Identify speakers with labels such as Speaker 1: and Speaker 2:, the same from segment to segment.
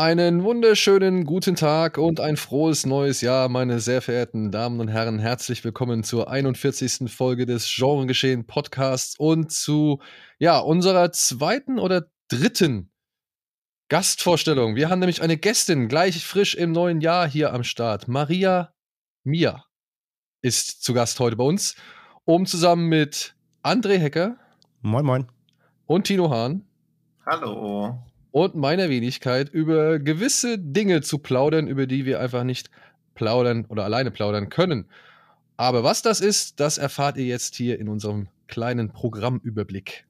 Speaker 1: Einen wunderschönen guten Tag und ein frohes neues Jahr, meine sehr verehrten Damen und Herren. Herzlich willkommen zur 41. Folge des Genregeschehen Podcasts und zu ja, unserer zweiten oder dritten Gastvorstellung. Wir haben nämlich eine Gästin gleich frisch im neuen Jahr hier am Start. Maria Mia ist zu Gast heute bei uns, um zusammen mit André Hecker.
Speaker 2: Moin, moin.
Speaker 1: Und Tino Hahn.
Speaker 3: Hallo
Speaker 1: und meiner Wenigkeit über gewisse Dinge zu plaudern, über die wir einfach nicht plaudern oder alleine plaudern können. Aber was das ist, das erfahrt ihr jetzt hier in unserem kleinen Programmüberblick.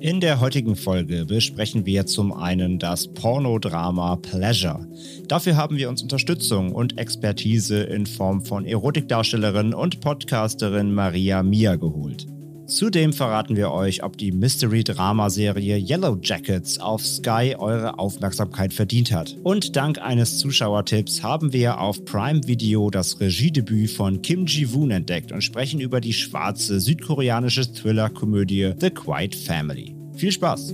Speaker 2: In der heutigen Folge besprechen wir zum einen das Pornodrama Pleasure. Dafür haben wir uns Unterstützung und Expertise in Form von Erotikdarstellerin und Podcasterin Maria Mia geholt. Zudem verraten wir euch, ob die Mystery-Drama-Serie Yellow Jackets auf Sky eure Aufmerksamkeit verdient hat. Und dank eines Zuschauertipps haben wir auf Prime Video das Regiedebüt von Kim Ji-woon entdeckt und sprechen über die schwarze südkoreanische Thriller-Komödie The Quiet Family. Viel Spaß!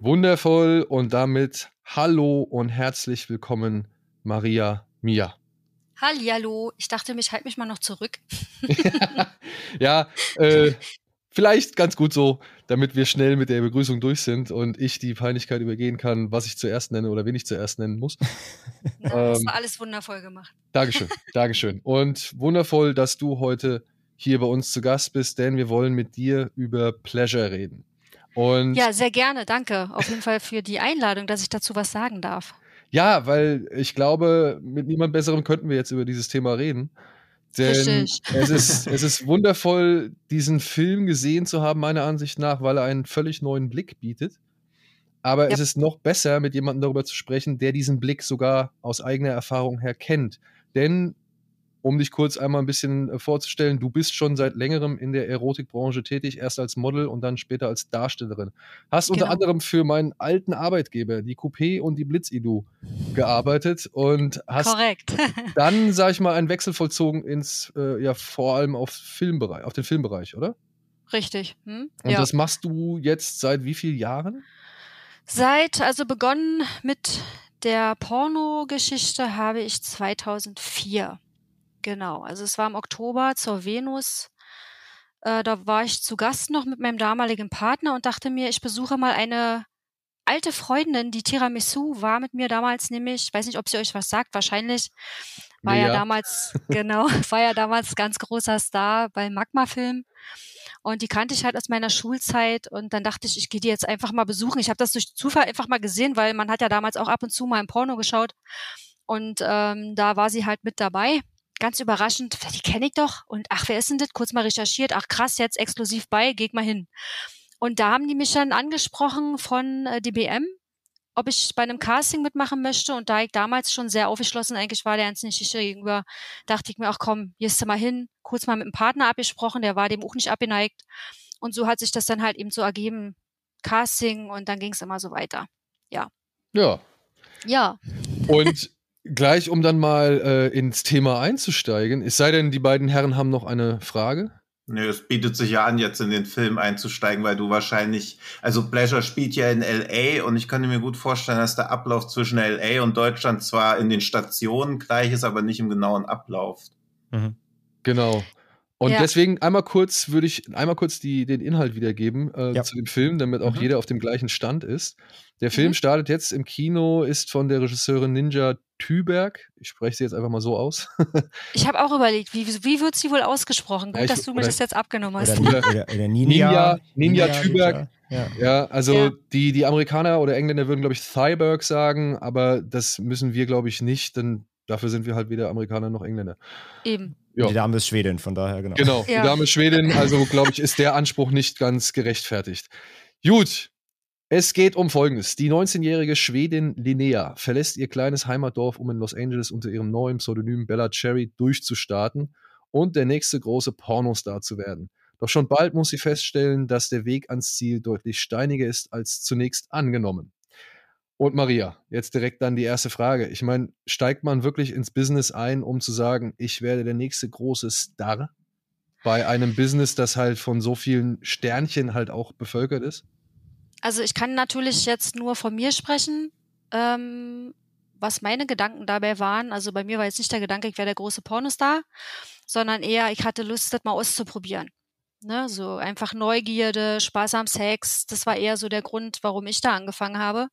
Speaker 1: Wundervoll und damit hallo und herzlich willkommen, Maria Mia.
Speaker 4: Hallihallo, ich dachte, ich halte mich mal noch zurück.
Speaker 1: ja, äh, vielleicht ganz gut so, damit wir schnell mit der Begrüßung durch sind und ich die Peinlichkeit übergehen kann, was ich zuerst nenne oder wen ich zuerst nennen muss.
Speaker 4: Na, das ähm, war alles wundervoll gemacht.
Speaker 1: Dankeschön, Dankeschön. Und wundervoll, dass du heute hier bei uns zu Gast bist, denn wir wollen mit dir über Pleasure reden.
Speaker 4: Und ja, sehr gerne, danke. Auf jeden Fall für die Einladung, dass ich dazu was sagen darf.
Speaker 1: Ja, weil ich glaube, mit niemand Besserem könnten wir jetzt über dieses Thema reden. Denn es ist, es ist wundervoll, diesen Film gesehen zu haben, meiner Ansicht nach, weil er einen völlig neuen Blick bietet. Aber ja. es ist noch besser, mit jemandem darüber zu sprechen, der diesen Blick sogar aus eigener Erfahrung her kennt. Denn um dich kurz einmal ein bisschen äh, vorzustellen, du bist schon seit längerem in der Erotikbranche tätig, erst als Model und dann später als Darstellerin. Hast genau. unter anderem für meinen alten Arbeitgeber, die Coupé und die Blitzidu, gearbeitet und hast
Speaker 4: Korrekt.
Speaker 1: dann, sag ich mal, einen Wechsel vollzogen ins, äh, ja, vor allem auf Filmbereich, auf den Filmbereich, oder?
Speaker 4: Richtig. Hm?
Speaker 1: Und ja. das machst du jetzt seit wie vielen Jahren?
Speaker 4: Seit, also begonnen mit der Pornogeschichte habe ich 2004. Genau, also es war im Oktober zur Venus. Äh, da war ich zu Gast noch mit meinem damaligen Partner und dachte mir, ich besuche mal eine alte Freundin, die Tiramisu war mit mir damals nämlich, ich weiß nicht, ob sie euch was sagt, wahrscheinlich war ja, ja damals, genau, war ja damals ganz großer Star bei Magma-Film. Und die kannte ich halt aus meiner Schulzeit und dann dachte ich, ich gehe die jetzt einfach mal besuchen. Ich habe das durch Zufall einfach mal gesehen, weil man hat ja damals auch ab und zu mal im Porno geschaut. Und ähm, da war sie halt mit dabei ganz überraschend, die kenne ich doch. Und ach, wer ist denn das? Kurz mal recherchiert. Ach krass, jetzt exklusiv bei, geht mal hin. Und da haben die mich dann angesprochen von äh, DBM, ob ich bei einem Casting mitmachen möchte. Und da ich damals schon sehr aufgeschlossen eigentlich war, der ganzen Geschichte gegenüber, dachte ich mir, ach komm, gehst du mal hin. Kurz mal mit dem Partner abgesprochen, der war dem auch nicht abgeneigt. Und so hat sich das dann halt eben so ergeben. Casting und dann ging es immer so weiter. Ja.
Speaker 1: Ja.
Speaker 4: Ja.
Speaker 1: Und Gleich, um dann mal äh, ins Thema einzusteigen, es sei denn, die beiden Herren haben noch eine Frage.
Speaker 3: Nö, es bietet sich ja an, jetzt in den Film einzusteigen, weil du wahrscheinlich, also Pleasure spielt ja in LA und ich könnte mir gut vorstellen, dass der Ablauf zwischen LA und Deutschland zwar in den Stationen gleich ist, aber nicht im genauen Ablauf.
Speaker 1: Mhm. Genau. Und ja. deswegen einmal kurz würde ich einmal kurz die, den Inhalt wiedergeben äh, ja. zu dem Film, damit auch mhm. jeder auf dem gleichen Stand ist. Der Film mhm. startet jetzt im Kino, ist von der Regisseurin Ninja Thüberg. Ich spreche sie jetzt einfach mal so aus.
Speaker 4: ich habe auch überlegt, wie, wie wird sie wohl ausgesprochen? Gut, ja, ich, dass du mir das jetzt abgenommen hast.
Speaker 1: Oder, oder, oder Ninja, Ninja, Ninja, Ninja Thüberg. Ja. ja. also ja. Die, die Amerikaner oder Engländer würden, glaube ich, Thyberg sagen, aber das müssen wir, glaube ich, nicht, denn dafür sind wir halt weder Amerikaner noch Engländer.
Speaker 4: Eben.
Speaker 2: Ja. Die Dame ist Schwedin, von daher, genau.
Speaker 1: Genau, die Dame ist Schwedin, also glaube ich, ist der Anspruch nicht ganz gerechtfertigt. Gut, Es geht um Folgendes. Die 19-jährige Schwedin Linnea verlässt ihr kleines Heimatdorf, um in Los Angeles unter ihrem neuen Pseudonym Bella Cherry durchzustarten und der nächste große Pornostar zu werden. Doch schon bald muss sie feststellen, dass der Weg ans Ziel deutlich steiniger ist als zunächst angenommen. Und Maria, jetzt direkt dann die erste Frage. Ich meine, steigt man wirklich ins Business ein, um zu sagen, ich werde der nächste große Star bei einem Business, das halt von so vielen Sternchen halt auch bevölkert ist?
Speaker 4: Also ich kann natürlich jetzt nur von mir sprechen, ähm, was meine Gedanken dabei waren. Also bei mir war jetzt nicht der Gedanke, ich wäre der große Pornostar, sondern eher, ich hatte Lust, das mal auszuprobieren. Ne, so einfach Neugierde, Spaß am Sex. Das war eher so der Grund, warum ich da angefangen habe.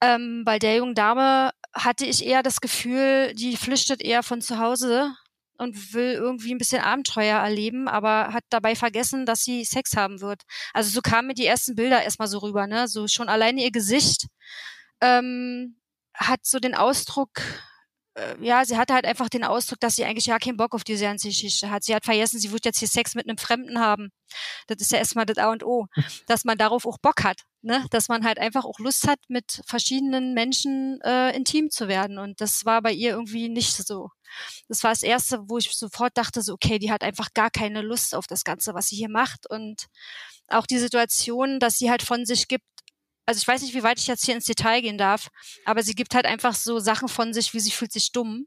Speaker 4: Ähm, bei der jungen Dame hatte ich eher das Gefühl, die flüchtet eher von zu Hause und will irgendwie ein bisschen Abenteuer erleben, aber hat dabei vergessen, dass sie Sex haben wird. Also so kamen mir die ersten Bilder erstmal so rüber, ne? So schon alleine ihr Gesicht ähm, hat so den Ausdruck, ja, sie hatte halt einfach den Ausdruck, dass sie eigentlich ja keinen Bock auf diese ganze Geschichte hat. Sie hat vergessen, sie wird jetzt hier Sex mit einem Fremden haben. Das ist ja erstmal das A und O, dass man darauf auch Bock hat, ne? Dass man halt einfach auch Lust hat, mit verschiedenen Menschen äh, intim zu werden. Und das war bei ihr irgendwie nicht so. Das war das Erste, wo ich sofort dachte, so, okay, die hat einfach gar keine Lust auf das Ganze, was sie hier macht. Und auch die Situation, dass sie halt von sich gibt, also ich weiß nicht, wie weit ich jetzt hier ins Detail gehen darf, aber sie gibt halt einfach so Sachen von sich, wie sie fühlt sich dumm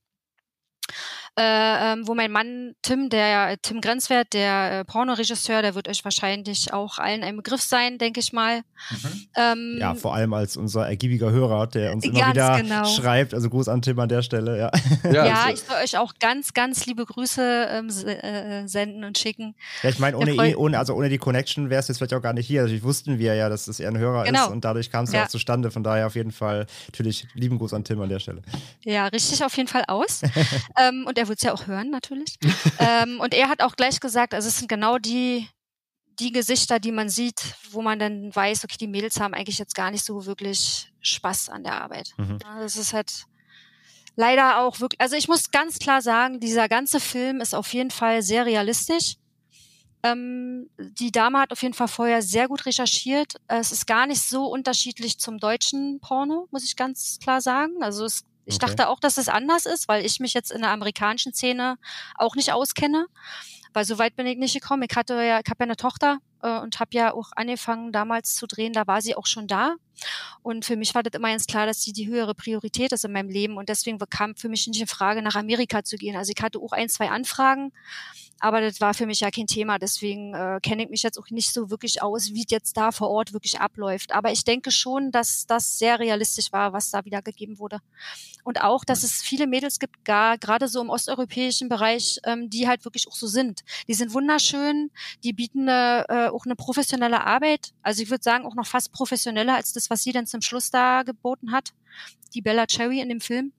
Speaker 4: äh, ähm, wo mein Mann Tim, der Tim Grenzwert, der äh, Pornoregisseur, der wird euch wahrscheinlich auch allen ein Begriff sein, denke ich mal.
Speaker 2: Mhm. Ähm, ja, vor allem als unser ergiebiger Hörer, der uns immer wieder genau. schreibt. Also Gruß an Tim an der Stelle, ja.
Speaker 4: Ja, ja also. ich soll euch auch ganz, ganz liebe Grüße ähm, äh, senden und schicken.
Speaker 2: Ja, ich meine, ohne, eh, ohne, also ohne die Connection wäre es jetzt vielleicht auch gar nicht hier. Also wussten wir ja, dass es eher ein Hörer genau. ist und dadurch kam es ja. ja auch zustande. Von daher auf jeden Fall natürlich lieben Gruß an Tim an der Stelle.
Speaker 4: Ja, richtig auf jeden Fall aus. ähm, und er wird es ja auch hören, natürlich. ähm, und er hat auch gleich gesagt, also es sind genau die, die Gesichter, die man sieht, wo man dann weiß, okay, die Mädels haben eigentlich jetzt gar nicht so wirklich Spaß an der Arbeit. Mhm. das ist halt leider auch wirklich, also ich muss ganz klar sagen, dieser ganze Film ist auf jeden Fall sehr realistisch. Ähm, die Dame hat auf jeden Fall vorher sehr gut recherchiert. Es ist gar nicht so unterschiedlich zum deutschen Porno, muss ich ganz klar sagen. Also es ich okay. dachte auch, dass es anders ist, weil ich mich jetzt in der amerikanischen Szene auch nicht auskenne. Weil so weit bin ich nicht gekommen. Ich hatte ja, ich habe ja eine Tochter äh, und habe ja auch angefangen damals zu drehen. Da war sie auch schon da. Und für mich war das immer ganz klar, dass sie die höhere Priorität ist in meinem Leben. Und deswegen kam für mich nicht die Frage, nach Amerika zu gehen. Also ich hatte auch ein, zwei Anfragen, aber das war für mich ja kein Thema. Deswegen äh, kenne ich mich jetzt auch nicht so wirklich aus, wie es jetzt da vor Ort wirklich abläuft. Aber ich denke schon, dass das sehr realistisch war, was da wiedergegeben wurde. Und auch, dass es viele Mädels gibt, gar, gerade so im osteuropäischen Bereich, ähm, die halt wirklich auch so sind. Die sind wunderschön, die bieten eine, äh, auch eine professionelle Arbeit. Also ich würde sagen, auch noch fast professioneller als das, was sie dann zum Schluss da geboten hat. Die Bella Cherry in dem Film.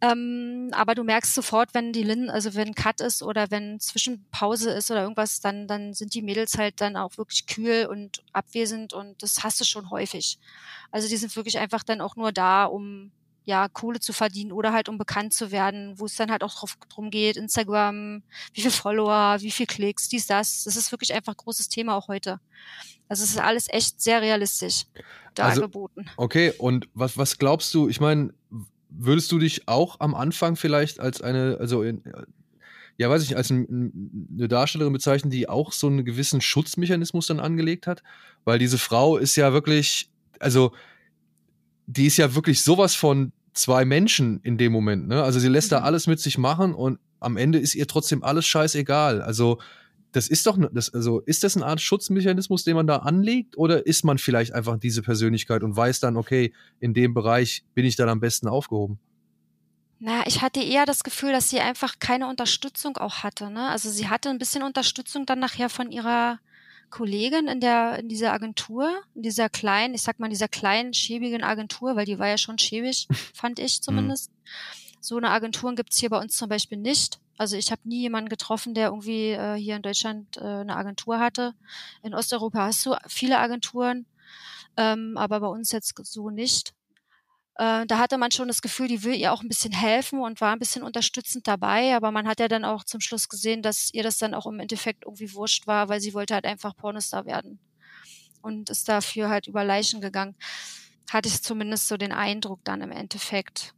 Speaker 4: Ähm, aber du merkst sofort, wenn die Lin, also wenn Cut ist oder wenn Zwischenpause ist oder irgendwas, dann, dann sind die Mädels halt dann auch wirklich kühl und abwesend und das hast du schon häufig. Also die sind wirklich einfach dann auch nur da, um ja, Kohle zu verdienen oder halt um bekannt zu werden, wo es dann halt auch drauf, drum geht, Instagram, wie viel Follower, wie viel Klicks, dies, das. Das ist wirklich einfach ein großes Thema auch heute. Also es ist alles echt sehr realistisch da also, angeboten.
Speaker 1: Okay, und was, was glaubst du, ich meine, würdest du dich auch am Anfang vielleicht als eine, also in, ja, weiß ich, als ein, eine Darstellerin bezeichnen, die auch so einen gewissen Schutzmechanismus dann angelegt hat? Weil diese Frau ist ja wirklich, also die ist ja wirklich sowas von zwei Menschen in dem Moment. Ne? Also sie lässt mhm. da alles mit sich machen und am Ende ist ihr trotzdem alles scheißegal. Also das ist doch, das, also ist das eine Art Schutzmechanismus, den man da anlegt, oder ist man vielleicht einfach diese Persönlichkeit und weiß dann, okay, in dem Bereich bin ich dann am besten aufgehoben?
Speaker 4: Na, ich hatte eher das Gefühl, dass sie einfach keine Unterstützung auch hatte. Ne? Also sie hatte ein bisschen Unterstützung dann nachher von ihrer Kollegin in der in dieser Agentur, in dieser kleinen, ich sag mal, in dieser kleinen schäbigen Agentur, weil die war ja schon schäbig, fand ich mhm. So eine Agenturen gibt's hier bei uns zum Beispiel nicht. Also ich habe nie jemanden getroffen, der irgendwie äh, hier in Deutschland äh, eine Agentur hatte. In Osteuropa hast du viele Agenturen, ähm, aber bei uns jetzt so nicht. Äh, da hatte man schon das Gefühl, die will ihr auch ein bisschen helfen und war ein bisschen unterstützend dabei, aber man hat ja dann auch zum Schluss gesehen, dass ihr das dann auch im Endeffekt irgendwie wurscht war, weil sie wollte halt einfach Pornostar werden. und ist dafür halt über Leichen gegangen. Hatte ich zumindest so den Eindruck dann im Endeffekt.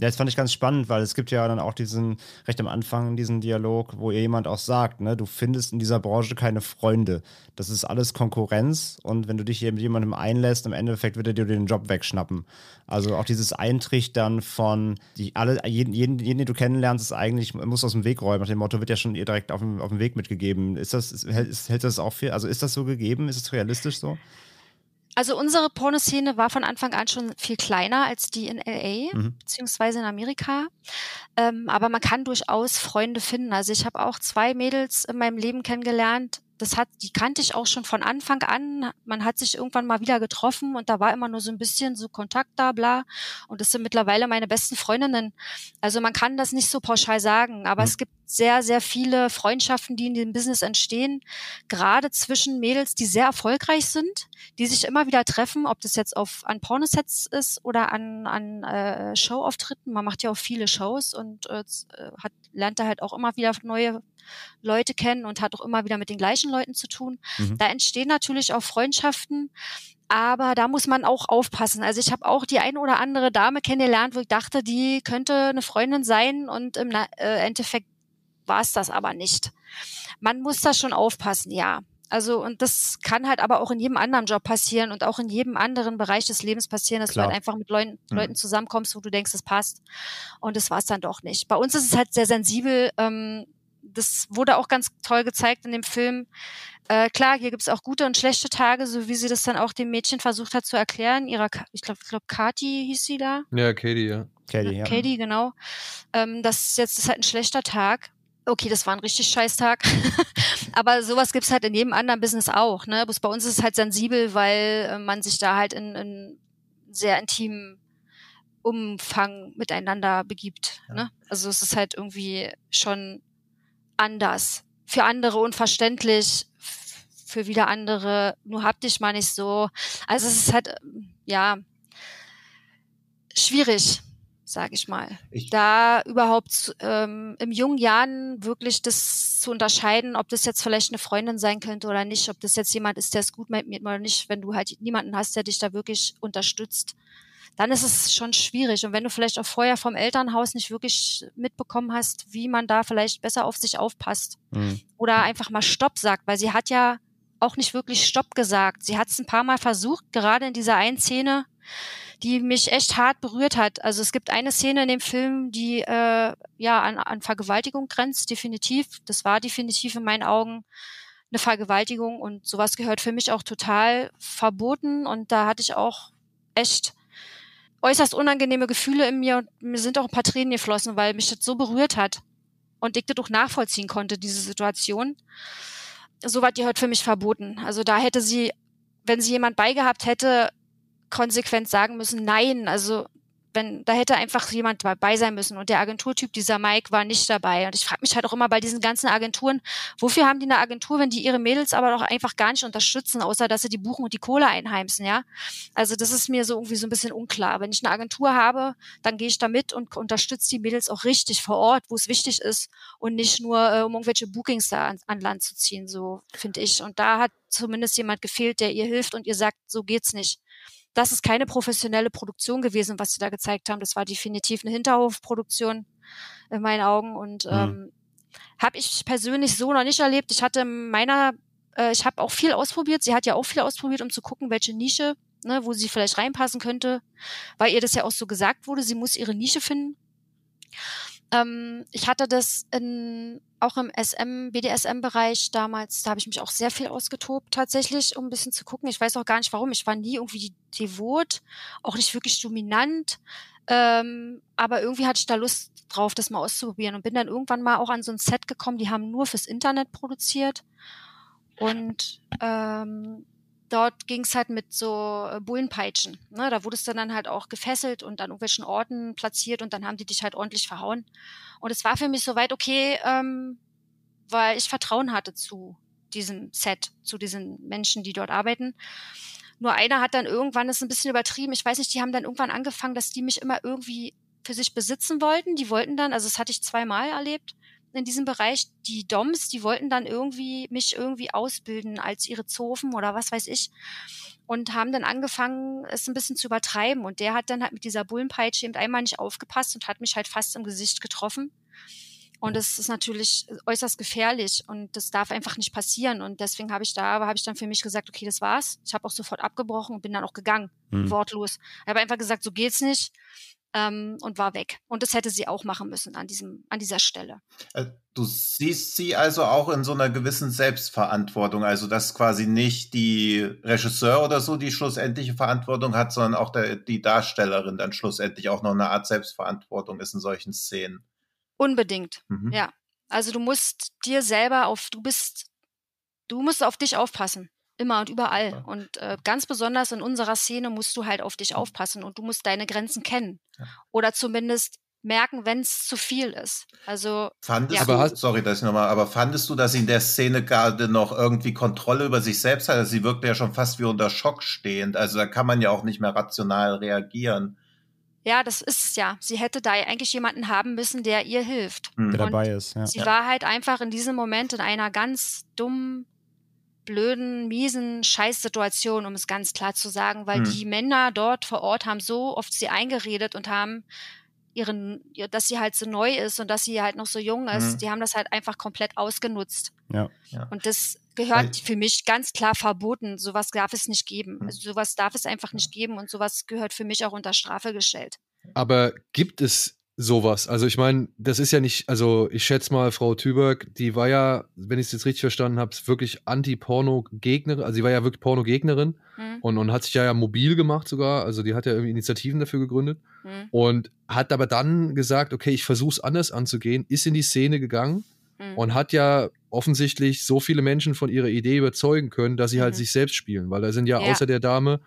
Speaker 2: Ja, das fand ich ganz spannend, weil es gibt ja dann auch diesen, recht am Anfang diesen Dialog, wo jemand auch sagt, ne, du findest in dieser Branche keine Freunde. Das ist alles Konkurrenz und wenn du dich hier mit jemandem einlässt, im Endeffekt wird er dir den Job wegschnappen. Also auch dieses Eintrichtern von, die alle, jeden, jeden, jeden den du kennenlernst, ist eigentlich, muss aus dem Weg räumen. Nach dem Motto wird ja schon ihr direkt auf dem, auf dem Weg mitgegeben. Ist das, ist, hält das auch für, also ist das so gegeben? Ist es realistisch so?
Speaker 4: Also unsere Pornoszene war von Anfang an schon viel kleiner als die in LA, mhm. beziehungsweise in Amerika. Ähm, aber man kann durchaus Freunde finden. Also ich habe auch zwei Mädels in meinem Leben kennengelernt, das hat, die kannte ich auch schon von Anfang an. Man hat sich irgendwann mal wieder getroffen und da war immer nur so ein bisschen so Kontakt da, bla. Und das sind mittlerweile meine besten Freundinnen. Also man kann das nicht so pauschal sagen, aber mhm. es gibt sehr, sehr viele Freundschaften, die in dem Business entstehen, gerade zwischen Mädels, die sehr erfolgreich sind, die sich immer wieder treffen, ob das jetzt auf an Pornosets ist oder an, an äh, Showauftritten. Man macht ja auch viele Shows und äh, hat, lernt da halt auch immer wieder neue Leute kennen und hat auch immer wieder mit den gleichen Leuten zu tun. Mhm. Da entstehen natürlich auch Freundschaften, aber da muss man auch aufpassen. Also ich habe auch die ein oder andere Dame kennengelernt, wo ich dachte, die könnte eine Freundin sein und im äh, Endeffekt war es das aber nicht. Man muss da schon aufpassen, ja. Also, und das kann halt aber auch in jedem anderen Job passieren und auch in jedem anderen Bereich des Lebens passieren, dass Klar. du halt einfach mit Leuten, mhm. Leuten zusammenkommst, wo du denkst, es passt. Und das war es dann doch nicht. Bei uns ist es halt sehr sensibel. Ähm, das wurde auch ganz toll gezeigt in dem Film. Äh, klar, hier gibt es auch gute und schlechte Tage, so wie sie das dann auch dem Mädchen versucht hat zu erklären. Ihrer, ich glaube, ich glaub, Kati hieß sie da.
Speaker 1: Ja, Katie, ja.
Speaker 4: Katie, ja. Katie, genau. Ähm, das ist jetzt das ist halt ein schlechter Tag. Okay, das war ein richtig scheiß Tag. Aber sowas gibt's halt in jedem anderen Business auch. Ne? Bloß bei uns ist es halt sensibel, weil äh, man sich da halt in, in sehr intimen Umfang miteinander begibt. Ja. Ne? Also es ist halt irgendwie schon anders. Für andere unverständlich, für wieder andere nur haptisch mal nicht so. Also es ist halt, ja, schwierig, sage ich mal. Ich da überhaupt ähm, im jungen Jahren wirklich das zu unterscheiden, ob das jetzt vielleicht eine Freundin sein könnte oder nicht, ob das jetzt jemand ist, der es gut mit mir oder nicht, wenn du halt niemanden hast, der dich da wirklich unterstützt dann ist es schon schwierig. Und wenn du vielleicht auch vorher vom Elternhaus nicht wirklich mitbekommen hast, wie man da vielleicht besser auf sich aufpasst mhm. oder einfach mal Stopp sagt, weil sie hat ja auch nicht wirklich Stopp gesagt. Sie hat es ein paar Mal versucht, gerade in dieser einen Szene, die mich echt hart berührt hat. Also es gibt eine Szene in dem Film, die äh, ja an, an Vergewaltigung grenzt, definitiv. Das war definitiv in meinen Augen eine Vergewaltigung und sowas gehört für mich auch total verboten und da hatte ich auch echt äußerst unangenehme Gefühle in mir und mir sind auch ein paar Tränen geflossen, weil mich das so berührt hat und ich das auch nachvollziehen konnte, diese Situation. So war die heute für mich verboten. Also da hätte sie, wenn sie jemand beigehabt hätte, konsequent sagen müssen, nein, also wenn da hätte einfach jemand dabei sein müssen und der Agenturtyp, dieser Mike, war nicht dabei. Und ich frage mich halt auch immer bei diesen ganzen Agenturen, wofür haben die eine Agentur, wenn die ihre Mädels aber doch einfach gar nicht unterstützen, außer dass sie die buchen und die Kohle einheimsen, ja? Also das ist mir so irgendwie so ein bisschen unklar. Wenn ich eine Agentur habe, dann gehe ich da mit und unterstütze die Mädels auch richtig vor Ort, wo es wichtig ist und nicht nur, äh, um irgendwelche Bookings da an, an Land zu ziehen, so finde ich. Und da hat zumindest jemand gefehlt, der ihr hilft und ihr sagt, so geht's nicht das ist keine professionelle Produktion gewesen, was sie da gezeigt haben. Das war definitiv eine Hinterhofproduktion in meinen Augen und mhm. ähm, habe ich persönlich so noch nicht erlebt. Ich hatte meiner, äh, ich habe auch viel ausprobiert. Sie hat ja auch viel ausprobiert, um zu gucken, welche Nische, ne, wo sie vielleicht reinpassen könnte, weil ihr das ja auch so gesagt wurde. Sie muss ihre Nische finden. Ähm, ich hatte das in, auch im SM, BDSM-Bereich damals, da habe ich mich auch sehr viel ausgetobt tatsächlich, um ein bisschen zu gucken. Ich weiß auch gar nicht warum. Ich war nie irgendwie devot, auch nicht wirklich dominant. Ähm, aber irgendwie hatte ich da Lust drauf, das mal auszuprobieren und bin dann irgendwann mal auch an so ein Set gekommen, die haben nur fürs Internet produziert. Und ähm, dort ging es halt mit so äh, Bullenpeitschen. Ne? Da wurdest du dann halt auch gefesselt und an irgendwelchen Orten platziert und dann haben die dich halt ordentlich verhauen. Und es war für mich soweit okay, ähm, weil ich Vertrauen hatte zu diesem Set, zu diesen Menschen, die dort arbeiten. Nur einer hat dann irgendwann, das ist ein bisschen übertrieben, ich weiß nicht, die haben dann irgendwann angefangen, dass die mich immer irgendwie für sich besitzen wollten. Die wollten dann, also das hatte ich zweimal erlebt, in diesem Bereich. Die Doms, die wollten dann irgendwie mich irgendwie ausbilden als ihre Zofen oder was weiß ich. Und haben dann angefangen, es ein bisschen zu übertreiben. Und der hat dann halt mit dieser Bullenpeitsche eben einmal nicht aufgepasst und hat mich halt fast im Gesicht getroffen. Und das ist natürlich äußerst gefährlich und das darf einfach nicht passieren. Und deswegen habe ich da, aber habe ich dann für mich gesagt, okay, das war's. Ich habe auch sofort abgebrochen und bin dann auch gegangen, mhm. wortlos. Ich habe einfach gesagt, so geht's nicht ähm, und war weg. Und das hätte sie auch machen müssen an diesem, an dieser Stelle.
Speaker 3: Äh, du siehst sie also auch in so einer gewissen Selbstverantwortung, also dass quasi nicht die Regisseur oder so die schlussendliche Verantwortung hat, sondern auch der, die Darstellerin dann schlussendlich auch noch eine Art Selbstverantwortung ist in solchen Szenen.
Speaker 4: Unbedingt, mhm. ja. Also du musst dir selber auf, du bist, du musst auf dich aufpassen. Immer und überall. Ja. Und äh, ganz besonders in unserer Szene musst du halt auf dich aufpassen und du musst deine Grenzen kennen. Ja. Oder zumindest merken, wenn es zu viel ist. Also
Speaker 3: fandest ja. du, sorry, dass ich nochmal, aber fandest du, dass sie in der Szene gerade noch irgendwie Kontrolle über sich selbst hat? Also sie wirkte ja schon fast wie unter Schock stehend. Also da kann man ja auch nicht mehr rational reagieren.
Speaker 4: Ja, das ist es ja. Sie hätte da eigentlich jemanden haben müssen, der ihr hilft.
Speaker 2: Mhm. Der dabei ist, ja.
Speaker 4: Sie ja. war halt einfach in diesem Moment in einer ganz dummen, blöden, miesen Scheißsituation, um es ganz klar zu sagen, weil mhm. die Männer dort vor Ort haben so oft sie eingeredet und haben ihren, dass sie halt so neu ist und dass sie halt noch so jung ist, mhm. die haben das halt einfach komplett ausgenutzt.
Speaker 2: Ja.
Speaker 4: Und das gehört für mich ganz klar verboten. Sowas darf es nicht geben. Hm. Also sowas darf es einfach nicht geben und sowas gehört für mich auch unter Strafe gestellt.
Speaker 1: Aber gibt es sowas? Also ich meine, das ist ja nicht, also ich schätze mal, Frau Tüberg, die war ja, wenn ich es jetzt richtig verstanden habe, wirklich Anti-Porno-Gegnerin, also sie war ja wirklich Porno-Gegnerin mhm. und, und hat sich ja, ja mobil gemacht sogar, also die hat ja irgendwie Initiativen dafür gegründet mhm. und hat aber dann gesagt, okay, ich versuche es anders anzugehen, ist in die Szene gegangen mhm. und hat ja offensichtlich so viele Menschen von ihrer Idee überzeugen können, dass sie halt mhm. halt sich selbst spielen, weil da sind ja, ja. außer der Dame,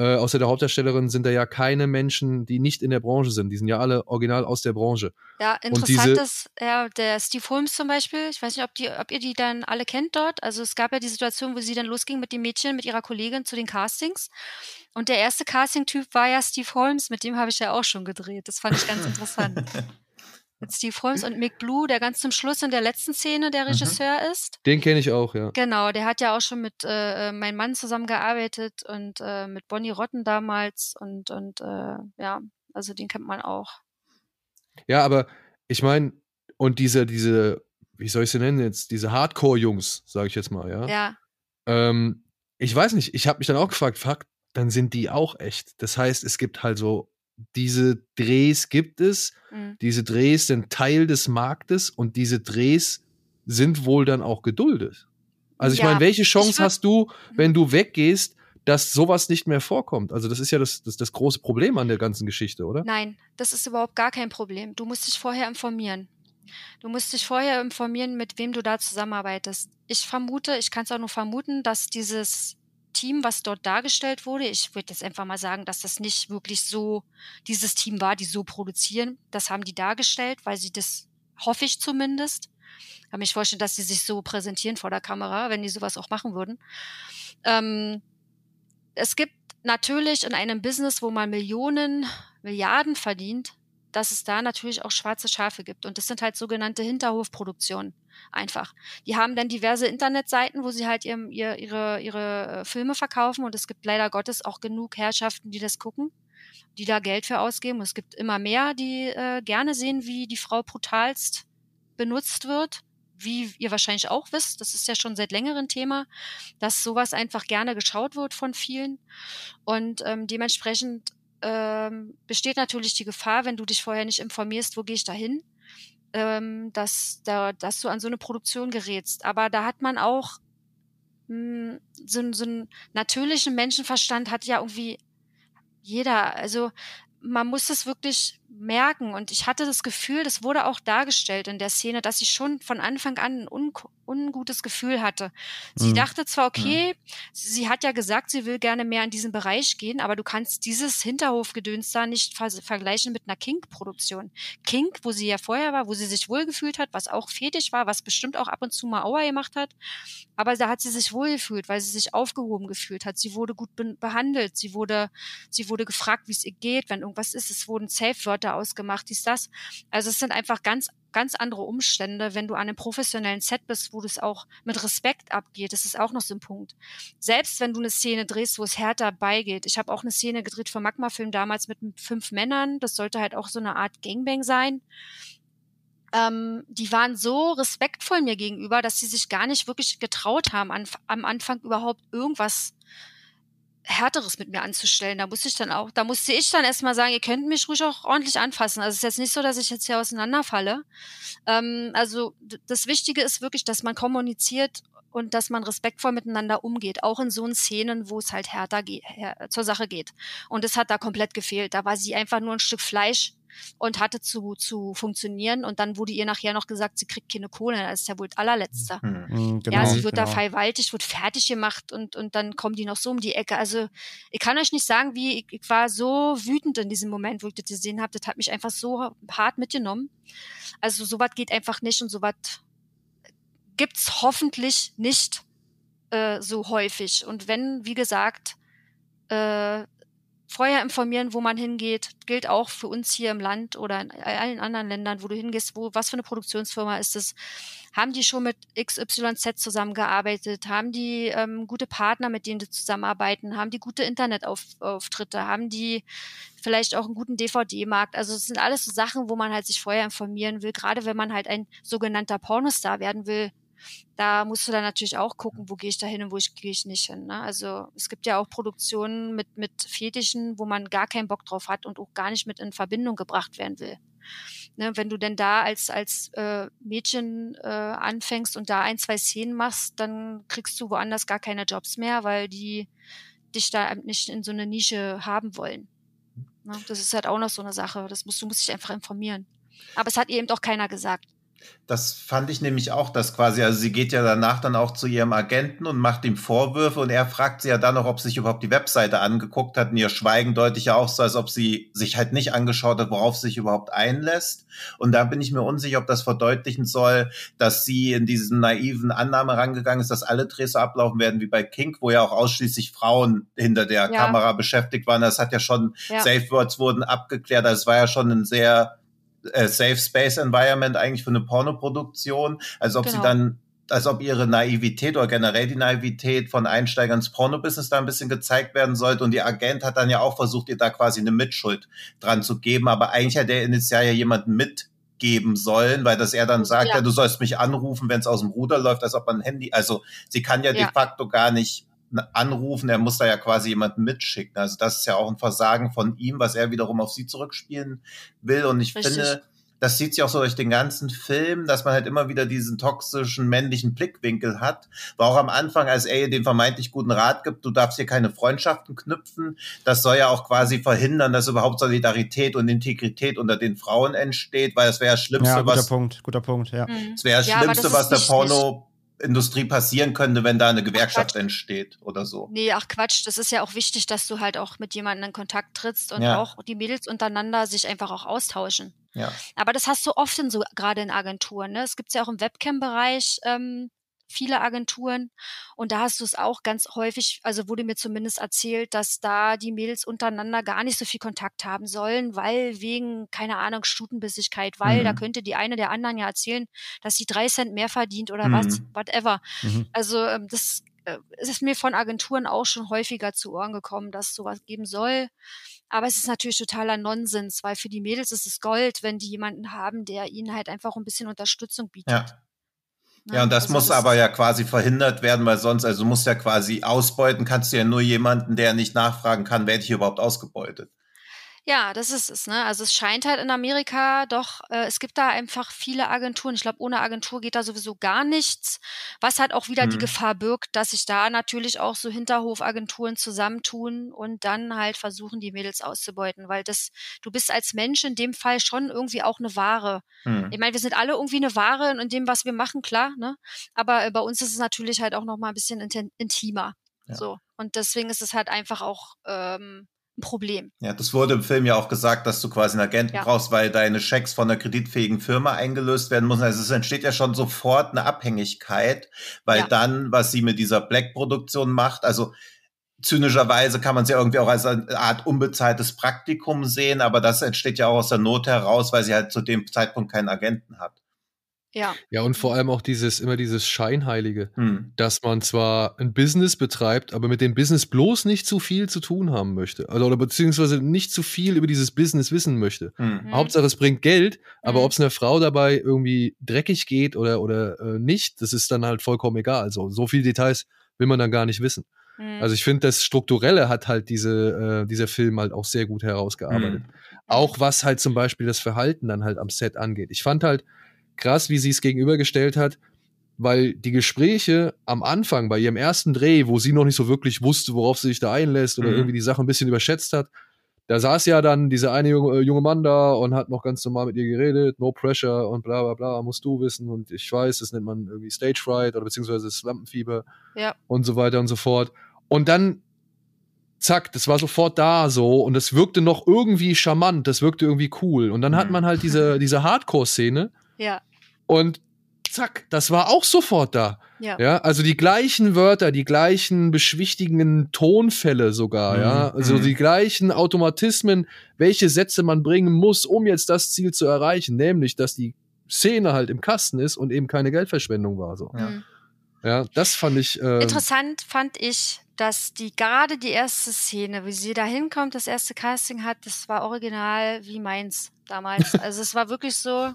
Speaker 1: äh, außer der Hauptdarstellerin sind da ja keine Menschen, die nicht in der Branche sind. Die sind ja alle original aus der Branche.
Speaker 4: Ja, interessant ist, ja, der Steve Holmes zum Beispiel, ich weiß nicht, ob, die, ob ihr die dann alle kennt dort. Also es gab ja die Situation, wo sie dann losging mit dem Mädchen, mit ihrer Kollegin zu den Castings. Und der erste Casting-Typ war ja Steve Holmes, mit dem habe ich ja auch schon gedreht. Das fand ich ganz interessant. Steve Holmes und Mick Blue, der ganz zum Schluss in der letzten Szene der mhm. Regisseur mhm. ist.
Speaker 1: Den kenne ich auch, ja.
Speaker 4: Genau, der hat ja auch schon mit äh, äh meinem Mann zusammengearbeitet und äh, mit Bonnie Rotten damals und, und äh, ja, also den kennt man auch.
Speaker 1: Ja, aber ich meine, und diese, diese, wie soll ich sie nennen jetzt, diese Hardcore-Jungs, sage ich jetzt mal, ja.
Speaker 4: Ja.
Speaker 1: Ähm, ich weiß nicht, ich habe mich dann auch gefragt, fuck, dann sind die auch echt. Das heißt, es gibt halt so diese Drehs gibt es. Mhm. Diese Drehs sind Teil des Marktes und diese Drehs sind wohl dann auch geduldet. Also ich ja, meine, welche Chance hast du, mhm. wenn du weggehst, dass sowas nicht mehr vorkommt? Also das ist ja das, das, das große Problem an der ganzen Geschichte, oder?
Speaker 4: Nein, das ist überhaupt gar kein Problem. Du musst dich vorher informieren. Du musst dich vorher informieren, mit wem du da zusammenarbeitest. Ich vermute, ich kann es auch nur vermuten, dass dieses Team, was dort dargestellt wurde, ich würde jetzt einfach mal sagen, dass das nicht wirklich so dieses Team war, die so produzieren. Das haben die dargestellt, weil sie das, hoffe ich zumindest, kann mich vorstellen, dass sie sich so präsentieren vor der Kamera, wenn die sowas auch machen würden. Ähm, es gibt natürlich in einem Business, wo man Millionen, Milliarden verdient, dass es da natürlich auch schwarze Schafe gibt. Und das sind halt sogenannte Hinterhofproduktionen. Einfach. Die haben dann diverse Internetseiten, wo sie halt ihr, ihr, ihre, ihre äh, Filme verkaufen. Und es gibt leider Gottes auch genug Herrschaften, die das gucken, die da Geld für ausgeben. Und es gibt immer mehr, die äh, gerne sehen, wie die Frau brutalst benutzt wird. Wie ihr wahrscheinlich auch wisst, das ist ja schon seit längerem Thema, dass sowas einfach gerne geschaut wird von vielen. Und ähm, dementsprechend ähm, besteht natürlich die Gefahr, wenn du dich vorher nicht informierst, wo gehe ich da hin, ähm, dass, da, dass du an so eine Produktion gerätst. Aber da hat man auch mh, hm, so, so einen natürlichen Menschenverstand, hat ja irgendwie jeder. Also man muss es wirklich merken. Und ich hatte das Gefühl, das wurde auch dargestellt in der Szene, dass ich schon von Anfang an ein un ungutes Gefühl hatte. Sie mhm. dachte zwar, okay, ja. sie hat ja gesagt, sie will gerne mehr in diesen Bereich gehen, aber du kannst dieses Hinterhofgedöns da nicht ver vergleichen mit einer Kink-Produktion. Kink, wo sie ja vorher war, wo sie sich wohlgefühlt hat, was auch fetisch war, was bestimmt auch ab und zu mal Aua gemacht hat, aber da hat sie sich wohlgefühlt, weil sie sich aufgehoben gefühlt hat. Sie wurde gut be behandelt, sie wurde, sie wurde gefragt, wie es ihr geht, wenn irgendwas ist. Es wurden Safe-Wörter Klamotte ausgemacht, dies, das. Also es sind einfach ganz, ganz andere Umstände, wenn du an einem professionellen Set bist, wo das auch mit Respekt abgeht. Das ist auch noch so ein Punkt. Selbst wenn du eine Szene drehst, wo es härter beigeht. Ich habe auch eine Szene gedreht für Magma-Film damals mit fünf Männern. Das sollte halt auch so eine Art Gangbang sein ähm, die waren so respektvoll mir gegenüber, dass sie sich gar nicht wirklich getraut haben, an, am Anfang überhaupt irgendwas Härteres mit mir anzustellen. Da musste ich dann auch, da musste ich dann erstmal sagen, ihr könnt mich ruhig auch ordentlich anfassen. Also es ist jetzt nicht so, dass ich jetzt hier auseinanderfalle. Ähm, also das Wichtige ist wirklich, dass man kommuniziert und dass man respektvoll miteinander umgeht, auch in so Szenen, wo es halt härter zur Sache geht. Und es hat da komplett gefehlt. Da war sie einfach nur ein Stück Fleisch und hatte zu, zu funktionieren. Und dann wurde ihr nachher noch gesagt, sie kriegt keine Kohle. Das ist ja wohl das allerletzte. Hm. hm. Genau, ja, sie wird genau. da vergewaltigt, wird fertig gemacht und, und dann kommen die noch so um die Ecke. Also ich kann euch nicht sagen, wie ich, ich war so wütend in diesem Moment, wo ich das gesehen habe. Das hat mich einfach so hart mitgenommen. Also sowas geht einfach nicht und sowas gibt's hoffentlich nicht äh, so häufig. Und wenn, wie gesagt, äh, vorher informieren, wo man hingeht, gilt auch für uns hier im Land oder in allen anderen Ländern, wo du hingehst, wo, was für eine Produktionsfirma ist es, haben die schon mit XYZ zusammengearbeitet, haben die ähm, gute Partner, mit denen die zusammenarbeiten, haben die gute Internetauftritte, haben die vielleicht auch einen guten DVD-Markt. Also es sind alles so Sachen, wo man halt sich vorher informieren will, gerade wenn man halt ein sogenannter Pornostar werden will, da musst du dann natürlich auch gucken, wo gehe ich da hin und wo gehe ich nicht hin. Ne? Also es gibt ja auch Produktionen mit, mit Fetischen, wo man gar keinen Bock drauf hat und auch gar nicht mit in Verbindung gebracht werden will. Ne, wenn du denn da als, als äh, Mädchen äh, anfängst und da ein, zwei Szenen machst, dann kriegst du woanders gar keine Jobs mehr, weil die dich da nicht in so eine Nische haben wollen. Ne? Das ist halt auch noch so eine Sache. Das musst, du musst dich einfach informieren. Aber es hat eben doch keiner gesagt.
Speaker 3: Das fand ich nämlich auch, dass quasi, also sie geht ja danach dann auch zu ihrem Agenten und macht ihm Vorwürfe und er fragt sie ja dann noch, ob sie sich überhaupt die Webseite angeguckt hat und ihr Schweigen deutlich ja auch so, als ob sie sich halt nicht angeschaut hat, worauf sie sich überhaupt einlässt. Und da bin ich mir unsicher, ob das verdeutlichen soll, dass sie in diesen naiven Annahme rangegangen ist, dass alle Drehs so ablaufen werden wie bei King, wo ja auch ausschließlich Frauen hinter der ja. Kamera beschäftigt waren. Das hat ja schon, ja. Safe Words wurden abgeklärt. Das war ja schon ein sehr äh, Safe Space Environment eigentlich für eine Pornoproduktion, als ob genau. sie dann als ob ihre Naivität oder generell die Naivität von Einsteigern ins Porno-Business da ein bisschen gezeigt werden sollte. Und die Agent hat dann ja auch versucht, ihr da quasi eine Mitschuld dran zu geben. Aber eigentlich hat der initial ja jemanden mitgeben sollen, weil das er dann sagt, ja, ja du sollst mich anrufen, wenn es aus dem Ruder läuft, als ob man ein Handy, also sie kann ja, ja. de facto gar nicht anrufen, er muss da ja quasi jemanden mitschicken. Also das ist ja auch ein Versagen von ihm, was er wiederum auf sie zurückspielen will. Und ich Richtig. finde, das sieht sich auch so durch den ganzen Film, dass man halt immer wieder diesen toxischen männlichen Blickwinkel hat. War auch am Anfang, als er ihr den vermeintlich guten Rat gibt, du darfst hier keine Freundschaften knüpfen. Das soll ja auch quasi verhindern, dass überhaupt Solidarität und Integrität unter den Frauen entsteht, weil das wäre das Schlimmste,
Speaker 2: ja,
Speaker 3: guter
Speaker 2: was. Punkt, guter Punkt, ja.
Speaker 3: Mhm. Das wäre das ja, Schlimmste, das was der Porno Industrie passieren könnte, wenn da eine Gewerkschaft entsteht oder so.
Speaker 4: Nee, ach Quatsch, das ist ja auch wichtig, dass du halt auch mit jemandem in Kontakt trittst und ja. auch die Mädels untereinander sich einfach auch austauschen. Ja. Aber das hast du oft in so, gerade in Agenturen. Ne? Es gibt ja auch im Webcam-Bereich ähm, viele Agenturen. Und da hast du es auch ganz häufig, also wurde mir zumindest erzählt, dass da die Mädels untereinander gar nicht so viel Kontakt haben sollen, weil wegen, keine Ahnung, Stutenbissigkeit, weil mhm. da könnte die eine der anderen ja erzählen, dass sie drei Cent mehr verdient oder mhm. was, whatever. Mhm. Also ähm, das äh, ist mir von Agenturen auch schon häufiger zu Ohren gekommen, dass sowas geben soll. Aber es ist natürlich totaler Nonsens, weil für die Mädels ist es Gold, wenn die jemanden haben, der ihnen halt einfach ein bisschen Unterstützung bietet.
Speaker 3: Ja. Ja, und das also muss das aber ja quasi verhindert werden, weil sonst, also musst ja quasi ausbeuten, kannst du ja nur jemanden, der nicht nachfragen kann, werde ich überhaupt ausgebeutet.
Speaker 4: Ja, das ist es. Ne? Also es scheint halt in Amerika doch, äh, es gibt da einfach viele Agenturen. Ich glaube, ohne Agentur geht da sowieso gar nichts, was halt auch wieder mhm. die Gefahr birgt, dass sich da natürlich auch so Hinterhofagenturen zusammentun und dann halt versuchen, die Mädels auszubeuten, weil das, du bist als Mensch in dem Fall schon irgendwie auch eine Ware. Mhm. Ich meine, wir sind alle irgendwie eine Ware in dem, was wir machen, klar, ne? Aber äh, bei uns ist es natürlich halt auch noch mal ein bisschen intimer. Ja. So. Und deswegen ist es halt einfach auch ähm, ein Problem.
Speaker 3: Ja, das wurde im Film ja auch gesagt, dass du quasi einen Agenten ja. brauchst, weil deine Schecks von einer kreditfähigen Firma eingelöst werden müssen. Also es entsteht ja schon sofort eine Abhängigkeit, weil ja. dann, was sie mit dieser Black-Produktion macht, also zynischerweise kann man es ja irgendwie auch als eine Art unbezahltes Praktikum sehen, aber das entsteht ja auch aus der Not heraus, weil sie halt zu dem Zeitpunkt keinen Agenten hat.
Speaker 4: Ja.
Speaker 1: Ja, und vor allem auch dieses, immer dieses Scheinheilige,
Speaker 3: Hm.
Speaker 1: dass man zwar ein Business betreibt, aber mit dem Business bloß nicht zu viel zu tun haben möchte. Also, oder beziehungsweise nicht zu viel über dieses Business wissen möchte.
Speaker 3: Hm.
Speaker 4: Mhm.
Speaker 1: Hauptsache, es bringt Geld, aber
Speaker 4: Mhm.
Speaker 1: ob es einer Frau dabei irgendwie dreckig geht oder, oder äh, nicht, das ist dann halt vollkommen egal. Also, so viele Details will man dann gar nicht wissen.
Speaker 4: Mhm.
Speaker 1: Also, ich finde, das Strukturelle hat halt diese, äh, dieser Film halt auch sehr gut herausgearbeitet.
Speaker 3: Hm.
Speaker 1: Auch was halt zum Beispiel das Verhalten dann halt am Set angeht. Ich fand halt krass, wie sie es gegenübergestellt hat, weil die Gespräche am Anfang bei ihrem ersten Dreh, wo sie noch nicht so wirklich wusste, worauf sie sich da einlässt oder
Speaker 3: Mhm.
Speaker 1: irgendwie die Sache ein bisschen überschätzt hat, da saß ja dann dieser eine junge, äh, junge Mann da und hat noch ganz normal mit ihr geredet, no pressure und bla bla bla, musst du wissen und ich weiß, das nennt man irgendwie Stage Fright oder beziehungsweise das Lampenfieber
Speaker 4: Ja.
Speaker 1: und so weiter und so fort. Und dann zack, das war sofort da so und das wirkte noch irgendwie charmant, das wirkte irgendwie cool. Und dann hat
Speaker 3: Mhm.
Speaker 1: man halt diese, diese Hardcore-Szene
Speaker 4: ja.
Speaker 1: Und zack, das war auch sofort da.
Speaker 4: Ja.
Speaker 1: Ja, also die gleichen Wörter, die gleichen beschwichtigenden Tonfälle sogar,
Speaker 3: Mhm,
Speaker 1: ja, also
Speaker 3: mhm.
Speaker 1: die gleichen Automatismen, welche Sätze man bringen muss, um jetzt das Ziel zu erreichen, nämlich, dass die Szene halt im Kasten ist und eben keine Geldverschwendung war, so.
Speaker 3: Ja.
Speaker 4: Mhm.
Speaker 1: Ja, das fand ich, ähm,
Speaker 4: Interessant fand ich, dass die gerade die erste Szene, wie sie da hinkommt, das erste Casting hat, das war original wie meins damals. Also es war wirklich so,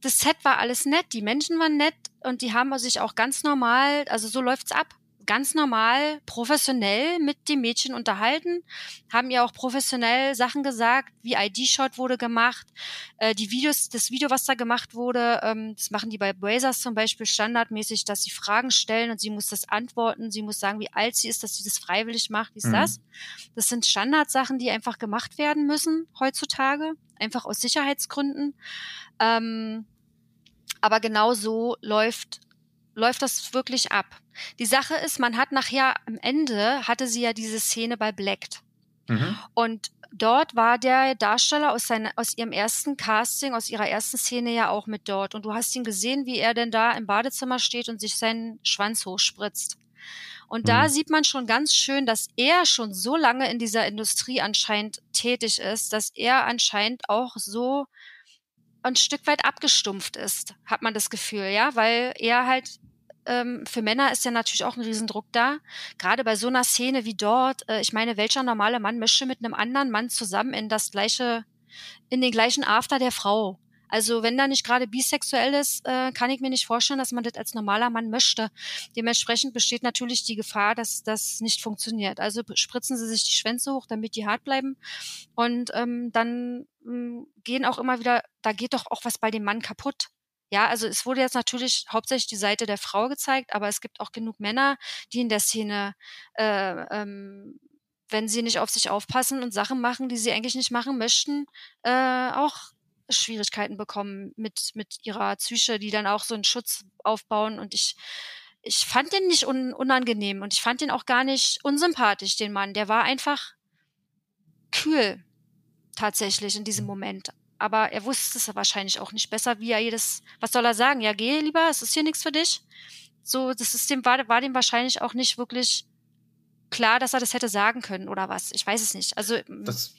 Speaker 4: das Set war alles nett, die Menschen waren nett und die haben sich auch ganz normal, also so läuft's ab. Ganz normal, professionell mit dem Mädchen unterhalten, haben ihr auch professionell Sachen gesagt, wie ID-Shot wurde gemacht, äh, die Videos, das Video, was da gemacht wurde, ähm, das machen die bei Brazers zum Beispiel standardmäßig, dass sie Fragen stellen und sie muss das antworten, sie muss sagen, wie alt sie ist, dass sie das freiwillig macht, wie ist
Speaker 3: Mhm.
Speaker 4: das? Das sind Standardsachen, die einfach gemacht werden müssen heutzutage, einfach aus Sicherheitsgründen. Ähm, aber genau so läuft läuft das wirklich ab. Die Sache ist, man hat nachher am Ende hatte sie ja diese Szene bei Blacked.
Speaker 3: Mhm.
Speaker 4: Und dort war der Darsteller aus, seiner, aus ihrem ersten Casting, aus ihrer ersten Szene ja auch mit dort. Und du hast ihn gesehen, wie er denn da im Badezimmer steht und sich seinen Schwanz hochspritzt. Und da
Speaker 1: Mhm.
Speaker 4: sieht man schon ganz schön, dass er schon so lange in dieser Industrie anscheinend tätig ist, dass er anscheinend auch so ein Stück weit abgestumpft ist, hat man das Gefühl, ja, weil er halt ähm, für Männer ist ja natürlich auch ein Riesendruck da. Gerade bei so einer Szene wie dort, äh, ich meine, welcher normale Mann möchte mit einem anderen Mann zusammen in das gleiche, in den gleichen After der Frau? Also wenn da nicht gerade bisexuell ist, äh, kann ich mir nicht vorstellen, dass man das als normaler Mann möchte. Dementsprechend besteht natürlich die Gefahr, dass das nicht funktioniert. Also spritzen sie sich die Schwänze hoch, damit die hart bleiben. Und ähm, dann ähm, gehen auch immer wieder, da geht doch auch was bei dem Mann kaputt. Ja, also es wurde jetzt natürlich hauptsächlich die Seite der Frau gezeigt, aber es gibt auch genug Männer, die in der Szene, äh, ähm, wenn sie nicht auf sich aufpassen und Sachen machen, die sie eigentlich nicht machen möchten, äh, auch Schwierigkeiten bekommen mit, mit ihrer Psyche, die dann auch so einen Schutz aufbauen. Und ich, ich fand den nicht un unangenehm und ich fand den auch gar nicht unsympathisch, den Mann. Der war einfach kühl, tatsächlich in diesem Moment. Aber er wusste es wahrscheinlich auch nicht besser, wie er jedes, was soll er sagen? Ja, geh lieber, es ist hier nichts für dich. So, das ist dem, war, war dem wahrscheinlich auch nicht wirklich klar, dass er das hätte sagen können oder was. Ich weiß es nicht. Also,
Speaker 3: Das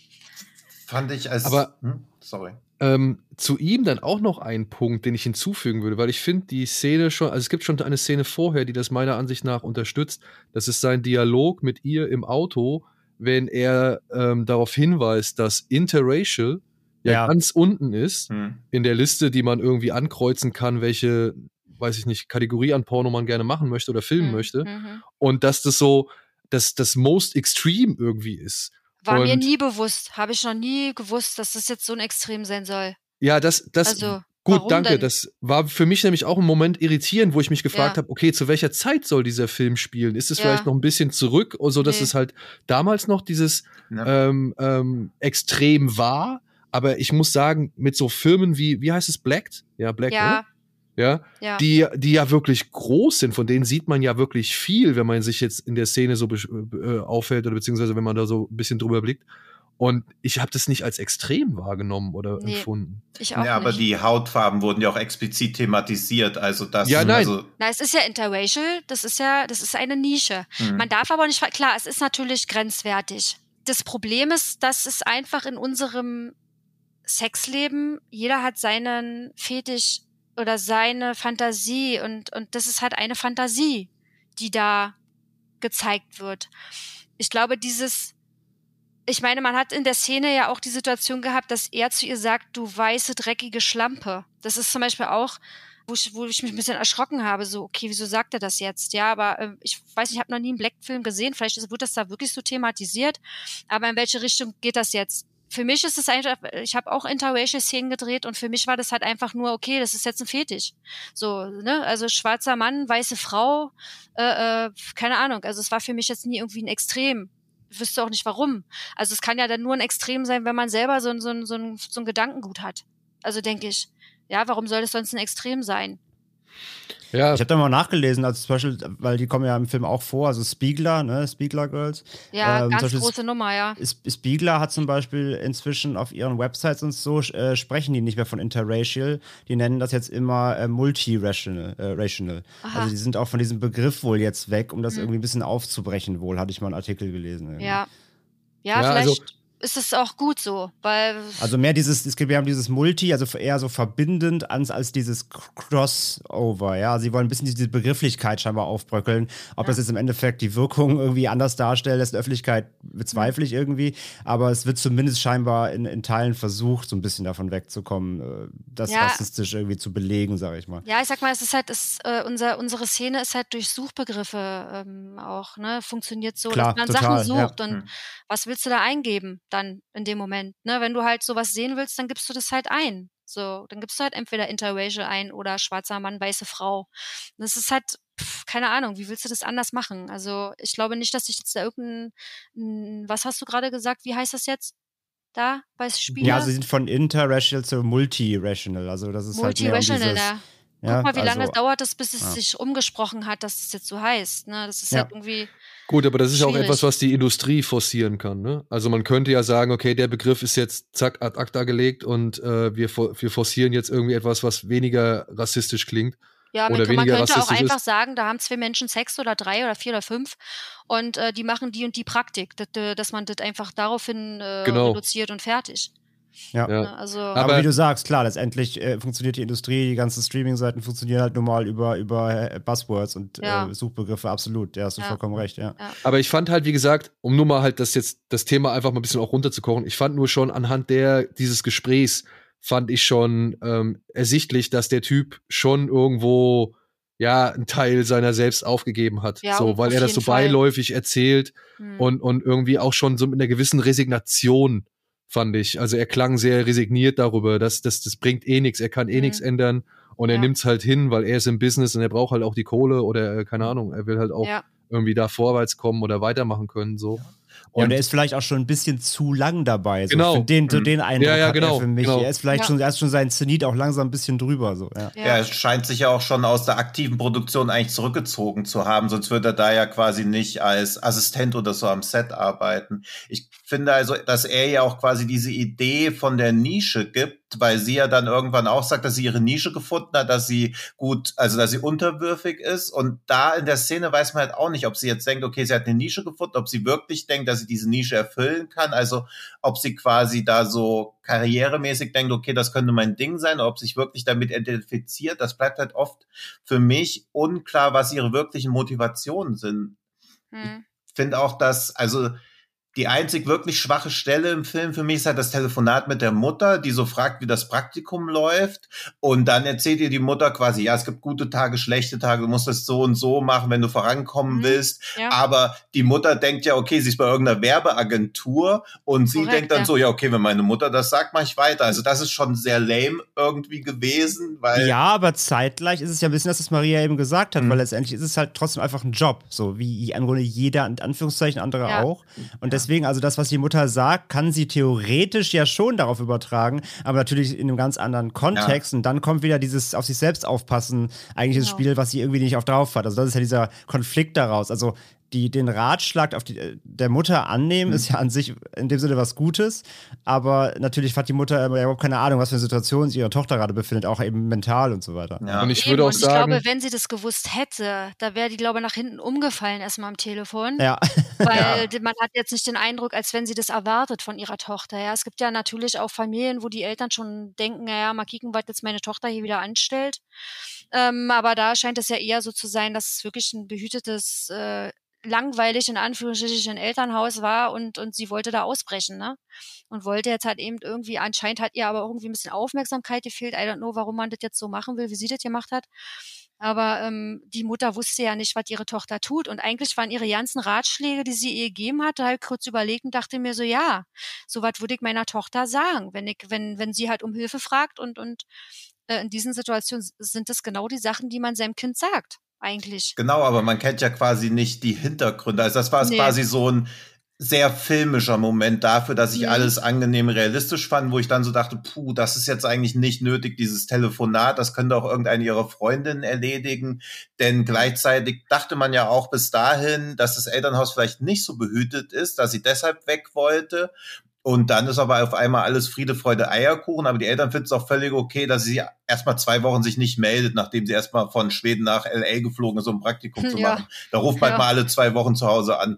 Speaker 3: fand ich als.
Speaker 1: Aber-
Speaker 3: hm? Sorry.
Speaker 1: Ähm, zu ihm dann auch noch ein Punkt, den ich hinzufügen würde, weil ich finde die Szene schon, also es gibt schon eine Szene vorher, die das meiner Ansicht nach unterstützt. Das ist sein Dialog mit ihr im Auto, wenn er ähm, darauf hinweist, dass Interracial ja,
Speaker 2: Ja.
Speaker 1: ganz unten ist
Speaker 3: Hm.
Speaker 1: in der Liste, die man irgendwie ankreuzen kann, welche, weiß ich nicht, Kategorie an Porno man gerne machen möchte oder filmen
Speaker 4: mhm,
Speaker 1: möchte.
Speaker 4: mhm.
Speaker 1: Und dass das so, dass das most extreme irgendwie ist.
Speaker 4: War mir
Speaker 1: Und-
Speaker 4: nie bewusst. Habe ich noch nie gewusst, dass das jetzt so ein Extrem sein soll.
Speaker 1: Ja, das, das,
Speaker 4: Also,
Speaker 1: Gut,
Speaker 4: warum
Speaker 1: danke.
Speaker 4: denn?
Speaker 1: Das war für mich nämlich auch ein Moment irritierend, wo ich mich gefragt
Speaker 4: Ja.
Speaker 1: habe, okay, zu welcher Zeit soll dieser Film spielen? Ist es
Speaker 4: Ja.
Speaker 1: vielleicht noch ein bisschen zurück, so dass
Speaker 4: Nee.
Speaker 1: es halt damals noch dieses
Speaker 3: Ja.
Speaker 1: ähm, ähm, extrem war? Aber ich muss sagen, mit so Firmen wie, wie heißt es, Blacked? Ja, Black,
Speaker 4: ja,
Speaker 1: ne? Ja,
Speaker 4: ja.
Speaker 1: die, die ja wirklich groß sind, von denen sieht man ja wirklich viel, wenn man sich jetzt in der Szene so besch- äh, aufhält oder beziehungsweise wenn man da so ein bisschen drüber blickt. Und ich habe das nicht als extrem wahrgenommen oder nee, empfunden.
Speaker 3: Ich auch ja, aber nicht. die Hautfarben wurden ja auch explizit thematisiert. Also das.
Speaker 1: Ja, nein.
Speaker 3: Also
Speaker 4: Na, es ist ja interracial. Das ist ja, das ist eine Nische. Hm. Man darf aber nicht. Klar, es ist natürlich grenzwertig. Das Problem ist, dass es einfach in unserem Sexleben jeder hat seinen Fetisch oder seine Fantasie und und das ist halt eine Fantasie, die da gezeigt wird. Ich glaube, dieses ich meine, man hat in der Szene ja auch die Situation gehabt, dass er zu ihr sagt, du weiße, dreckige Schlampe. Das ist zum Beispiel auch, wo ich, wo ich mich ein bisschen erschrocken habe, so, okay, wieso sagt er das jetzt? Ja, aber äh, ich weiß, ich habe noch nie einen Black-Film gesehen, vielleicht wird das da wirklich so thematisiert, aber in welche Richtung geht das jetzt? Für mich ist es einfach, ich habe auch interracial Szenen gedreht und für mich war das halt einfach nur, okay, das ist jetzt ein Fetisch. So, ne, also schwarzer Mann, weiße Frau, äh, äh, keine Ahnung, also es war für mich jetzt nie irgendwie ein Extrem wüsste auch nicht warum. Also es kann ja dann nur ein Extrem sein, wenn man selber so, so, so, ein, so ein Gedankengut hat. Also denke ich, ja, warum soll es sonst ein Extrem sein?
Speaker 2: Ja. Ich habe da mal nachgelesen, also zum Beispiel, weil die kommen ja im Film auch vor, also Spiegler, ne, Spiegler Girls.
Speaker 4: Ja, ähm, ganz große Nummer, ja.
Speaker 2: Spiegler hat zum Beispiel inzwischen auf ihren Websites und so, äh, sprechen die nicht mehr von interracial, die nennen das jetzt immer äh, multiracial. Äh, rational. Also die sind auch von diesem Begriff wohl jetzt weg, um das mhm. irgendwie ein bisschen aufzubrechen wohl, hatte ich mal einen Artikel gelesen.
Speaker 4: Irgendwie. Ja. Ja, ja vielleicht. Also, ist es auch gut so, weil.
Speaker 2: Also mehr dieses, es gibt, wir haben dieses Multi, also eher so verbindend als, als dieses Crossover, ja. Sie wollen ein bisschen diese Begrifflichkeit scheinbar aufbröckeln. Ob ja. das jetzt im Endeffekt die Wirkung irgendwie anders darstellt, lässt in der Öffentlichkeit bezweifle ich irgendwie. Aber es wird zumindest scheinbar in, in Teilen versucht, so ein bisschen davon wegzukommen, äh, das ja. rassistisch irgendwie zu belegen, sage ich mal.
Speaker 4: Ja, ich sag mal, es ist halt, es, äh, unser, unsere Szene ist halt durch Suchbegriffe ähm, auch, ne, funktioniert so,
Speaker 2: Klar,
Speaker 4: dass man
Speaker 2: total,
Speaker 4: Sachen sucht ja. und hm. was willst du da eingeben? Dann in dem Moment. Ne? Wenn du halt sowas sehen willst, dann gibst du das halt ein. So, dann gibst du halt entweder interracial ein oder schwarzer Mann, weiße Frau. Das ist halt, pf, keine Ahnung, wie willst du das anders machen? Also ich glaube nicht, dass ich jetzt da irgendein, was hast du gerade gesagt, wie heißt das jetzt? Da bei Spieler?
Speaker 2: Ja, sie sind von interracial zu multirational. Also das ist halt
Speaker 4: multirational, halt ja. Guck ja, mal, wie lange also, dauert es, bis es ja. sich umgesprochen hat, dass es jetzt so heißt. Ne? Das ist ja. halt irgendwie.
Speaker 1: Gut, aber das ist ja auch etwas, was die Industrie forcieren kann. Ne? Also man könnte ja sagen, okay, der Begriff ist jetzt zack ad acta gelegt und äh, wir, wir forcieren jetzt irgendwie etwas, was weniger rassistisch klingt.
Speaker 4: Ja, man, man könnte auch einfach ist. sagen, da haben zwei Menschen Sex oder drei oder vier oder fünf und äh, die machen die und die Praktik, dass, dass man das einfach daraufhin äh, genau. reduziert und fertig.
Speaker 2: Ja. ja. Also aber, aber, wie du sagst, klar, letztendlich äh, funktioniert die Industrie, die ganzen Streaming-Seiten funktionieren halt normal über, über äh, Buzzwords und ja. äh, Suchbegriffe, absolut. Ja, hast du ja. vollkommen recht, ja.
Speaker 1: Aber ich fand halt, wie gesagt, um nur mal halt das jetzt, das Thema einfach mal ein bisschen auch runterzukochen, ich fand nur schon anhand der, dieses Gesprächs, fand ich schon ähm, ersichtlich, dass der Typ schon irgendwo ja einen Teil seiner selbst aufgegeben hat, ja, so weil er das so Fall. beiläufig erzählt hm. und und irgendwie auch schon so mit einer gewissen Resignation fand ich. Also er klang sehr resigniert darüber, dass das, das bringt eh nichts, er kann eh mhm. nichts ändern und ja. er nimmt's halt hin, weil er ist im Business und er braucht halt auch die Kohle oder äh, keine mhm. Ahnung, er will halt auch ja. irgendwie da vorwärts kommen oder weitermachen können so.
Speaker 2: Und, und er ist vielleicht auch schon ein bisschen zu lang dabei. So
Speaker 1: genau.
Speaker 2: Für den, für den Eindruck
Speaker 1: ja, ja, genau,
Speaker 2: er für mich.
Speaker 1: Genau.
Speaker 2: Er ist vielleicht ja. schon, er ist schon sein Zenit auch langsam ein bisschen drüber. So. Ja.
Speaker 3: ja. er scheint sich ja auch schon aus der aktiven Produktion eigentlich zurückgezogen zu haben, sonst würde er da ja quasi nicht als Assistent oder so am Set arbeiten. Ich finde also, dass er ja auch quasi diese Idee von der Nische gibt, weil sie ja dann irgendwann auch sagt, dass sie ihre Nische gefunden hat, dass sie gut, also dass sie unterwürfig ist. Und da in der Szene weiß man halt auch nicht, ob sie jetzt denkt, okay, sie hat eine Nische gefunden, ob sie wirklich denkt, dass sie diese Nische erfüllen kann. Also ob sie quasi da so karrieremäßig denkt, okay, das könnte mein Ding sein, ob sich wirklich damit identifiziert. Das bleibt halt oft für mich unklar, was ihre wirklichen Motivationen sind. Hm. Ich finde auch, dass, also die einzig wirklich schwache Stelle im Film für mich ist halt das Telefonat mit der Mutter, die so fragt, wie das Praktikum läuft. Und dann erzählt ihr die Mutter quasi, ja, es gibt gute Tage, schlechte Tage, du musst das so und so machen, wenn du vorankommen mhm. willst. Ja. Aber die Mutter denkt ja, okay, sie ist bei irgendeiner Werbeagentur und sie Korrekt, denkt dann ja. so, ja, okay, wenn meine Mutter das sagt, mache ich weiter. Also das ist schon sehr lame irgendwie gewesen, weil.
Speaker 2: Ja, aber zeitgleich ist es ja ein bisschen, dass es Maria eben gesagt hat, mhm. weil letztendlich ist es halt trotzdem einfach ein Job, so wie im Grunde jeder, in Anführungszeichen, andere ja. auch. Und deswegen deswegen, also das, was die Mutter sagt, kann sie theoretisch ja schon darauf übertragen, aber natürlich in einem ganz anderen Kontext. Ja. Und dann kommt wieder dieses auf sich selbst aufpassen, eigentlich genau. das Spiel, was sie irgendwie nicht auf drauf hat. Also das ist ja dieser Konflikt daraus. Also die, den Ratschlag auf die, äh, der Mutter annehmen, ist ja an sich in dem Sinne was Gutes. Aber natürlich hat die Mutter überhaupt keine Ahnung, was für eine Situation sich ihre Tochter gerade befindet, auch eben mental und so weiter.
Speaker 1: Ja. Und ich Eben, würde auch sagen.
Speaker 4: Ich glaube, wenn sie das gewusst hätte, da wäre die, glaube ich, nach hinten umgefallen erstmal am Telefon.
Speaker 2: Ja.
Speaker 4: Weil ja. man hat jetzt nicht den Eindruck, als wenn sie das erwartet von ihrer Tochter. Ja, es gibt ja natürlich auch Familien, wo die Eltern schon denken, naja, mal kicken, was jetzt meine Tochter hier wieder anstellt. Ähm, aber da scheint es ja eher so zu sein, dass es wirklich ein behütetes äh, langweilig in Anführungsstrichen Elternhaus war und, und sie wollte da ausbrechen, ne? Und wollte jetzt halt eben irgendwie, anscheinend hat ihr aber irgendwie ein bisschen Aufmerksamkeit gefehlt. I don't know, warum man das jetzt so machen will, wie sie das gemacht hat. Aber ähm, die Mutter wusste ja nicht, was ihre Tochter tut. Und eigentlich waren ihre ganzen Ratschläge, die sie ihr gegeben hat, halt kurz überlegt und dachte mir so, ja, so was würde ich meiner Tochter sagen, wenn ich, wenn, wenn sie halt um Hilfe fragt und, und äh, in diesen Situationen sind das genau die Sachen, die man seinem Kind sagt eigentlich.
Speaker 3: Genau, aber man kennt ja quasi nicht die Hintergründe. Also das war nee. quasi so ein sehr filmischer Moment dafür, dass ich mhm. alles angenehm realistisch fand, wo ich dann so dachte, puh, das ist jetzt eigentlich nicht nötig, dieses Telefonat, das könnte auch irgendeine ihrer Freundinnen erledigen, denn gleichzeitig dachte man ja auch bis dahin, dass das Elternhaus vielleicht nicht so behütet ist, dass sie deshalb weg wollte und dann ist aber auf einmal alles Friede, Freude, Eierkuchen. Aber die Eltern finden es auch völlig okay, dass sie erstmal zwei Wochen sich nicht meldet, nachdem sie erstmal von Schweden nach LA geflogen ist, um ein Praktikum hm, zu machen. Da ruft man ja. mal alle zwei Wochen zu Hause an.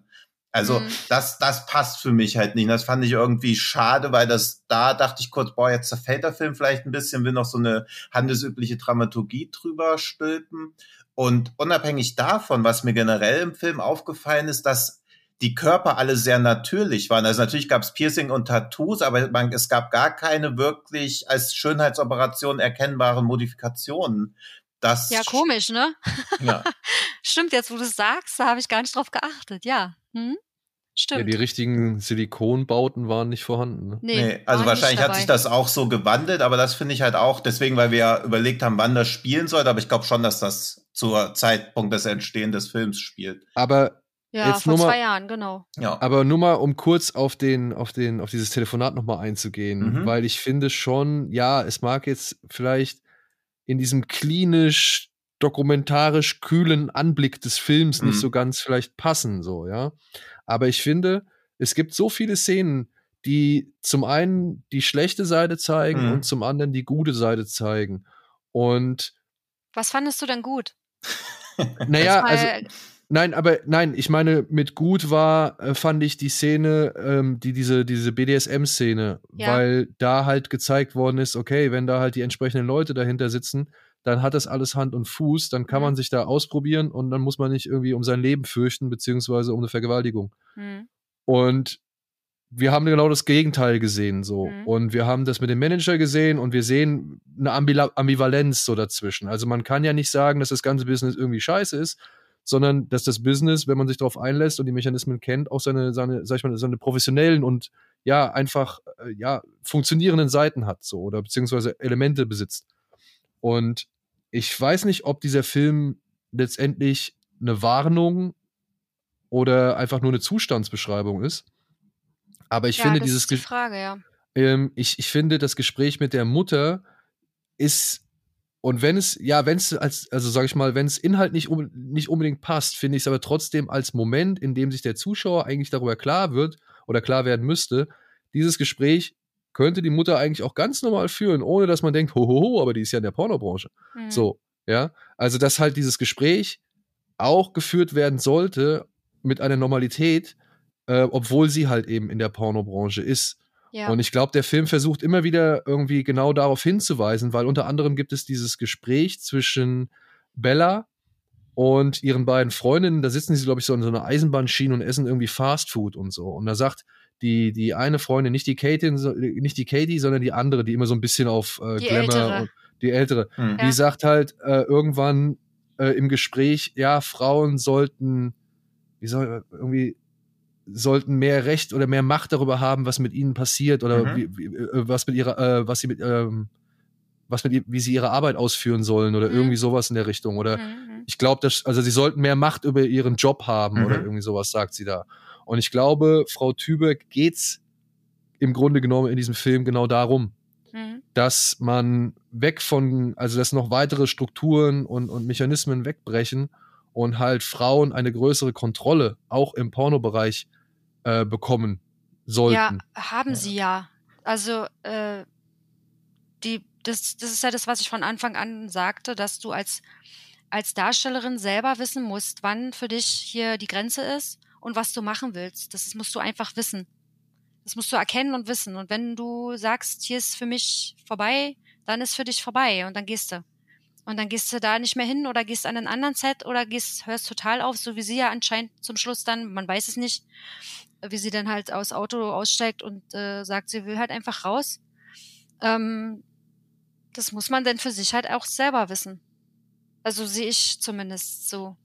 Speaker 3: Also mhm. das, das passt für mich halt nicht. Das fand ich irgendwie schade, weil das da dachte ich kurz, boah, jetzt zerfällt der Film vielleicht ein bisschen, will noch so eine handelsübliche Dramaturgie drüber stülpen. Und unabhängig davon, was mir generell im Film aufgefallen ist, dass die Körper alle sehr natürlich waren. Also natürlich gab es Piercing und Tattoos, aber man, es gab gar keine wirklich als Schönheitsoperation erkennbaren Modifikationen. Das
Speaker 4: ja, komisch, ne? Ja. Stimmt, jetzt wo du es sagst, da habe ich gar nicht drauf geachtet, ja. Hm? Stimmt. Ja,
Speaker 1: die richtigen Silikonbauten waren nicht vorhanden. Ne?
Speaker 3: Nee, nee also wahrscheinlich hat sich das auch so gewandelt, aber das finde ich halt auch, deswegen, weil wir ja überlegt haben, wann das spielen sollte, aber ich glaube schon, dass das zur Zeitpunkt des Entstehens des Films spielt.
Speaker 1: Aber
Speaker 4: ja, Jetzt vor zwei mal, Jahren, genau.
Speaker 1: Ja. Aber nur mal, um kurz auf den, auf den, auf dieses Telefonat nochmal einzugehen, mhm. weil ich finde schon, ja, es mag jetzt vielleicht in diesem klinisch, dokumentarisch kühlen Anblick des Films mhm. nicht so ganz vielleicht passen, so, ja. Aber ich finde, es gibt so viele Szenen, die zum einen die schlechte Seite zeigen mhm. und zum anderen die gute Seite zeigen. Und
Speaker 4: was fandest du denn gut?
Speaker 1: naja, also Nein, aber nein, ich meine, mit gut war, äh, fand ich die Szene, ähm, die, diese, diese BDSM-Szene, ja. weil da halt gezeigt worden ist, okay, wenn da halt die entsprechenden Leute dahinter sitzen, dann hat das alles Hand und Fuß, dann kann mhm. man sich da ausprobieren und dann muss man nicht irgendwie um sein Leben fürchten, beziehungsweise um eine Vergewaltigung. Mhm. Und wir haben genau das Gegenteil gesehen, so. Mhm. Und wir haben das mit dem Manager gesehen und wir sehen eine Ambivalenz so dazwischen. Also man kann ja nicht sagen, dass das ganze Business irgendwie scheiße ist, sondern dass das Business, wenn man sich darauf einlässt und die Mechanismen kennt, auch seine, seine, sag ich mal, seine professionellen und ja, einfach, äh, ja, funktionierenden Seiten hat, so, oder beziehungsweise Elemente besitzt. Und ich weiß nicht, ob dieser Film letztendlich eine Warnung oder einfach nur eine Zustandsbeschreibung ist. Aber ich ja, finde dieses
Speaker 4: die Frage, ja.
Speaker 1: Ähm, ich, ich finde, das Gespräch mit der Mutter ist und wenn es, ja, wenn es als, also sag ich mal, wenn es Inhalt nicht, um, nicht unbedingt passt, finde ich es aber trotzdem als Moment, in dem sich der Zuschauer eigentlich darüber klar wird oder klar werden müsste, dieses Gespräch könnte die Mutter eigentlich auch ganz normal führen, ohne dass man denkt, hohoho, aber die ist ja in der Pornobranche. Mhm. So, ja. Also, dass halt dieses Gespräch auch geführt werden sollte mit einer Normalität, äh, obwohl sie halt eben in der Pornobranche ist. Ja. Und ich glaube, der Film versucht immer wieder irgendwie genau darauf hinzuweisen, weil unter anderem gibt es dieses Gespräch zwischen Bella und ihren beiden Freundinnen. Da sitzen sie, glaube ich, so in so einer Eisenbahnschiene und essen irgendwie Fastfood und so. Und da sagt die, die eine Freundin, nicht die Katie, nicht die Katie, sondern die andere, die immer so ein bisschen auf äh, Glamour ältere. und die ältere, mhm. die sagt halt äh, irgendwann äh, im Gespräch, ja, Frauen sollten, wie soll irgendwie sollten mehr Recht oder mehr Macht darüber haben, was mit ihnen passiert oder mhm. wie, wie, äh, was mit ihrer, äh, was sie mit, ähm, was mit, wie sie ihre Arbeit ausführen sollen oder mhm. irgendwie sowas in der Richtung. Oder mhm. ich glaube, dass, also sie sollten mehr Macht über ihren Job haben oder mhm. irgendwie sowas, sagt sie da. Und ich glaube, Frau Tübeck geht's im Grunde genommen in diesem Film genau darum, mhm. dass man weg von, also dass noch weitere Strukturen und, und Mechanismen wegbrechen und halt Frauen eine größere Kontrolle auch im Pornobereich äh, bekommen sollten.
Speaker 4: Ja, haben sie ja. Also äh, die, das, das ist ja das, was ich von Anfang an sagte, dass du als, als Darstellerin selber wissen musst, wann für dich hier die Grenze ist und was du machen willst. Das musst du einfach wissen. Das musst du erkennen und wissen. Und wenn du sagst, hier ist für mich vorbei, dann ist für dich vorbei und dann gehst du. Und dann gehst du da nicht mehr hin oder gehst an einen anderen Set oder gehst, hörst total auf, so wie sie ja anscheinend zum Schluss dann, man weiß es nicht, wie sie dann halt aus Auto aussteigt und äh, sagt, sie will halt einfach raus. Ähm, das muss man denn für sich halt auch selber wissen. Also sehe ich zumindest so.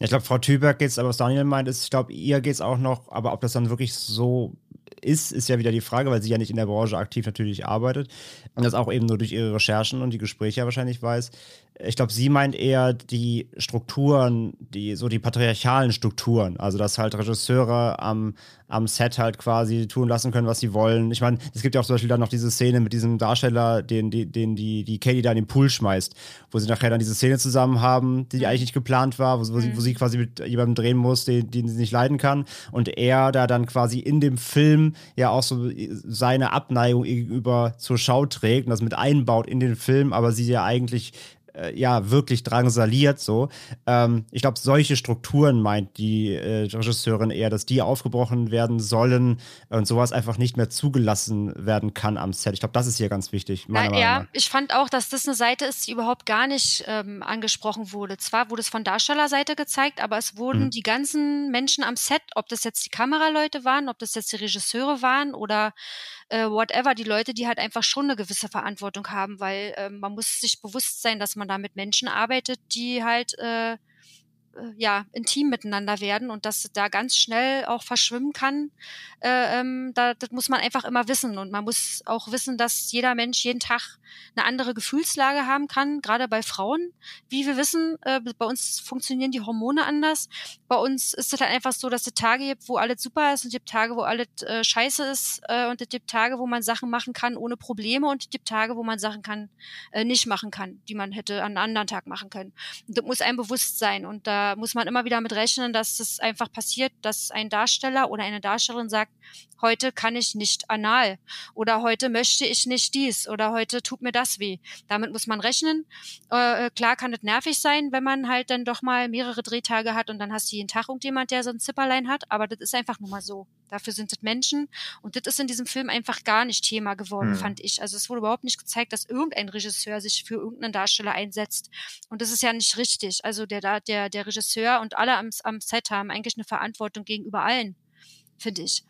Speaker 2: Ich glaube, Frau Tüberg geht's, aber was Daniel meint, ist, ich glaube, ihr geht's auch noch, aber ob das dann wirklich so ist, ist ja wieder die Frage, weil sie ja nicht in der Branche aktiv natürlich arbeitet und das auch eben nur durch ihre Recherchen und die Gespräche wahrscheinlich weiß. Ich glaube, sie meint eher die Strukturen, die so die patriarchalen Strukturen, also dass halt Regisseure am, am Set halt quasi tun lassen können, was sie wollen. Ich meine, es gibt ja auch zum Beispiel dann noch diese Szene mit diesem Darsteller, den, den, den die, die Katie da in den Pool schmeißt, wo sie nachher dann diese Szene zusammen haben, die, die eigentlich nicht geplant war, wo, wo, sie, wo sie quasi mit jemandem drehen muss, den, den sie nicht leiden kann. Und er da dann quasi in dem Film ja auch so seine Abneigung gegenüber zur Schau trägt und das mit einbaut in den Film, aber sie ja eigentlich äh, ja wirklich drangsaliert so. Ähm, ich glaube, solche Strukturen meint die äh, Regisseurin eher, dass die aufgebrochen werden sollen und sowas einfach nicht mehr zugelassen werden kann am Set. Ich glaube, das ist hier ganz wichtig.
Speaker 4: Na, ja, ich fand auch, dass das eine Seite ist, die überhaupt gar nicht ähm, angesprochen wurde. Zwar wurde es von Darstellerseite gezeigt, aber es wurden mhm. die ganzen Menschen am Set, ob das jetzt die Kameraleute waren, ob das jetzt die Regisseure waren oder äh, whatever, die Leute, die halt einfach schon eine gewisse Verantwortung haben, weil äh, man muss sich bewusst sein, dass man da mit Menschen arbeitet, die halt äh, äh, ja, intim miteinander werden und dass da ganz schnell auch verschwimmen kann, äh, ähm, da, das muss man einfach immer wissen. Und man muss auch wissen, dass jeder Mensch jeden Tag eine andere Gefühlslage haben kann, gerade bei Frauen. Wie wir wissen, äh, bei uns funktionieren die Hormone anders. Bei uns ist es halt einfach so, dass es Tage gibt, wo alles super ist und es gibt Tage, wo alles äh, scheiße ist äh, und es gibt Tage, wo man Sachen machen kann ohne Probleme und es gibt Tage, wo man Sachen kann, äh, nicht machen kann, die man hätte an einem anderen Tag machen können. Und das muss einem bewusst sein und da muss man immer wieder mit rechnen, dass es einfach passiert, dass ein Darsteller oder eine Darstellerin sagt, heute kann ich nicht anal oder heute möchte ich nicht dies oder heute tut mir das weh. Damit muss man rechnen. Äh, klar kann es nervig sein, wenn man halt dann doch mal mehrere Drehtage hat und dann hast du jeden Tag irgendjemand, der so ein Zipperlein hat, aber das ist einfach nur mal so. Dafür sind es Menschen und das ist in diesem Film einfach gar nicht Thema geworden, hm. fand ich. Also es wurde überhaupt nicht gezeigt, dass irgendein Regisseur sich für irgendeinen Darsteller einsetzt und das ist ja nicht richtig. Also der, der, der Regisseur und alle am, am Set haben eigentlich eine Verantwortung gegenüber allen, finde ich.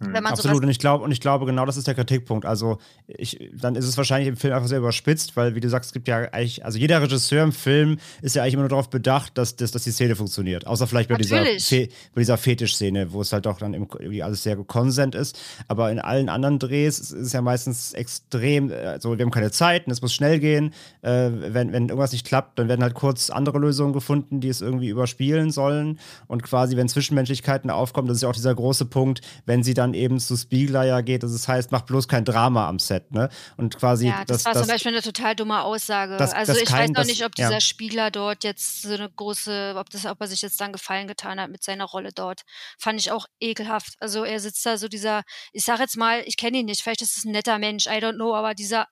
Speaker 2: Absolut, und ich glaube, und ich glaube, genau das ist der Kritikpunkt. Also, ich, dann ist es wahrscheinlich im Film einfach sehr überspitzt, weil, wie du sagst, es gibt ja eigentlich, also jeder Regisseur im Film ist ja eigentlich immer nur darauf bedacht, dass, dass, dass die Szene funktioniert. Außer vielleicht bei dieser, Fe bei dieser Fetisch-Szene, wo es halt doch dann irgendwie alles sehr konsent ist. Aber in allen anderen Drehs ist es ja meistens extrem, also wir haben keine Zeit und es muss schnell gehen. Äh, wenn, wenn irgendwas nicht klappt, dann werden halt kurz andere Lösungen gefunden, die es irgendwie überspielen sollen. Und quasi, wenn Zwischenmenschlichkeiten aufkommen, das ist ja auch dieser große Punkt, wenn sie dann dann eben zu Spiegler ja geht, dass es heißt, mach bloß kein Drama am Set, ne? Und quasi.
Speaker 4: Ja, das, das war das, zum Beispiel eine total dumme Aussage. Das, also ich kein, weiß noch nicht, ob dieser ja. Spiegler dort jetzt so eine große, ob das, ob er sich jetzt dann Gefallen getan hat mit seiner Rolle dort. Fand ich auch ekelhaft. Also er sitzt da so dieser, ich sag jetzt mal, ich kenne ihn nicht, vielleicht ist es ein netter Mensch, I don't know, aber dieser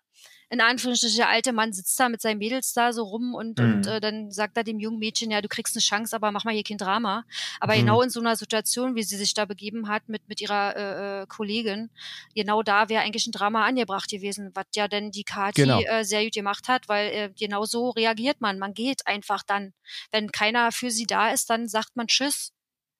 Speaker 4: in Anführungsstrichen, der alte Mann sitzt da mit seinen Mädels da so rum und, mhm. und äh, dann sagt er dem jungen Mädchen, ja, du kriegst eine Chance, aber mach mal hier kein Drama. Aber mhm. genau in so einer Situation, wie sie sich da begeben hat mit, mit ihrer äh, äh Kollegin, genau da wäre eigentlich ein Drama angebracht gewesen, was ja denn die Kati genau. äh, sehr gut gemacht hat, weil äh, genau so reagiert man. Man geht einfach dann. Wenn keiner für sie da ist, dann sagt man Tschüss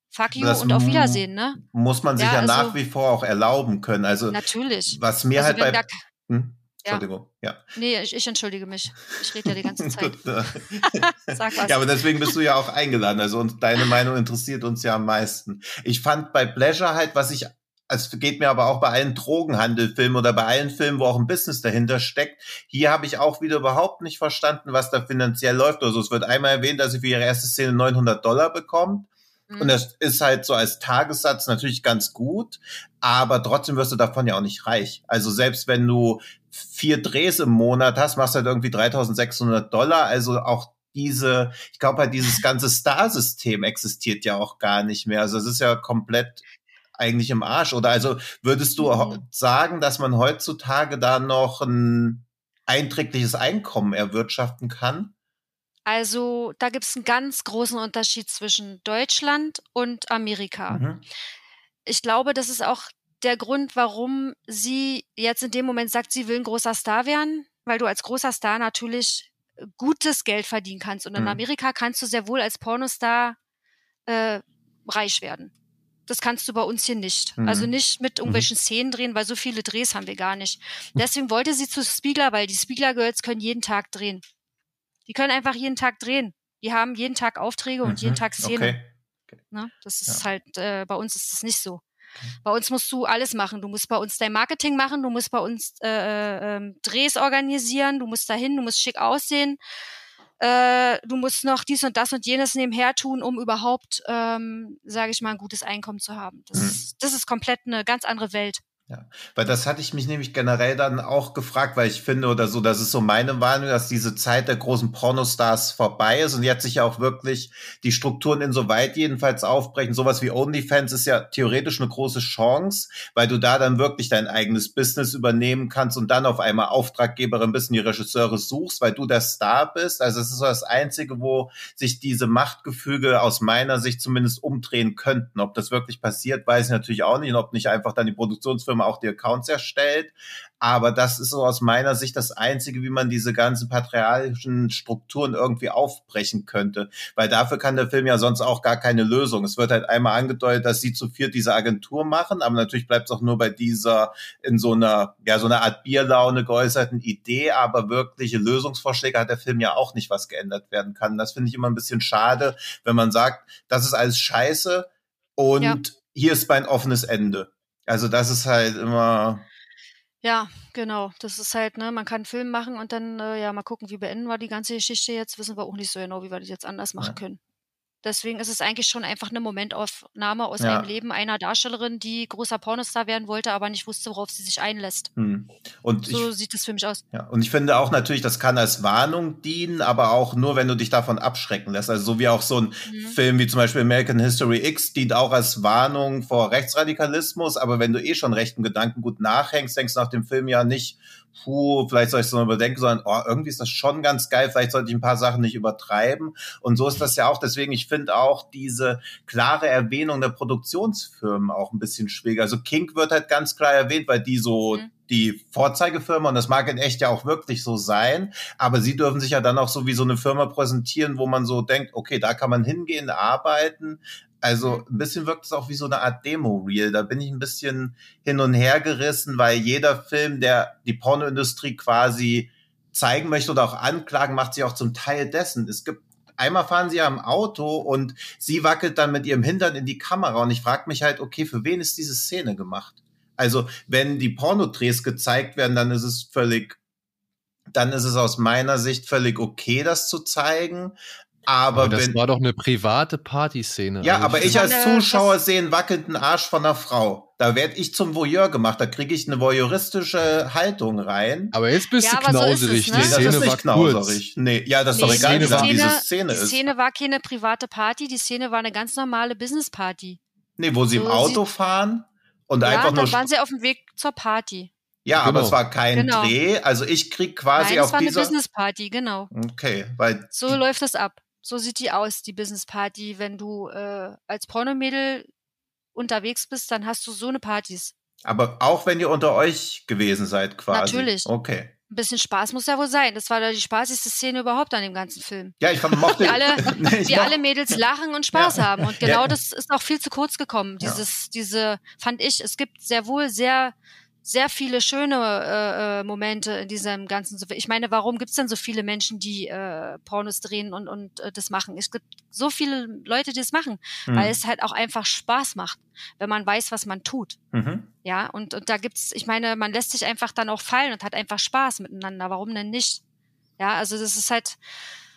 Speaker 4: fuck you das und auf Wiedersehen, ne?
Speaker 3: Muss man sich ja, ja also, nach wie vor auch erlauben können. Also
Speaker 4: natürlich.
Speaker 3: Was mir also halt bei hm?
Speaker 4: Entschuldigung, ja. Nee, ich, ich, entschuldige mich. Ich rede ja die ganze Zeit.
Speaker 3: Sag was. Ja, aber deswegen bist du ja auch eingeladen. Also und deine Meinung interessiert uns ja am meisten. Ich fand bei Pleasure halt, was ich es geht mir aber auch bei allen Drogenhandelfilmen oder bei allen Filmen, wo auch ein Business dahinter steckt. Hier habe ich auch wieder überhaupt nicht verstanden, was da finanziell läuft. Also es wird einmal erwähnt, dass sie für ihre erste Szene 900 Dollar bekommt. Und mhm. das ist halt so als Tagessatz natürlich ganz gut, aber trotzdem wirst du davon ja auch nicht reich. Also selbst wenn du vier Drehs im Monat hast, machst du halt irgendwie 3600 Dollar. Also auch diese, ich glaube halt dieses ganze Star-System existiert ja auch gar nicht mehr. Also es ist ja komplett eigentlich im Arsch. Oder also würdest du mhm. sagen, dass man heutzutage da noch ein einträgliches Einkommen erwirtschaften kann?
Speaker 4: Also da gibt es einen ganz großen Unterschied zwischen Deutschland und Amerika. Mhm. Ich glaube, das ist auch der Grund, warum sie jetzt in dem Moment sagt, sie will ein großer Star werden, weil du als großer Star natürlich gutes Geld verdienen kannst. Und in mhm. Amerika kannst du sehr wohl als Pornostar äh, reich werden. Das kannst du bei uns hier nicht. Mhm. Also nicht mit mhm. irgendwelchen mhm. Szenen drehen, weil so viele Drehs haben wir gar nicht. Deswegen wollte sie zu Spiegler, weil die Spiegler Girls können jeden Tag drehen. Die können einfach jeden Tag drehen. Die haben jeden Tag Aufträge und jeden mhm. Tag Szenen. Okay. okay. Ne? Das ist ja. halt, äh, bei uns ist das nicht so. Bei uns musst du alles machen. Du musst bei uns dein Marketing machen, du musst bei uns äh, äh, ähm, Drehs organisieren, du musst dahin, du musst schick aussehen, äh, du musst noch dies und das und jenes nebenher tun, um überhaupt, ähm, sage ich mal, ein gutes Einkommen zu haben. Das, mhm. ist, das ist komplett eine ganz andere Welt.
Speaker 3: Ja, weil das hatte ich mich nämlich generell dann auch gefragt, weil ich finde oder so, das ist so meine Wahrnehmung, dass diese Zeit der großen Pornostars vorbei ist und jetzt sich ja auch wirklich die Strukturen insoweit jedenfalls aufbrechen. Sowas wie OnlyFans ist ja theoretisch eine große Chance, weil du da dann wirklich dein eigenes Business übernehmen kannst und dann auf einmal Auftraggeberin bist und die Regisseure suchst, weil du der Star bist. Also es ist so das Einzige, wo sich diese Machtgefüge aus meiner Sicht zumindest umdrehen könnten. Ob das wirklich passiert, weiß ich natürlich auch nicht und ob nicht einfach dann die Produktionsfirma Firma auch die Accounts erstellt. Aber das ist so aus meiner Sicht das Einzige, wie man diese ganzen patriarchalischen Strukturen irgendwie aufbrechen könnte. Weil dafür kann der Film ja sonst auch gar keine Lösung. Es wird halt einmal angedeutet, dass sie zu viert diese Agentur machen, aber natürlich bleibt es auch nur bei dieser in so einer, ja, so einer Art Bierlaune geäußerten Idee, aber wirkliche Lösungsvorschläge hat der Film ja auch nicht, was geändert werden kann. Das finde ich immer ein bisschen schade, wenn man sagt, das ist alles scheiße und ja. hier ist mein offenes Ende. Also das ist halt immer.
Speaker 4: Ja, genau. Das ist halt, ne, man kann einen Film machen und dann, äh, ja, mal gucken, wie beenden wir die ganze Geschichte jetzt. Wissen wir auch nicht so genau, wie wir das jetzt anders machen ja. können. Deswegen ist es eigentlich schon einfach eine Momentaufnahme aus ja. einem Leben einer Darstellerin, die großer Pornostar werden wollte, aber nicht wusste, worauf sie sich einlässt. Hm.
Speaker 3: Und
Speaker 4: so ich, sieht es für mich aus.
Speaker 3: Ja, und ich finde auch natürlich, das kann als Warnung dienen, aber auch nur, wenn du dich davon abschrecken lässt. Also so wie auch so ein mhm. Film wie zum Beispiel American History X dient auch als Warnung vor Rechtsradikalismus, aber wenn du eh schon rechten Gedanken gut nachhängst, denkst du nach dem Film ja nicht, puh, vielleicht soll ich es noch überdenken, sondern oh, irgendwie ist das schon ganz geil, vielleicht sollte ich ein paar Sachen nicht übertreiben. Und so ist das ja auch. Deswegen, ich finde auch diese klare Erwähnung der Produktionsfirmen auch ein bisschen schwieriger. Also Kink wird halt ganz klar erwähnt, weil die so mhm. Die Vorzeigefirma, und das mag in echt ja auch wirklich so sein, aber sie dürfen sich ja dann auch so wie so eine Firma präsentieren, wo man so denkt, okay, da kann man hingehen, arbeiten, also mhm. ein bisschen wirkt es auch wie so eine Art Demo-Reel. Da bin ich ein bisschen hin und her gerissen, weil jeder Film, der die Pornoindustrie quasi zeigen möchte oder auch anklagen, macht sich auch zum Teil dessen. Es gibt einmal fahren sie ja im Auto und sie wackelt dann mit ihrem Hintern in die Kamera und ich frage mich halt, okay, für wen ist diese Szene gemacht? Also, wenn die Pornodrehs gezeigt werden, dann ist es völlig dann ist es aus meiner Sicht völlig okay, das zu zeigen. Aber, aber
Speaker 1: das
Speaker 3: wenn,
Speaker 1: war doch eine private Partyszene.
Speaker 3: Ja, also aber ich als Zuschauer sehe einen wackelnden Arsch von einer Frau. Da werde ich zum Voyeur gemacht. Da kriege ich eine voyeuristische Haltung rein.
Speaker 1: Aber jetzt bist ja, du knauserig.
Speaker 3: So es, ne? Die Szene das ist nicht knauserig. Nee, ja, das ist nee, doch egal, wie lang diese Szene
Speaker 4: ist. Die Szene war keine private Party. Die Szene war eine ganz normale Business-Party.
Speaker 3: Nee, wo sie so im Auto sie, fahren und ja, einfach nur.
Speaker 4: dann waren sie auf dem Weg zur Party.
Speaker 3: Ja, genau. aber es war kein genau. Dreh. Also ich krieg quasi Nein, auf dieser. Es war
Speaker 4: eine Business Party, genau.
Speaker 3: Okay, weil
Speaker 4: so läuft das ab so sieht die aus, die Business Party. Wenn du äh, als Pornomädel unterwegs bist, dann hast du so eine Partys.
Speaker 3: Aber auch wenn ihr unter euch gewesen seid, quasi.
Speaker 4: Natürlich.
Speaker 3: Okay.
Speaker 4: Ein bisschen Spaß muss ja wohl sein. Das war da die spaßigste Szene überhaupt an dem ganzen Film.
Speaker 3: Ja, ich fand, mochte.
Speaker 4: wie alle, nee, wie alle Mädels lachen und Spaß ja. haben. Und genau ja. das ist auch viel zu kurz gekommen. Dieses, ja. diese, fand ich, es gibt sehr wohl sehr sehr viele schöne äh, äh, Momente in diesem ganzen. Ich meine, warum gibt es denn so viele Menschen, die äh, Pornos drehen und, und äh, das machen? Es gibt so viele Leute, die das machen, mhm. weil es halt auch einfach Spaß macht, wenn man weiß, was man tut. Mhm. Ja, und, und da gibt's, ich meine, man lässt sich einfach dann auch fallen und hat einfach Spaß miteinander. Warum denn nicht? Ja, also das ist halt,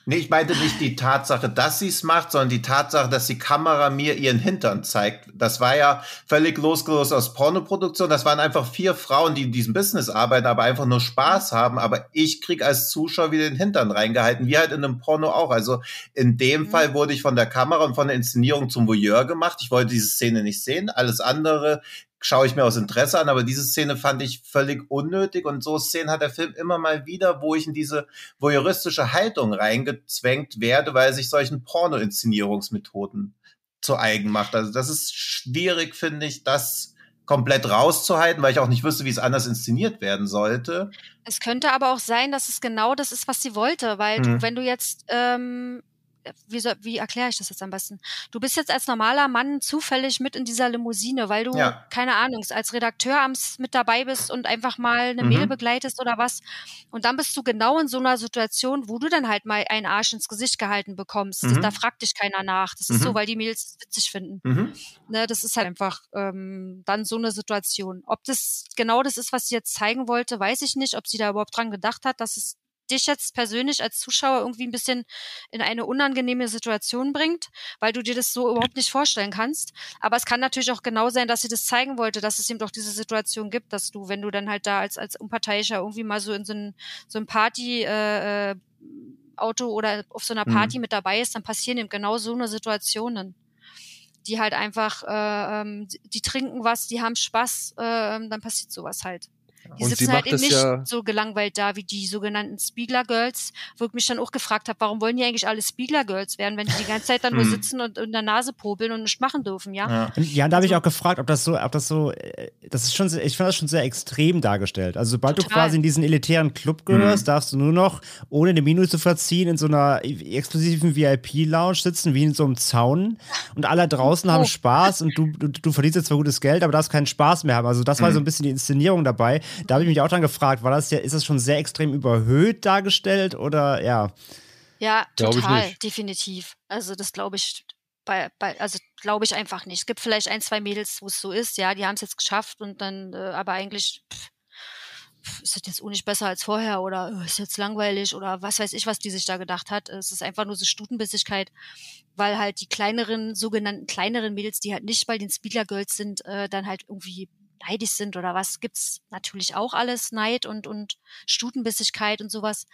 Speaker 3: Nee, ich meinte nicht die Tatsache, dass sie es macht, sondern die Tatsache, dass die Kamera mir ihren Hintern zeigt. Das war ja völlig losgelöst aus Pornoproduktion. Das waren einfach vier Frauen, die in diesem Business arbeiten, aber einfach nur Spaß haben. Aber ich krieg als Zuschauer wieder den Hintern reingehalten, wie halt in einem Porno auch. Also in dem mhm. Fall wurde ich von der Kamera und von der Inszenierung zum Voyeur gemacht. Ich wollte diese Szene nicht sehen. Alles andere schaue ich mir aus Interesse an, aber diese Szene fand ich völlig unnötig und so Szenen hat der Film immer mal wieder, wo ich in diese voyeuristische Haltung reingezwängt werde, weil er sich solchen Porno-Inszenierungsmethoden zu eigen macht. Also das ist schwierig, finde ich, das komplett rauszuhalten, weil ich auch nicht wüsste, wie es anders inszeniert werden sollte.
Speaker 4: Es könnte aber auch sein, dass es genau das ist, was sie wollte, weil hm. du, wenn du jetzt ähm, wie, soll, wie erkläre ich das jetzt am besten? Du bist jetzt als normaler Mann zufällig mit in dieser Limousine, weil du, ja. keine Ahnung, als Redakteur abends mit dabei bist und einfach mal eine mhm. Mail begleitest oder was. Und dann bist du genau in so einer Situation, wo du dann halt mal einen Arsch ins Gesicht gehalten bekommst. Mhm. Da fragt dich keiner nach. Das mhm. ist so, mhm. weil die Mails es witzig finden. Mhm. Ne, das ist halt einfach ähm, dann so eine Situation. Ob das genau das ist, was sie jetzt zeigen wollte, weiß ich nicht. Ob sie da überhaupt dran gedacht hat, dass es dich jetzt persönlich als Zuschauer irgendwie ein bisschen in eine unangenehme Situation bringt, weil du dir das so überhaupt nicht vorstellen kannst. Aber es kann natürlich auch genau sein, dass sie das zeigen wollte, dass es eben doch diese Situation gibt, dass du, wenn du dann halt da als, als Unparteiischer irgendwie mal so in so ein, so ein Party, äh, äh Auto oder auf so einer Party mhm. mit dabei ist, dann passieren eben genau so eine Situationen die halt einfach, äh, ähm, die trinken was, die haben Spaß, äh, dann passiert sowas halt. Die und sitzen halt eben nicht ja so gelangweilt da wie die sogenannten Spiegler Girls, wo ich mich dann auch gefragt habe, warum wollen die eigentlich alle Spiegler Girls werden, wenn die die ganze Zeit dann nur hm. sitzen und in der Nase popeln und nichts machen dürfen, ja?
Speaker 2: Ja, ja da habe ich auch gefragt, ob das so, ob das so, äh, das ist schon, ich fand das schon sehr extrem dargestellt. Also sobald Total. du quasi in diesen elitären Club gehörst, mhm. darfst du nur noch, ohne eine Minute zu verziehen, in so einer exklusiven VIP-Lounge sitzen, wie in so einem Zaun und alle draußen oh. haben Spaß und du, du, du verdienst jetzt zwar gutes Geld, aber darfst keinen Spaß mehr haben. Also das war mhm. so ein bisschen die Inszenierung dabei. Da habe ich mich auch dann gefragt, war das ja, ist das schon sehr extrem überhöht dargestellt oder ja?
Speaker 4: Ja, total, definitiv. Also das glaube ich bei, bei, also glaube ich einfach nicht. Es gibt vielleicht ein, zwei Mädels, wo es so ist, ja, die haben es jetzt geschafft und dann, äh, aber eigentlich pff, pff, ist das jetzt auch nicht besser als vorher oder äh, ist jetzt langweilig oder was weiß ich, was die sich da gedacht hat. Es ist einfach nur so Stutenbissigkeit, weil halt die kleineren, sogenannten kleineren Mädels, die halt nicht bei den Speedler Girls sind, äh, dann halt irgendwie neidisch sind oder was, gibt's natürlich auch alles, Neid und, und Stutenbissigkeit und sowas.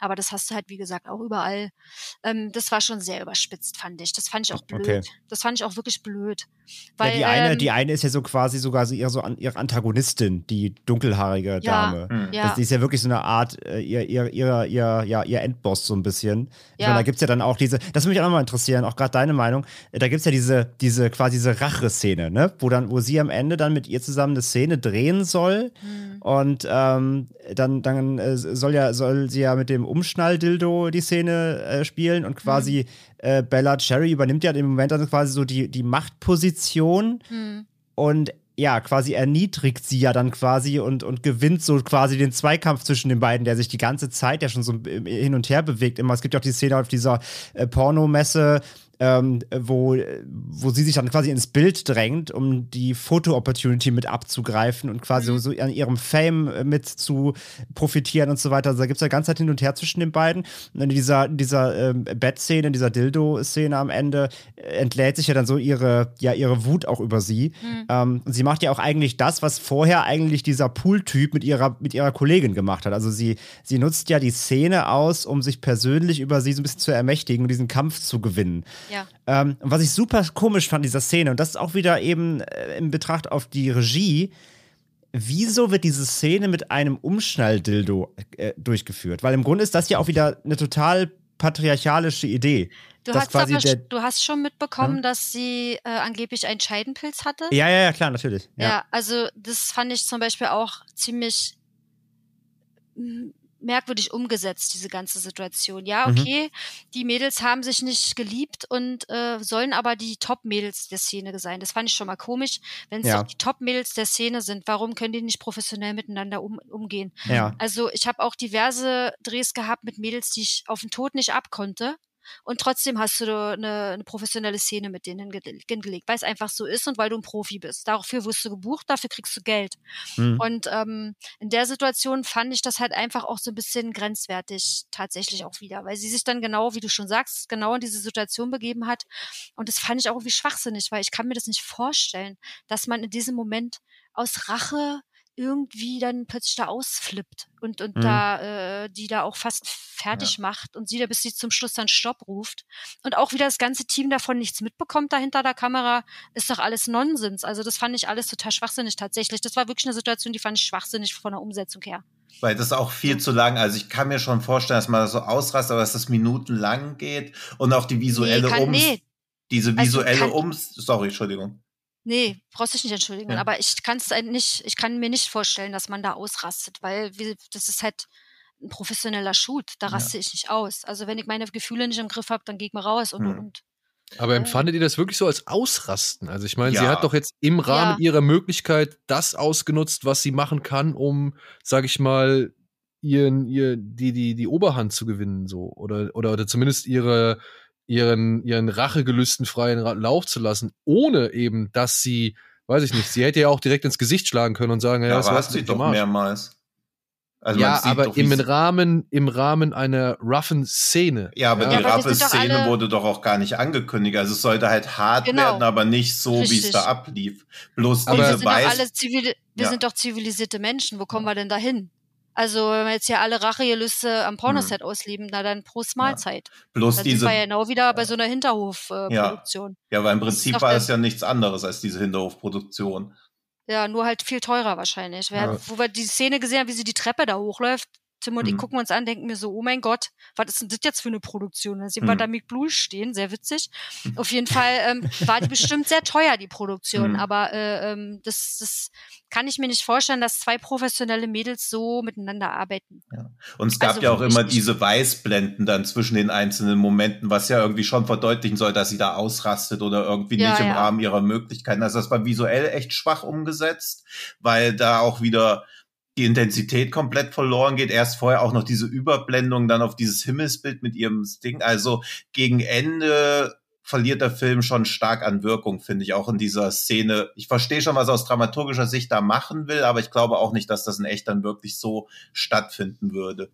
Speaker 4: Aber das hast du halt, wie gesagt, auch überall. Ähm, das war schon sehr überspitzt, fand ich. Das fand ich auch blöd. Okay. Das fand ich auch wirklich blöd. Weil,
Speaker 2: ja, die, eine,
Speaker 4: ähm,
Speaker 2: die eine ist ja so quasi sogar so ihre, so an, ihre Antagonistin, die dunkelhaarige ja, Dame. Mhm. Ja. Das, die ist ja wirklich so eine Art, äh, ihr, ihr, ihr, ihr, ja, ihr Endboss so ein bisschen. Ich ja. meine, da gibt es ja dann auch diese, das würde mich auch nochmal interessieren, auch gerade deine Meinung, da gibt es ja diese, diese quasi diese Rache-Szene, ne? Wo dann, wo sie am Ende dann mit ihr zusammen eine Szene drehen soll. Mhm. Und ähm, dann, dann äh, soll ja, soll sie ja mit dem Umschnalldildo die Szene äh, spielen und quasi mhm äh, Bella Cherry übernimmt ja im Moment dann quasi so die, die Machtposition hm. und ja, quasi erniedrigt sie ja dann quasi und, und gewinnt so quasi den Zweikampf zwischen den beiden, der sich die ganze Zeit ja schon so hin und her bewegt. Immer. Es gibt ja auch die Szene auf dieser äh, Pornomesse, ähm, wo, wo sie sich dann quasi ins Bild drängt, um die Foto-Opportunity mit abzugreifen und quasi mhm. so an ihrem Fame äh, mit zu profitieren und so weiter. Also da gibt es ja ganz Zeit hin und her zwischen den beiden. Und in dieser, dieser ähm, Bett-Szene, in dieser Dildo-Szene am Ende äh, entlädt sich ja dann so ihre, ja, ihre Wut auch über sie. Mhm. Ähm, und sie macht ja auch eigentlich das, was vorher eigentlich dieser Pool-Typ mit ihrer, mit ihrer Kollegin gemacht hat. Also sie, sie nutzt ja die Szene aus, um sich persönlich über sie so ein bisschen zu ermächtigen und diesen Kampf zu gewinnen.
Speaker 4: Ja.
Speaker 2: Ähm, was ich super komisch fand, dieser Szene, und das ist auch wieder eben äh, in Betracht auf die Regie, wieso wird diese Szene mit einem Umschnalldildo äh, durchgeführt? Weil im Grunde ist das ja auch wieder eine total patriarchalische Idee.
Speaker 4: Du, hast, aber, der, du hast schon mitbekommen, hm? dass sie äh, angeblich einen Scheidenpilz hatte?
Speaker 2: Ja, ja, ja, klar, natürlich.
Speaker 4: Ja. ja, also das fand ich zum Beispiel auch ziemlich merkwürdig umgesetzt, diese ganze Situation. Ja, mhm. okay, mhm. die Mädels haben sich nicht geliebt und äh, sollen aber die Top-Mädels der Szene sein. Das fand ich schon mal komisch. Wenn es ja. die Top-Mädels der Szene sind, warum können die nicht professionell miteinander um, umgehen?
Speaker 2: Ja.
Speaker 4: Also ich habe auch diverse Drehs gehabt mit Mädels, die ich auf den Tod nicht abkonnte. Und trotzdem hast du eine, eine professionelle Szene mit denen hingelegt, weil es einfach so ist und weil du ein Profi bist. Dafür wirst du gebucht, dafür kriegst du Geld. Mhm. Und ähm, in der Situation fand ich das halt einfach auch so ein bisschen grenzwertig tatsächlich auch wieder, weil sie sich dann genau, wie du schon sagst, genau in diese Situation begeben hat. Und das fand ich auch irgendwie schwachsinnig, weil ich kann mir das nicht vorstellen, dass man in diesem Moment aus Rache irgendwie dann plötzlich da ausflippt und, und mhm. da äh, die da auch fast fertig ja. macht und sie da bis sie zum Schluss dann Stopp ruft. Und auch wieder das ganze Team davon nichts mitbekommt da hinter der Kamera, ist doch alles Nonsens. Also das fand ich alles total schwachsinnig tatsächlich. Das war wirklich eine Situation, die fand ich schwachsinnig von der Umsetzung her.
Speaker 3: Weil das auch viel zu lang, also ich kann mir schon vorstellen, dass man das so ausrast, aber dass das minutenlang geht und auch die visuelle nee, kann, Ums, nee. diese also visuelle also Ums, sorry, Entschuldigung.
Speaker 4: Nee, brauchst dich nicht entschuldigen. Ja. Aber ich kann es nicht, ich kann mir nicht vorstellen, dass man da ausrastet, weil wir, das ist halt ein professioneller Shoot. Da raste ja. ich nicht aus. Also wenn ich meine Gefühle nicht im Griff habe, dann gehe ich mal raus und, hm. und.
Speaker 1: Aber empfandet ihr das wirklich so als Ausrasten? Also ich meine, ja. sie hat doch jetzt im Rahmen ihrer Möglichkeit das ausgenutzt, was sie machen kann, um, sag ich mal, ihren, ihr, die, die, die Oberhand zu gewinnen, so. Oder, oder, oder zumindest ihre, ihren, ihren Rachegelüsten freien Lauf zu lassen, ohne eben, dass sie, weiß ich nicht, sie hätte ja auch direkt ins Gesicht schlagen können und sagen, ja, ja
Speaker 3: das war sie doch Marsch. mehrmals.
Speaker 1: Also ja, aber doch, im Rahmen, im Rahmen einer roughen Szene.
Speaker 3: Ja, aber ja. die roughe Szene wurde doch auch gar nicht angekündigt. Also es sollte halt hart genau. werden, aber nicht so, wie es da ablief. Bloß aber diese wir, sind
Speaker 4: alle zivil wir ja. sind doch zivilisierte Menschen. Wo kommen wir denn da hin? Also, wenn wir jetzt hier alle Rachegelüste am Pornoset mhm. ausleben, na dann Prost Mahlzeit. Ja.
Speaker 3: Bloß
Speaker 4: dann
Speaker 3: diese.
Speaker 4: Sind wir ja genau wieder bei so einer Hinterhofproduktion.
Speaker 3: Ja. ja, weil im Prinzip war es ja nichts anderes als diese Hinterhofproduktion.
Speaker 4: Ja, nur halt viel teurer wahrscheinlich. Ja. Wo wir die Szene gesehen haben, wie sie die Treppe da hochläuft, Tim und mhm. ich gucken uns an, denken mir so, oh mein Gott, was ist denn das jetzt für eine Produktion? Dann sehen mhm. wir da Mick Blue stehen, sehr witzig. Mhm. Auf jeden Fall ähm, war die bestimmt sehr teuer, die Produktion, mhm. aber äh, ähm, das, das kann ich mir nicht vorstellen, dass zwei professionelle Mädels so miteinander arbeiten.
Speaker 3: Ja. Und es gab also, ja auch immer diese Weißblenden dann zwischen den einzelnen Momenten, was ja irgendwie schon verdeutlichen soll, dass sie da ausrastet oder irgendwie ja, nicht im ja. Rahmen ihrer Möglichkeiten. Also das war visuell echt schwach umgesetzt, weil da auch wieder die Intensität komplett verloren geht. Erst vorher auch noch diese Überblendung dann auf dieses Himmelsbild mit ihrem Ding. Also gegen Ende verliert der Film schon stark an Wirkung, finde ich, auch in dieser Szene. Ich verstehe schon, was er aus dramaturgischer Sicht da machen will, aber ich glaube auch nicht, dass das in echt dann wirklich so stattfinden würde.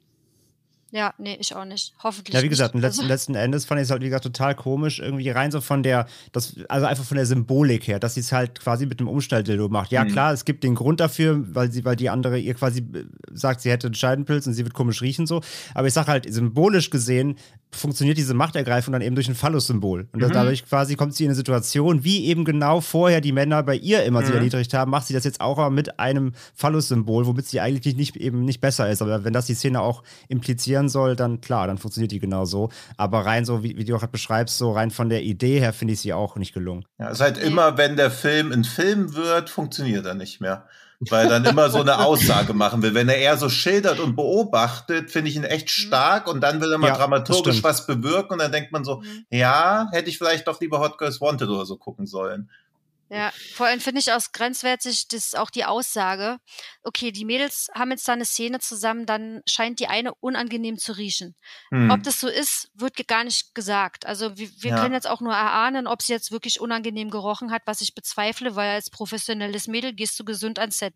Speaker 4: Ja, nee, ich auch nicht. Hoffentlich.
Speaker 2: Ja, wie gesagt, nicht. Letzten, letzten Endes fand ich es halt, wie gesagt, total komisch, irgendwie rein so von der, das, also einfach von der Symbolik her, dass sie es halt quasi mit einem Umstelldildo macht. Ja, mhm. klar, es gibt den Grund dafür, weil sie, weil die andere ihr quasi äh, sagt, sie hätte einen Scheidenpilz und sie wird komisch riechen so. Aber ich sag halt, symbolisch gesehen funktioniert diese Machtergreifung dann eben durch ein Phallus-Symbol. Und mhm. dadurch quasi kommt sie in eine Situation, wie eben genau vorher die Männer bei ihr immer mhm. sie erniedrigt haben, macht sie das jetzt auch mit einem Phallus-Symbol, womit sie eigentlich nicht, eben nicht besser ist. Aber wenn das die Szene auch implizieren soll, dann klar, dann funktioniert die genau so. Aber rein so, wie, wie du auch gerade beschreibst, so rein von der Idee her finde ich sie auch nicht gelungen.
Speaker 3: Ja, es ist halt immer, wenn der Film ein Film wird, funktioniert er nicht mehr. Weil er dann immer so eine Aussage machen will. Wenn er eher so schildert und beobachtet, finde ich ihn echt mhm. stark und dann will er mal ja, dramaturgisch was bewirken und dann denkt man so, mhm. ja, hätte ich vielleicht doch lieber Hot Girls Wanted oder so gucken sollen.
Speaker 4: Ja, vor allem finde ich auch grenzwertig, das auch die Aussage, okay, die Mädels haben jetzt da eine Szene zusammen, dann scheint die eine unangenehm zu riechen. Hm. Ob das so ist, wird gar nicht gesagt. Also wir, wir ja. können jetzt auch nur erahnen, ob sie jetzt wirklich unangenehm gerochen hat, was ich bezweifle, weil als professionelles Mädel gehst du gesund ans Set.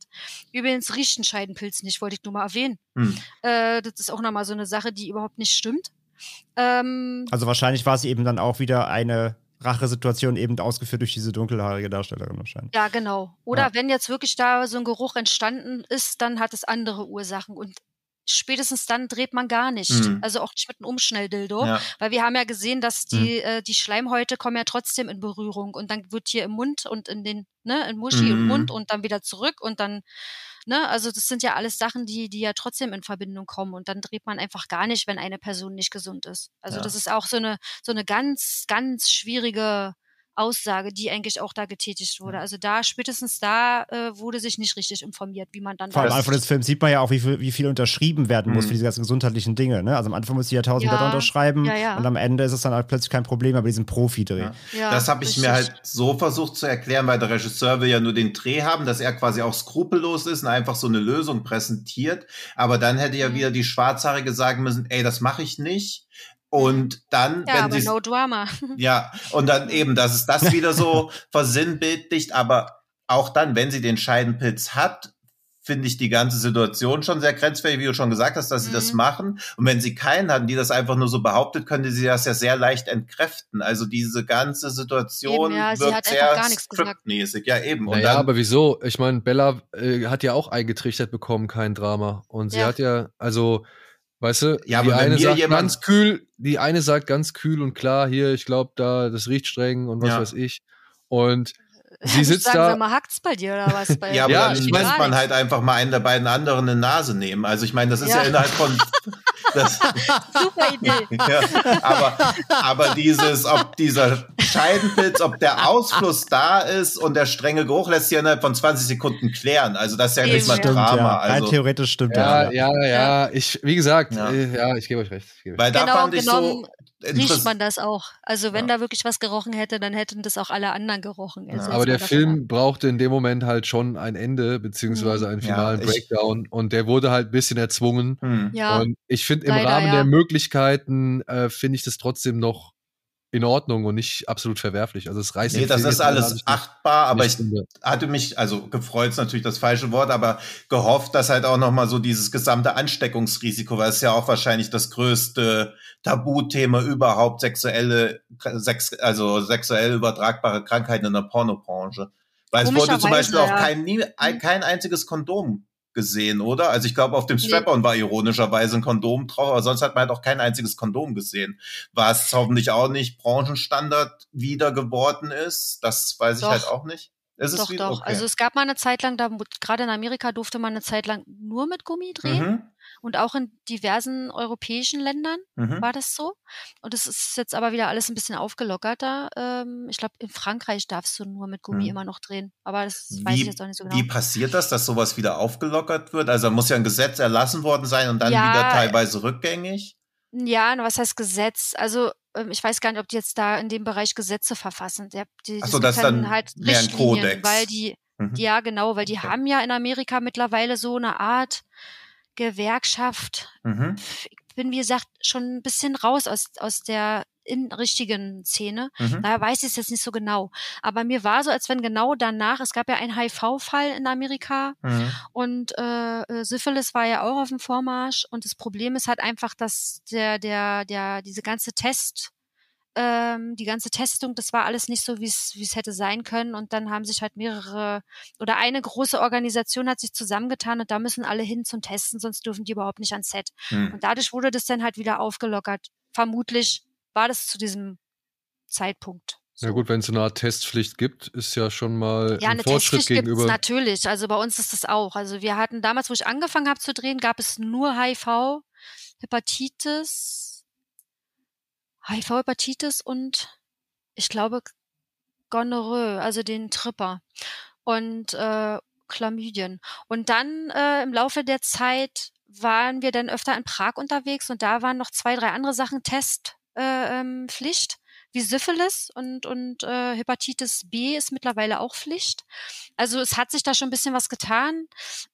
Speaker 4: Übrigens riecht ein Scheidenpilz nicht, wollte ich nur mal erwähnen. Hm. Äh, das ist auch nochmal so eine Sache, die überhaupt nicht stimmt.
Speaker 2: Ähm, also wahrscheinlich war sie eben dann auch wieder eine Rachesituation eben ausgeführt durch diese dunkelhaarige Darstellerin wahrscheinlich.
Speaker 4: Ja, genau. Oder ja. wenn jetzt wirklich da so ein Geruch entstanden ist, dann hat es andere Ursachen. Und spätestens dann dreht man gar nicht. Mhm. Also auch nicht mit einem Umschnelldildo. Ja. Weil wir haben ja gesehen, dass die, mhm. äh, die Schleimhäute kommen ja trotzdem in Berührung. Und dann wird hier im Mund und in den, ne, in Muschi mhm. und Mund und dann wieder zurück und dann Ne? Also das sind ja alles Sachen, die, die ja trotzdem in Verbindung kommen und dann dreht man einfach gar nicht, wenn eine Person nicht gesund ist. Also ja. das ist auch so eine, so eine ganz, ganz schwierige Aussage, die eigentlich auch da getätigt wurde. Also da, spätestens da äh, wurde sich nicht richtig informiert, wie man dann.
Speaker 2: Vor allem am Anfang des Films sieht man ja auch, wie viel, wie viel unterschrieben werden muss mhm. für diese ganzen gesundheitlichen Dinge. Ne? Also am Anfang muss sie ja tausend ja. unterschreiben ja, ja. und am Ende ist es dann halt plötzlich kein Problem mehr bei diesem Profi-Dreh.
Speaker 3: Ja. das habe ich mir halt so versucht zu erklären, weil der Regisseur will ja nur den Dreh haben, dass er quasi auch skrupellos ist und einfach so eine Lösung präsentiert. Aber dann hätte ja mhm. wieder die Schwarzhaarige sagen müssen, ey, das mache ich nicht Und dann,
Speaker 4: ja,
Speaker 3: wenn
Speaker 4: aber
Speaker 3: sie
Speaker 4: no drama.
Speaker 3: ja, und dann eben, dass es das wieder so versinnbildlicht, aber auch dann, wenn sie den Scheidenpilz hat, finde ich die ganze Situation schon sehr grenzfähig, wie du schon gesagt hast, dass sie das
Speaker 4: Mhm.
Speaker 3: machen. Und wenn sie keinen hatten, die das einfach nur so behauptet, könnte sie das ja sehr leicht entkräften. Also diese ganze Situation
Speaker 4: Eben, ja, sie
Speaker 3: wirkt
Speaker 4: hat einfach
Speaker 3: sehr
Speaker 4: gar nichts gesagt.
Speaker 3: scriptmäßig. Ja, eben. Und
Speaker 1: Naja,
Speaker 3: dann,
Speaker 1: aber wieso? Ich meine, Bella äh, hat ja auch eingetrichtert bekommen, kein Drama. Und sie
Speaker 4: Ja.
Speaker 1: hat ja, also, weißt du,
Speaker 3: Ja,
Speaker 1: die eine sagt ganz kühl, die eine sagt ganz kühl und klar, hier, ich glaube, da, das riecht streng und was
Speaker 3: Ja.
Speaker 1: weiß ich. Und sie sitzt
Speaker 4: sagen,
Speaker 1: da.
Speaker 4: Sag mal, hackt's bei dir oder was? Bei
Speaker 3: ja, aber
Speaker 1: Ja,
Speaker 3: dann
Speaker 1: ich
Speaker 3: lässt
Speaker 1: mein-
Speaker 3: man halt einfach mal einen der beiden anderen eine Nase nehmen. Also ich meine, das ist ja,
Speaker 4: Ja.
Speaker 3: innerhalb von das,
Speaker 4: Super Idee.
Speaker 3: ja, aber, aber dieses, ob dieser Scheidenpilz, ob der Ausfluss da ist und der strenge Geruch lässt sich innerhalb von 20 Sekunden klären. Also das ist ja nicht mal
Speaker 4: ja.
Speaker 2: Stimmt,
Speaker 3: Drama.
Speaker 2: ja. Rein
Speaker 3: Also,
Speaker 2: theoretisch stimmt
Speaker 1: Ja,
Speaker 2: das.
Speaker 1: ja, ja, ich, wie gesagt,
Speaker 3: Ja.
Speaker 1: äh, ja, ich gebe euch recht. Ich gebe euch
Speaker 3: weil da
Speaker 4: Genau
Speaker 3: fand ich so
Speaker 4: Riecht man das auch. Also wenn
Speaker 3: Ja.
Speaker 4: da wirklich was gerochen hätte, dann hätten das auch alle anderen gerochen. Also
Speaker 3: Ja.
Speaker 4: jetzt
Speaker 1: Aber der Film brauchte in dem Moment halt schon ein Ende, beziehungsweise einen
Speaker 3: Ja,
Speaker 1: finalen
Speaker 3: ich-
Speaker 1: Breakdown. Und der wurde halt ein bisschen erzwungen.
Speaker 3: Hm.
Speaker 4: Ja,
Speaker 1: Und ich finde, im
Speaker 4: leider,
Speaker 1: Rahmen
Speaker 4: ja.
Speaker 1: der Möglichkeiten äh, finde ich das trotzdem noch in Ordnung und nicht absolut verwerflich. Also es reißt
Speaker 3: Nee, das ist alles achtbar, aber ich hatte mich, also gefreut ist natürlich das falsche Wort, aber gehofft, dass halt auch nochmal so dieses gesamte Ansteckungsrisiko, weil es ist ja auch wahrscheinlich das größte Tabuthema überhaupt, sexuelle, sex, also sexuell übertragbare Krankheiten in der Pornobranche. Weil es wurde zum Beispiel auch kein, nie,
Speaker 4: Mhm.
Speaker 3: kein einziges Kondom gesehen, oder? Also ich glaube, auf dem. Strap-on war ironischerweise ein Kondom drauf, aber sonst hat man halt auch kein einziges Kondom gesehen. Was hoffentlich auch nicht Branchenstandard wieder geworden ist, das weiß ich
Speaker 4: Doch.
Speaker 3: halt auch nicht. Es
Speaker 4: doch,
Speaker 3: wieder?
Speaker 4: doch.
Speaker 3: Okay.
Speaker 4: Also es gab mal eine Zeit lang, da gerade in Amerika durfte man eine Zeit lang nur mit Gummi drehen
Speaker 3: mhm.
Speaker 4: Und auch in diversen europäischen Ländern
Speaker 3: Mhm.
Speaker 4: war das so. Und es ist jetzt aber wieder alles ein bisschen aufgelockerter. Ähm, ich glaube, in Frankreich darfst du nur mit Gummi
Speaker 3: Mhm.
Speaker 4: immer noch drehen. Aber das weiß ich
Speaker 3: Wie,
Speaker 4: jetzt auch nicht so genau.
Speaker 3: wie passiert das, dass sowas wieder aufgelockert wird? Also muss ja ein Gesetz erlassen worden sein und dann
Speaker 4: Ja,
Speaker 3: wieder teilweise rückgängig?
Speaker 4: Ja, was heißt Gesetz? Also ähm, ich weiß gar nicht, ob die jetzt da in dem Bereich Gesetze verfassen. Die,
Speaker 3: Ach so, das ist dann
Speaker 4: halt Richtlinien, weil die,
Speaker 3: Mhm.
Speaker 4: ja genau, weil die
Speaker 3: Okay.
Speaker 4: haben ja in Amerika mittlerweile so eine Art Gewerkschaft.
Speaker 3: Mhm.
Speaker 4: Ich bin, wie gesagt, schon ein bisschen raus aus, aus der in richtigen Szene.
Speaker 3: Mhm.
Speaker 4: Daher weiß ich es jetzt nicht so genau. Aber mir war so, als wenn genau danach, es gab ja einen HIV-Fall in Amerika
Speaker 3: Mhm.
Speaker 4: und äh, äh, Syphilis war ja auch auf dem Vormarsch. Und das Problem ist halt einfach, dass der, der, der, diese ganze Test, ähm, die ganze Testung, das war alles nicht so, wie es hätte sein können. Und dann haben sich halt mehrere oder eine große Organisation hat sich zusammengetan und da müssen alle hin zum Testen, sonst dürfen die überhaupt nicht ans Set.
Speaker 3: Mhm.
Speaker 4: Und dadurch wurde das dann halt wieder aufgelockert. Vermutlich war das zu diesem Zeitpunkt.
Speaker 1: Ja gut, wenn es eine Art Testpflicht gibt, ist ja schon mal
Speaker 4: Ja,
Speaker 1: ein
Speaker 4: eine
Speaker 1: Fortschritt
Speaker 4: Testpflicht
Speaker 1: gegenüber.
Speaker 4: natürlich. Also bei uns ist das auch. Also wir hatten damals, wo ich angefangen habe zu drehen, gab es nur HIV, Hepatitis, HIV, Hepatitis und ich glaube Gonorrhoe, also den Tripper und äh, Chlamydien. Und dann äh, im Laufe der Zeit waren wir dann öfter in Prag unterwegs und da waren noch zwei, drei andere Sachen Testpflicht. Äh, ähm, Pflicht wie Syphilis und, und äh, Hepatitis B ist mittlerweile auch Pflicht. Also es hat sich da schon ein bisschen was getan.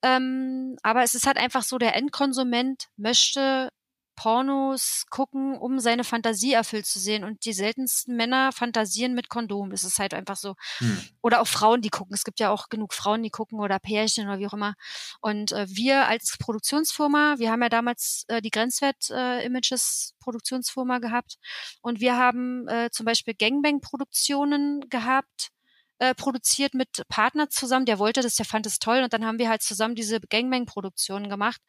Speaker 4: Ähm, aber es ist halt einfach so, der Endkonsument möchte Pornos gucken, um seine Fantasie erfüllt zu sehen. Und die seltensten Männer fantasieren mit Kondom. Das ist halt einfach so.
Speaker 3: Hm.
Speaker 4: Oder auch Frauen, die gucken. Es gibt ja auch genug Frauen, die gucken oder Pärchen oder wie auch immer. Und äh, wir als Produktionsfirma, wir haben ja damals äh, die Grenzwert-Images Produktionsfirma gehabt. Und wir haben äh, zum Beispiel Gangbang-Produktionen gehabt, äh, produziert mit Partner zusammen. Der wollte das, der fand es toll. Und dann haben wir halt zusammen diese Gangbang-Produktionen gemacht.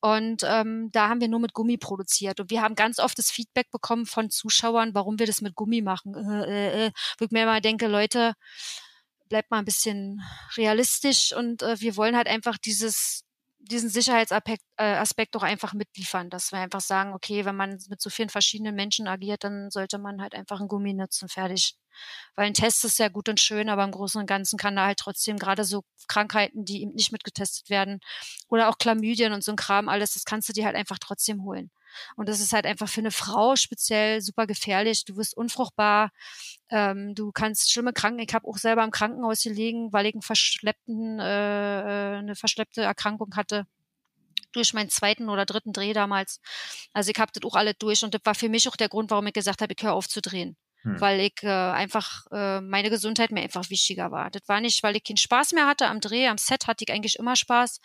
Speaker 4: Und ähm, da haben wir nur mit Gummi produziert. Und wir haben ganz oft das Feedback bekommen von Zuschauern, warum wir das mit Gummi machen. Äh, äh, äh. Wo ich mir immer denke, Leute, bleibt mal ein bisschen realistisch und äh, wir wollen halt einfach dieses diesen Sicherheitsaspekt äh, Aspekt doch einfach mitliefern, dass wir einfach sagen, okay, wenn man mit so vielen verschiedenen Menschen agiert, dann sollte man halt einfach einen Gummi nutzen, fertig. Weil ein Test ist ja gut und schön, aber im Großen und Ganzen kann da halt trotzdem gerade so Krankheiten, die eben nicht mitgetestet werden oder auch Chlamydien und so ein Kram, alles, das kannst du dir halt einfach trotzdem holen. Und das ist halt einfach für eine Frau speziell super gefährlich. Du wirst unfruchtbar, ähm, du kannst schlimme Kranken. Ich habe auch selber im Krankenhaus gelegen, weil ich einen verschleppten, äh, eine verschleppte Erkrankung hatte. durch meinen zweiten oder dritten Dreh damals. Also ich habe das auch alle durch und das war für mich auch der Grund, warum ich gesagt habe, ich höre auf zu drehen. Hm. Weil ich äh, einfach, äh, meine Gesundheit mir einfach wichtiger war. Das war nicht, weil ich keinen Spaß mehr hatte am Dreh, am Set hatte ich eigentlich immer Spaß,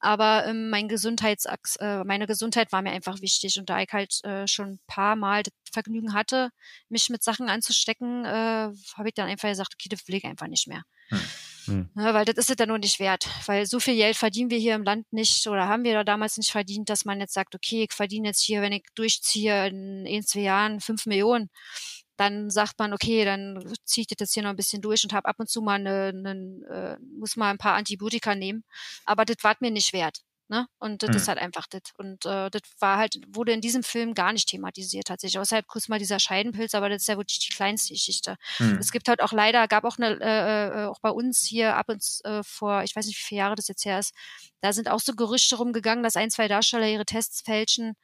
Speaker 4: aber ähm, mein Gesundheitsachs, äh, meine Gesundheit war mir einfach wichtig und da ich halt äh, schon ein paar Mal das Vergnügen hatte, mich mit Sachen anzustecken, äh, habe ich dann einfach gesagt, okay, das will ich einfach nicht mehr. Hm. Hm. Ja, weil das ist es dann nur nicht wert. Weil so viel Geld verdienen wir hier im Land nicht oder haben wir da damals nicht verdient, dass man jetzt sagt, okay, ich verdiene jetzt hier, wenn ich durchziehe, in ein, zwei Jahren fünf Millionen. Dann sagt man, okay, dann ziehe ich das jetzt hier noch ein bisschen durch und habe ab und zu mal eine, eine, äh, muss mal ein paar Antibiotika nehmen. Aber das war mir nicht wert. Ne? Und das mhm. ist halt einfach das. Und äh, das war halt, wurde in diesem Film gar nicht thematisiert tatsächlich. Außerhalb kurz mal dieser Scheidenpilz, aber das ist ja wirklich die kleinste Geschichte. Mhm. Es gibt halt auch leider, gab auch eine, äh, äh, auch bei uns hier ab und äh, vor, ich weiß nicht, wie viele Jahre das jetzt her ist, da sind auch so Gerüchte rumgegangen, dass ein, zwei Darsteller ihre Tests fälschen.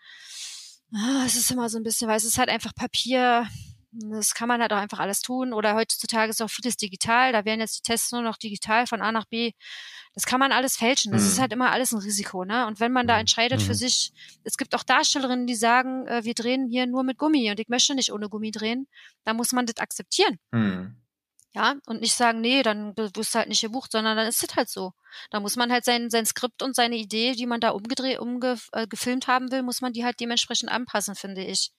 Speaker 4: Ah, es ist immer so ein bisschen, weil es ist halt einfach Papier, das kann man halt auch einfach alles tun. Oder heutzutage ist auch vieles digital. Da werden jetzt die Tests nur noch digital von A nach B. Das kann man alles fälschen. Das mhm. ist halt immer alles ein Risiko. Ne? Und wenn man da mhm. entscheidet mhm. für sich, es gibt auch Darstellerinnen, die sagen, äh, wir drehen hier nur mit Gummi und ich möchte nicht ohne Gummi drehen, da muss man das akzeptieren. Mhm. Ja, und nicht sagen, nee, dann wirst du halt nicht gebucht, sondern dann ist es halt so. Da muss man halt sein, sein Skript und seine Idee, die man da umgedreht, umgefilmt äh, haben will, muss man die halt dementsprechend anpassen, finde ich.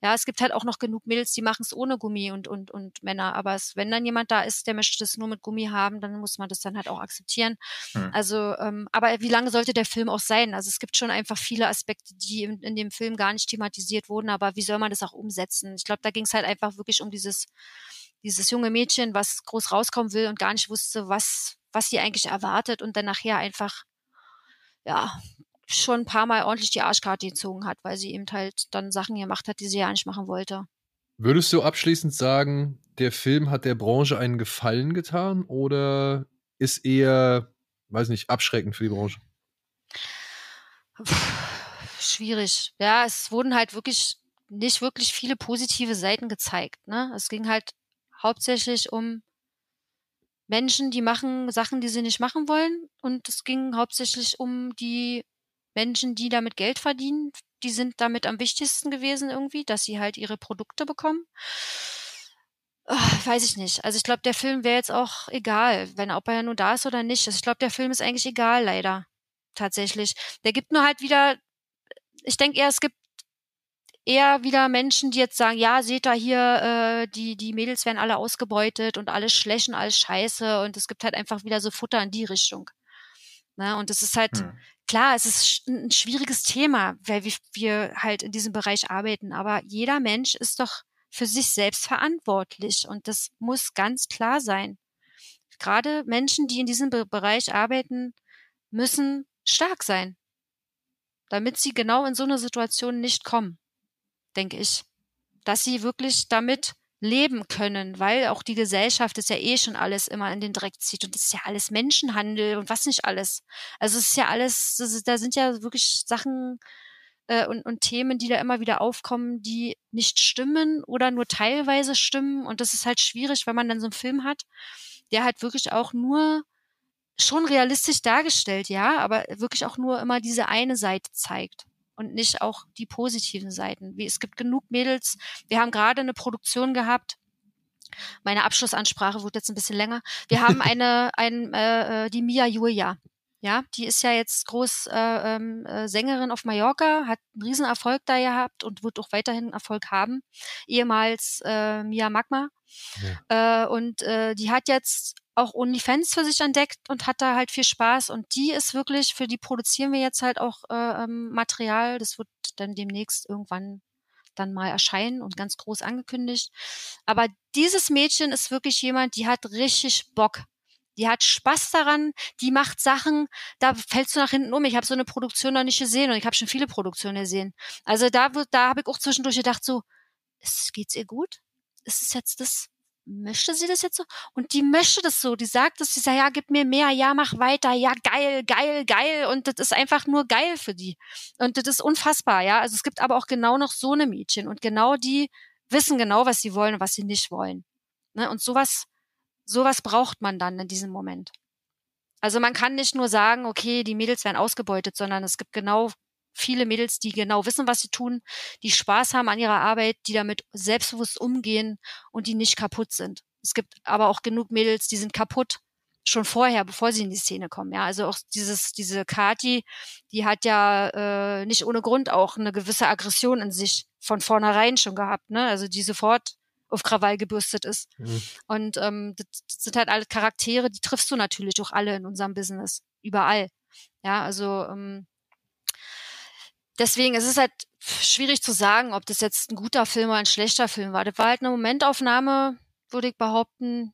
Speaker 4: Ja, es gibt halt auch noch genug Mädels, die machen es ohne Gummi und, und, und Männer. Aber es, wenn dann jemand da ist, der möchte das nur mit Gummi haben, dann muss man das dann halt auch akzeptieren. Mhm. Also, ähm, aber wie lange sollte der Film auch sein? Also es gibt schon einfach viele Aspekte, die in, in dem Film gar nicht thematisiert wurden, aber wie soll man das auch umsetzen? Ich glaube, da ging es halt einfach wirklich um dieses, dieses junge Mädchen, was groß rauskommen will und gar nicht wusste, was, was sie eigentlich erwartet und dann nachher einfach ja, schon ein paar Mal ordentlich die Arschkarte gezogen hat, weil sie eben halt dann Sachen gemacht hat, die sie ja nicht machen wollte.
Speaker 1: Würdest du abschließend sagen, der Film hat der Branche einen Gefallen getan oder ist eher, weiß nicht, abschreckend für die Branche?
Speaker 4: Schwierig. Ja, es wurden halt wirklich nicht wirklich viele positive Seiten gezeigt. Ne? Es ging halt hauptsächlich um Menschen, die machen Sachen, die sie nicht machen wollen. Und es ging hauptsächlich um die Menschen, die damit Geld verdienen, die sind damit am wichtigsten gewesen irgendwie, dass sie halt ihre Produkte bekommen. Oh, weiß ich nicht. Also ich glaube, der Film wäre jetzt auch egal, wenn ob er ja nur da ist oder nicht. Also ich glaube, der Film ist eigentlich egal, leider. Tatsächlich. Der gibt nur halt wieder, ich denke eher, es gibt eher wieder Menschen, die jetzt sagen, ja, seht da hier, äh, die, die Mädels werden alle ausgebeutet und alles schlecht und alles scheiße und es gibt halt einfach wieder so Futter in die Richtung. Ne? Und es ist halt, hm. Klar, es ist ein schwieriges Thema, weil wir, halt in diesem Bereich arbeiten, aber jeder Mensch ist doch für sich selbst verantwortlich und das muss ganz klar sein. Gerade Menschen, die in diesem Be Bereich arbeiten, müssen stark sein, damit sie genau in so eine Situation nicht kommen, denke ich. Dass sie wirklich damit leben können, weil auch die Gesellschaft ist ja eh schon alles immer in den Dreck zieht und das ist ja alles Menschenhandel und was nicht alles. Also es ist ja alles, ist, da sind ja wirklich Sachen äh, und, und Themen, die da immer wieder aufkommen, die nicht stimmen oder nur teilweise stimmen und das ist halt schwierig, wenn man dann so einen Film hat, der halt wirklich auch nur schon realistisch dargestellt, ja, aber wirklich auch nur immer diese eine Seite zeigt und nicht auch die positiven Seiten. Wie es gibt genug Mädels. Wir haben gerade eine Produktion gehabt. Meine Abschlussansprache wurde jetzt ein bisschen länger. Wir haben eine, ein, äh, äh, die Mia Julia. Ja, die ist ja jetzt groß äh, ähm, äh, Sängerin auf Mallorca, hat einen riesen Erfolg da gehabt und wird auch weiterhin Erfolg haben. Ehemals äh, Mia Magma. Ja. Äh, und äh, die hat jetzt auch OnlyFans für sich entdeckt und hat da halt viel Spaß. Und die ist wirklich, für die produzieren wir jetzt halt auch äh, ähm, Material. Das wird dann demnächst irgendwann dann mal erscheinen und ganz groß angekündigt. Aber dieses Mädchen ist wirklich jemand, die hat richtig Bock. Die hat Spaß daran, die macht Sachen, da fällst du nach hinten um. Ich habe so eine Produktion noch nicht gesehen und ich habe schon viele Produktionen gesehen. Also da, da habe ich auch zwischendurch gedacht, so, geht's ihr gut? Ist es jetzt das, möchte sie das jetzt so? Und die möchte das so. Die sagt dass sie sagt, ja, gib mir mehr, ja, mach weiter, ja, geil, geil, geil. Und das ist einfach nur geil für die. Und das ist unfassbar, ja. Also es gibt aber auch genau noch so eine Mädchen. Und genau die wissen genau, was sie wollen und was sie nicht wollen. Ne? Und sowas, sowas braucht man dann in diesem Moment. Also man kann nicht nur sagen, okay, die Mädels werden ausgebeutet, sondern es gibt genau viele Mädels, die genau wissen, was sie tun, die Spaß haben an ihrer Arbeit, die damit selbstbewusst umgehen und die nicht kaputt sind. Es gibt aber auch genug Mädels, die sind kaputt schon vorher, bevor sie in die Szene kommen. Ja, also auch dieses, diese Kati, die hat ja äh, nicht ohne Grund auch eine gewisse Aggression in sich von vornherein schon gehabt, ne? Also die sofort auf Krawall gebürstet ist. Mhm. Und ähm, das, das sind halt alle Charaktere, die triffst du natürlich auch alle in unserem Business, überall. Ja, also ähm, deswegen ist es halt schwierig zu sagen, ob das jetzt ein guter Film oder ein schlechter Film war. Das war halt eine Momentaufnahme, würde ich behaupten,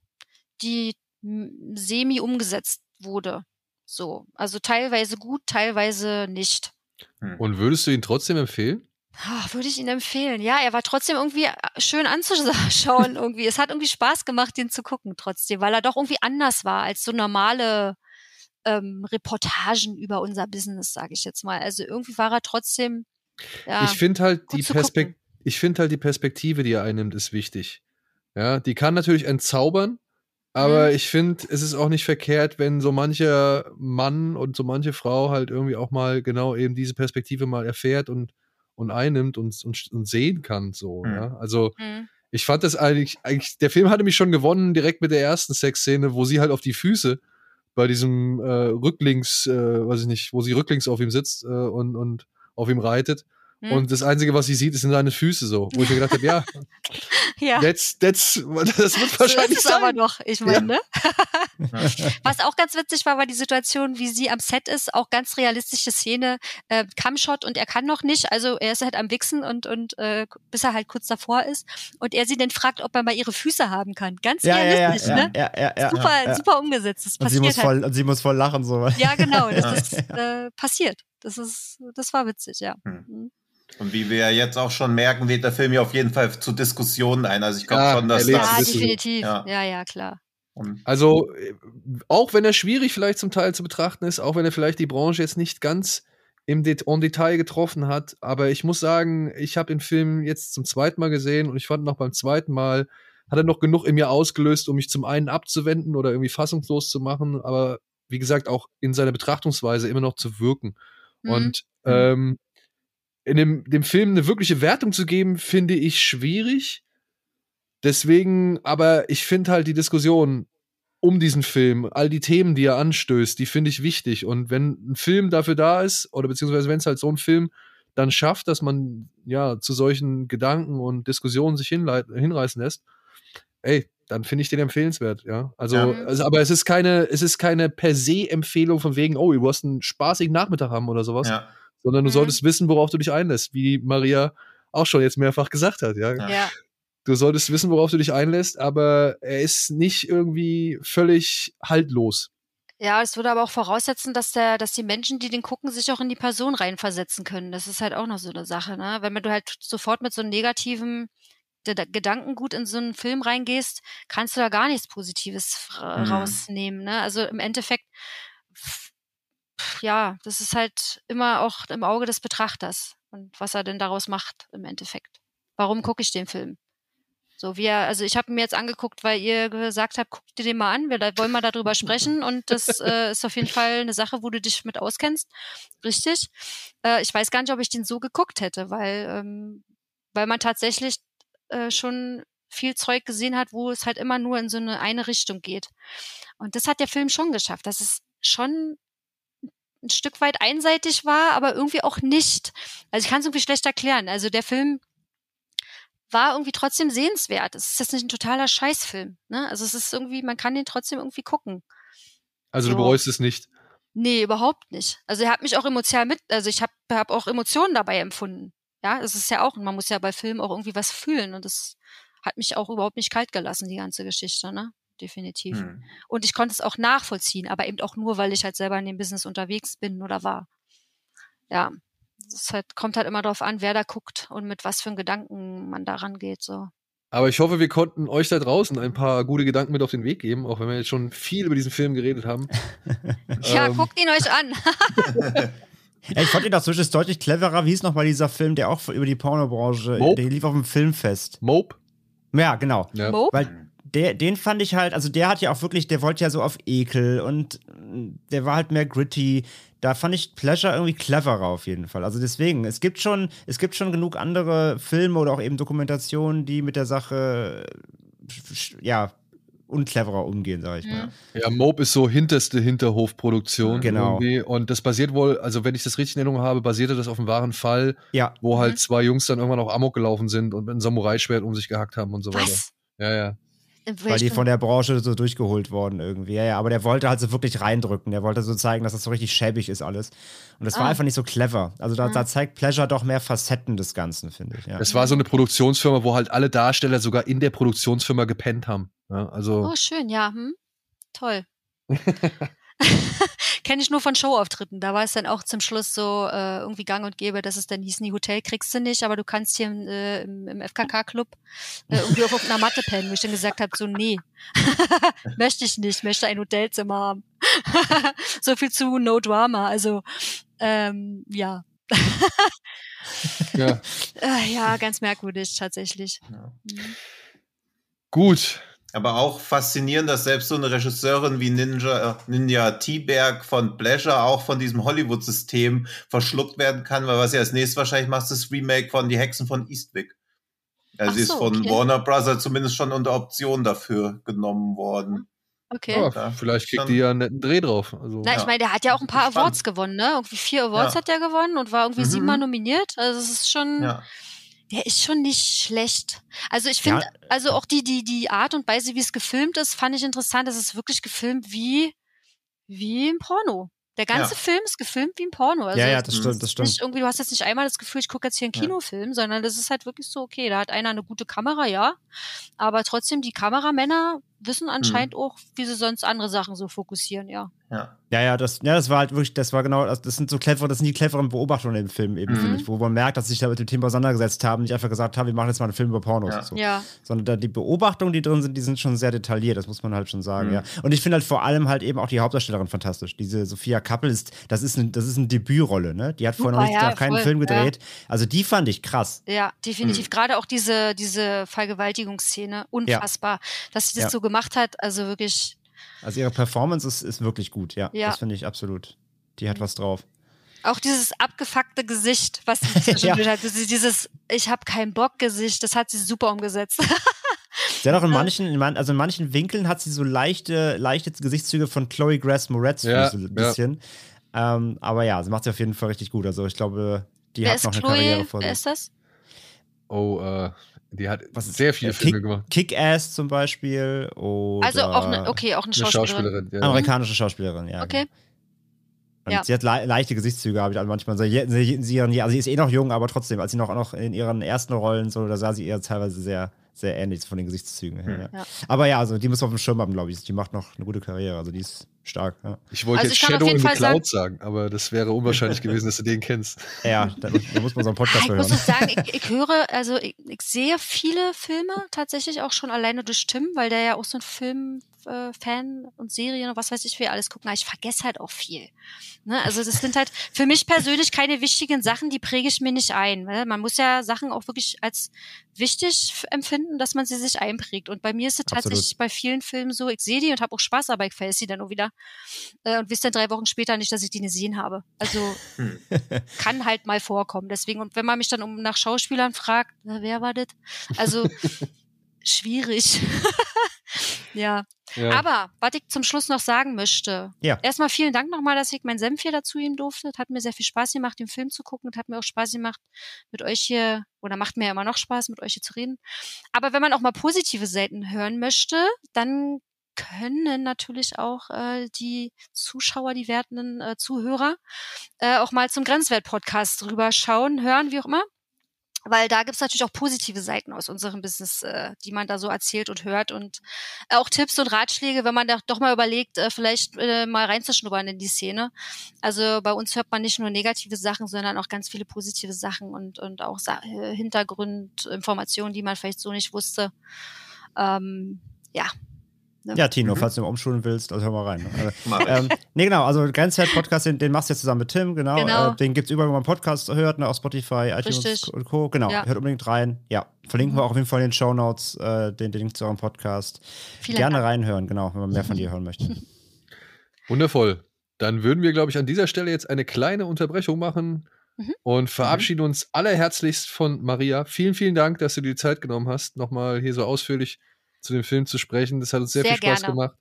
Speaker 4: die semi umgesetzt wurde. So, also teilweise gut, teilweise nicht.
Speaker 1: Hm. Und würdest du ihn trotzdem empfehlen?
Speaker 4: Oh, würde ich ihn empfehlen. Ja, er war trotzdem irgendwie äh, schön anzuschauen irgendwie. es hat irgendwie Spaß gemacht, ihn zu gucken trotzdem, weil er doch irgendwie anders war als so normale ähm, Reportagen über unser Business, sage ich jetzt mal. Also irgendwie war er trotzdem. Ja,
Speaker 1: ich finde halt die Perspektive, ich finde halt die Perspektive, die er einnimmt, ist wichtig. Ja, die kann natürlich entzaubern, aber mhm. ich finde, es ist auch nicht verkehrt, wenn so mancher Mann und so manche Frau halt irgendwie auch mal genau eben diese Perspektive mal erfährt und und einnimmt und, und, und sehen kann. So, mhm. ja. Also mhm. ich fand das eigentlich, eigentlich, der Film hatte mich schon gewonnen, direkt mit der ersten Sexszene, wo sie halt auf die Füße bei diesem äh, Rücklings, äh, weiß ich nicht, wo sie rücklings auf ihm sitzt äh, und, und auf ihm reitet. Hm. Und das Einzige, was sie sieht, sind seine Füße so. Wo ich mir gedacht habe, ja, ja. That's, that's, das wird wahrscheinlich so ist
Speaker 4: sein. aber noch, ich meine, ja. Was auch ganz witzig war, war die Situation, wie sie am Set ist, auch ganz realistische Szene, äh, Cumshot und er kann noch nicht, also er ist halt am Wichsen und, und äh, bis er halt kurz davor ist und er sie dann fragt, ob er mal ihre Füße haben kann. Ganz ja, realistisch,
Speaker 2: ja,
Speaker 4: ne?
Speaker 2: Ja, ja, ja,
Speaker 4: super, super umgesetzt. Das
Speaker 2: und sie muss halt. voll, und sie muss voll lachen so.
Speaker 4: Ja, genau, das ist äh, passiert. Das ist, das war witzig, ja. Hm. Mhm.
Speaker 3: Und wie wir jetzt auch schon merken, lädt der Film ja auf jeden Fall zu Diskussionen ein. Also ich glaube ja, schon, dass
Speaker 4: das. Ja, definitiv. Ja. ja, ja, klar.
Speaker 1: Also, auch wenn er schwierig vielleicht zum Teil zu betrachten ist, auch wenn er vielleicht die Branche jetzt nicht ganz im Det en Detail getroffen hat, aber ich muss sagen, ich habe den Film jetzt zum zweiten Mal gesehen und ich fand noch beim zweiten Mal hat er noch genug in mir ausgelöst, um mich zum einen abzuwenden oder irgendwie fassungslos zu machen, aber wie gesagt auch in seiner Betrachtungsweise immer noch zu wirken. Mhm. Und mhm. ähm, in dem, dem Film eine wirkliche Wertung zu geben, finde ich schwierig. Deswegen, aber ich finde halt die Diskussion um diesen Film, all die Themen, die er anstößt, die finde ich wichtig. Und wenn ein Film dafür da ist, oder beziehungsweise wenn es halt so ein Film dann schafft, dass man ja zu solchen Gedanken und Diskussionen sich hinreißen lässt, ey, dann finde ich den empfehlenswert, ja. Also, ja. also, aber es ist keine, es ist keine per se Empfehlung von wegen, oh, du wirst einen spaßigen Nachmittag haben oder sowas. Ja sondern du mhm. solltest wissen, worauf du dich einlässt, wie Maria auch schon jetzt mehrfach gesagt hat, ja. ja. Du solltest wissen, worauf du dich einlässt, aber er ist nicht irgendwie völlig haltlos.
Speaker 4: Ja, es würde aber auch voraussetzen, dass der, dass die Menschen, die den gucken, sich auch in die Person reinversetzen können. Das ist halt auch noch so eine Sache, ne? Wenn du halt sofort mit so einem negativen Gedankengut in so einen Film reingehst, kannst du da gar nichts Positives mhm. rausnehmen, ne? Also im Endeffekt ja, das ist halt immer auch im Auge des Betrachters und was er denn daraus macht im Endeffekt. Warum gucke ich den Film? So wie er, also ich habe mir jetzt angeguckt, weil ihr gesagt habt, guck dir den mal an, wir wollen mal darüber sprechen und das äh, ist auf jeden Fall eine Sache, wo du dich mit auskennst. Richtig. Äh, ich weiß gar nicht, ob ich den so geguckt hätte, weil, ähm, weil man tatsächlich äh, schon viel Zeug gesehen hat, wo es halt immer nur in so eine eine Richtung geht. Und das hat der Film schon geschafft. Das ist schon ein Stück weit einseitig war, aber irgendwie auch nicht. Also ich kann es irgendwie schlecht erklären. Also der Film war irgendwie trotzdem sehenswert. Es ist jetzt nicht ein totaler Scheißfilm. Ne? Also es ist irgendwie, man kann den trotzdem irgendwie gucken.
Speaker 1: Also so. du bereust es nicht?
Speaker 4: Nee, überhaupt nicht. Also er hat mich auch emotional mit, also ich habe hab auch Emotionen dabei empfunden. Ja, es ist ja auch, man muss ja bei Filmen auch irgendwie was fühlen und das hat mich auch überhaupt nicht kalt gelassen, die ganze Geschichte, ne? definitiv. Hm. Und ich konnte es auch nachvollziehen, aber eben auch nur, weil ich halt selber in dem Business unterwegs bin oder war. Ja, es halt, kommt halt immer darauf an, wer da guckt und mit was für einen Gedanken man daran geht. So.
Speaker 1: Aber ich hoffe, wir konnten euch da draußen ein paar gute Gedanken mit auf den Weg geben, auch wenn wir jetzt schon viel über diesen Film geredet haben.
Speaker 4: ja, ähm. guckt ihn euch an.
Speaker 2: ich fand ihn das deutlich cleverer. Wie hieß nochmal dieser Film, der auch über die Pornobranche, Mope? der lief auf dem Filmfest.
Speaker 1: Mope?
Speaker 2: Ja, genau. Ja. Mope? Weil der, den fand ich halt, also der hat ja auch wirklich, der wollte ja so auf Ekel und der war halt mehr gritty. Da fand ich Pleasure irgendwie cleverer auf jeden Fall. Also deswegen, es gibt schon, es gibt schon genug andere Filme oder auch eben Dokumentationen, die mit der Sache ja uncleverer umgehen, sag ich mal.
Speaker 1: Ja, Mope ist so hinterste Hinterhofproduktion.
Speaker 2: Genau.
Speaker 1: Irgendwie. Und das basiert wohl, also wenn ich das richtig in Erinnerung habe, basierte das auf einem wahren Fall,
Speaker 2: ja.
Speaker 1: wo halt mhm. zwei Jungs dann irgendwann auch Amok gelaufen sind und mit einem Samurai-Schwert um sich gehackt haben und so weiter.
Speaker 4: Was?
Speaker 1: Ja, ja.
Speaker 2: Weil die von der Branche so durchgeholt worden irgendwie. Ja, ja, aber der wollte halt so wirklich reindrücken. Der wollte so zeigen, dass das so richtig schäbig ist alles. Und das ah. war einfach nicht so clever. Also da, ah. da, zeigt Pleasure doch mehr Facetten des Ganzen, finde ich. Ja.
Speaker 1: Es war so eine Produktionsfirma, wo halt alle Darsteller sogar in der Produktionsfirma gepennt haben. Ja, also
Speaker 4: oh, schön, ja. Hm? Toll. Kenne ich nur von Showauftritten. Da war es dann auch zum Schluss so äh, irgendwie gang und gäbe, dass es dann hieß, nie Hotel kriegst du nicht, aber du kannst hier äh, im, im FKK-Club äh, irgendwie auf einer Matte pennen, wo ich dann gesagt habe, so nee, möchte ich nicht, möchte ein Hotelzimmer haben. so viel zu No Drama. Also ähm, ja. ja. Äh, ja, ganz merkwürdig tatsächlich. Ja. Mhm.
Speaker 1: Gut,
Speaker 3: aber auch faszinierend, dass selbst so eine Regisseurin wie Ninja, äh, Ninja T-Berg von Pleasure auch von diesem Hollywood-System verschluckt werden kann, weil was sie als nächstes wahrscheinlich macht, ist das Remake von Die Hexen von Eastwick. Also Ach sie ist von okay. Warner Brothers zumindest schon unter Option dafür genommen worden.
Speaker 4: Okay.
Speaker 1: Ja, vielleicht kriegt die ja einen netten Dreh drauf. Also,
Speaker 4: Na, ich meine, der hat ja auch ein paar Awards gewonnen, ne? Irgendwie vier Awards ja. hat er gewonnen und war irgendwie mhm. siebenmal nominiert. Also es ist schon. Der ist schon nicht schlecht. Also ich finde, ja. also auch die, die, die Art und Weise, wie es gefilmt ist, fand ich interessant. Es ist wirklich gefilmt wie, wie im Porno. Der ganze ja. Film ist gefilmt wie ein Porno. Also
Speaker 2: ja, ja, das stimmt, das stimmt.
Speaker 4: Nicht irgendwie, du hast jetzt nicht einmal das Gefühl, ich gucke jetzt hier einen Kinofilm, ja. sondern das ist halt wirklich so, okay, da hat einer eine gute Kamera, ja. Aber trotzdem, die Kameramänner wissen anscheinend mhm. auch, wie sie sonst andere Sachen so fokussieren, ja.
Speaker 2: Ja. Ja, ja, das, ja, das war halt wirklich, das war genau, das sind so clever, das sind die cleveren Beobachtungen im Film eben, mhm. finde ich, wo man merkt, dass sie sich da mit dem Thema auseinandergesetzt haben, nicht einfach gesagt haben, wir machen jetzt mal einen Film über Pornos
Speaker 4: ja.
Speaker 2: und so.
Speaker 4: Ja.
Speaker 2: Sondern die Beobachtungen, die drin sind, die sind schon sehr detailliert, das muss man halt schon sagen, mhm. ja. Und ich finde halt vor allem halt eben auch die Hauptdarstellerin fantastisch. Diese Sophia Kappel ist, das ist, ein, das ist eine Debütrolle, ne? Die hat vorher noch, nicht, ja, keinen voll, Film gedreht. Ja. Also die fand ich krass.
Speaker 4: Ja, definitiv. Mhm. Gerade auch diese, diese Vergewaltigungsszene, unfassbar, dass sie das so gemacht hat, also wirklich
Speaker 2: also ihre Performance ist, ist wirklich gut, ja. ja. Das finde ich absolut. Die hat was drauf.
Speaker 4: Auch dieses abgefuckte Gesicht, was sie ja. hat. Dieses Ich habe keinen Bock Gesicht, das hat sie super umgesetzt.
Speaker 2: sie hat auch in manchen, in man, also in manchen Winkeln hat sie so leichte, leichte Gesichtszüge von Chloe Grace Moretz ja, so ein bisschen. Ja. Ähm, aber ja, sie macht sie auf jeden Fall richtig gut. Also ich glaube, die
Speaker 4: Wer
Speaker 2: hat noch
Speaker 4: Chloe?
Speaker 2: eine Karriere vor
Speaker 4: sich. Wer ist das?
Speaker 1: Oh, äh, die hat Was sehr viele
Speaker 2: Kick,
Speaker 1: Filme gemacht.
Speaker 2: Kick-Ass zum Beispiel. Oder
Speaker 4: also auch eine, okay, auch eine Schauspielerin. Eine Schauspielerin
Speaker 2: ja. Amerikanische Schauspielerin, ja.
Speaker 4: Okay.
Speaker 2: Und ja. Sie hat le leichte Gesichtszüge, habe ich also manchmal. Sie, sie, sie, also sie ist eh noch jung, aber trotzdem, als sie noch, noch in ihren ersten Rollen so, da sah sie eher teilweise sehr, sehr ähnlich von den Gesichtszügen her. Ja. Ja. Aber ja, also die muss auf dem Schirm haben, glaube ich. Die macht noch eine gute Karriere. Also die ist stark. Ja.
Speaker 1: Ich wollte also jetzt Shadow in the Cloud sagen, aber das wäre unwahrscheinlich gewesen, dass du den kennst.
Speaker 2: Ja, da, da muss man so einen Podcast
Speaker 4: hören.
Speaker 2: Ich
Speaker 4: muss sagen, ich, ich höre, also ich, ich, sehe viele Filme tatsächlich auch schon alleine durch Tim, weil der ja auch so ein Film äh, Fan und Serien und was weiß ich, wie alles gucken, aber ich vergesse halt auch viel. Ne? Also das sind halt für mich persönlich keine wichtigen Sachen, die präge ich mir nicht ein. Ne? Man muss ja Sachen auch wirklich als wichtig empfinden, dass man sie sich einprägt. Und bei mir ist es tatsächlich bei vielen Filmen so, ich sehe die und habe auch Spaß, aber ich vergesse sie dann auch wieder. Äh, und wisst dann drei Wochen später nicht, dass ich die nicht gesehen habe. Also hm. kann halt mal vorkommen. Deswegen, und wenn man mich dann um nach Schauspielern fragt, na, wer war das? Also schwierig. Ja. ja. Aber was ich zum Schluss noch sagen möchte.
Speaker 2: Ja.
Speaker 4: Erstmal vielen Dank nochmal, dass ich mein Senf hier dazu geben durfte. Hat mir sehr viel Spaß gemacht, den Film zu gucken. Und hat mir auch Spaß gemacht, mit euch hier, oder macht mir ja immer noch Spaß, mit euch hier zu reden. Aber wenn man auch mal positive Seiten hören möchte, dann können natürlich auch äh, die Zuschauer, die wertenden äh, Zuhörer äh, auch mal zum Grenzwert-Podcast drüber schauen, hören, wie auch immer weil da gibt's natürlich auch positive Seiten aus unserem Business, äh, die man da so erzählt und hört und auch Tipps und Ratschläge, wenn man da doch mal überlegt, äh, vielleicht äh, mal reinzuschnuppern in die Szene. Also bei uns hört man nicht nur negative Sachen, sondern auch ganz viele positive Sachen und, und auch Sa äh, Hintergrundinformationen, die man vielleicht so nicht wusste. Ähm, ja,
Speaker 2: Ne? Ja, Tino, mhm. falls du mal umschulen willst, also hör mal rein. Ne? ähm, nee, genau, also Grenzwert-Podcast, den, den, machst du jetzt zusammen mit Tim, genau. genau. Äh, den gibt es überall, wo man Podcast hört, ne, auf Spotify, iTunes Richtig. und Co. Genau, ja. hört unbedingt rein. Ja, verlinken mhm. wir auch auf jeden Fall in den Show Notes äh, den, den Link zu eurem Podcast. Vielen Gerne Dank. reinhören, genau, wenn man mehr von dir hören möchte.
Speaker 1: Wundervoll. Dann würden wir, glaube ich, an dieser Stelle jetzt eine kleine Unterbrechung machen mhm. und verabschieden mhm. uns allerherzlichst von Maria. Vielen, vielen Dank, dass du dir die Zeit genommen hast, nochmal hier so ausführlich zu dem Film zu sprechen. Das hat uns sehr, sehr viel Spaß gerne. gemacht.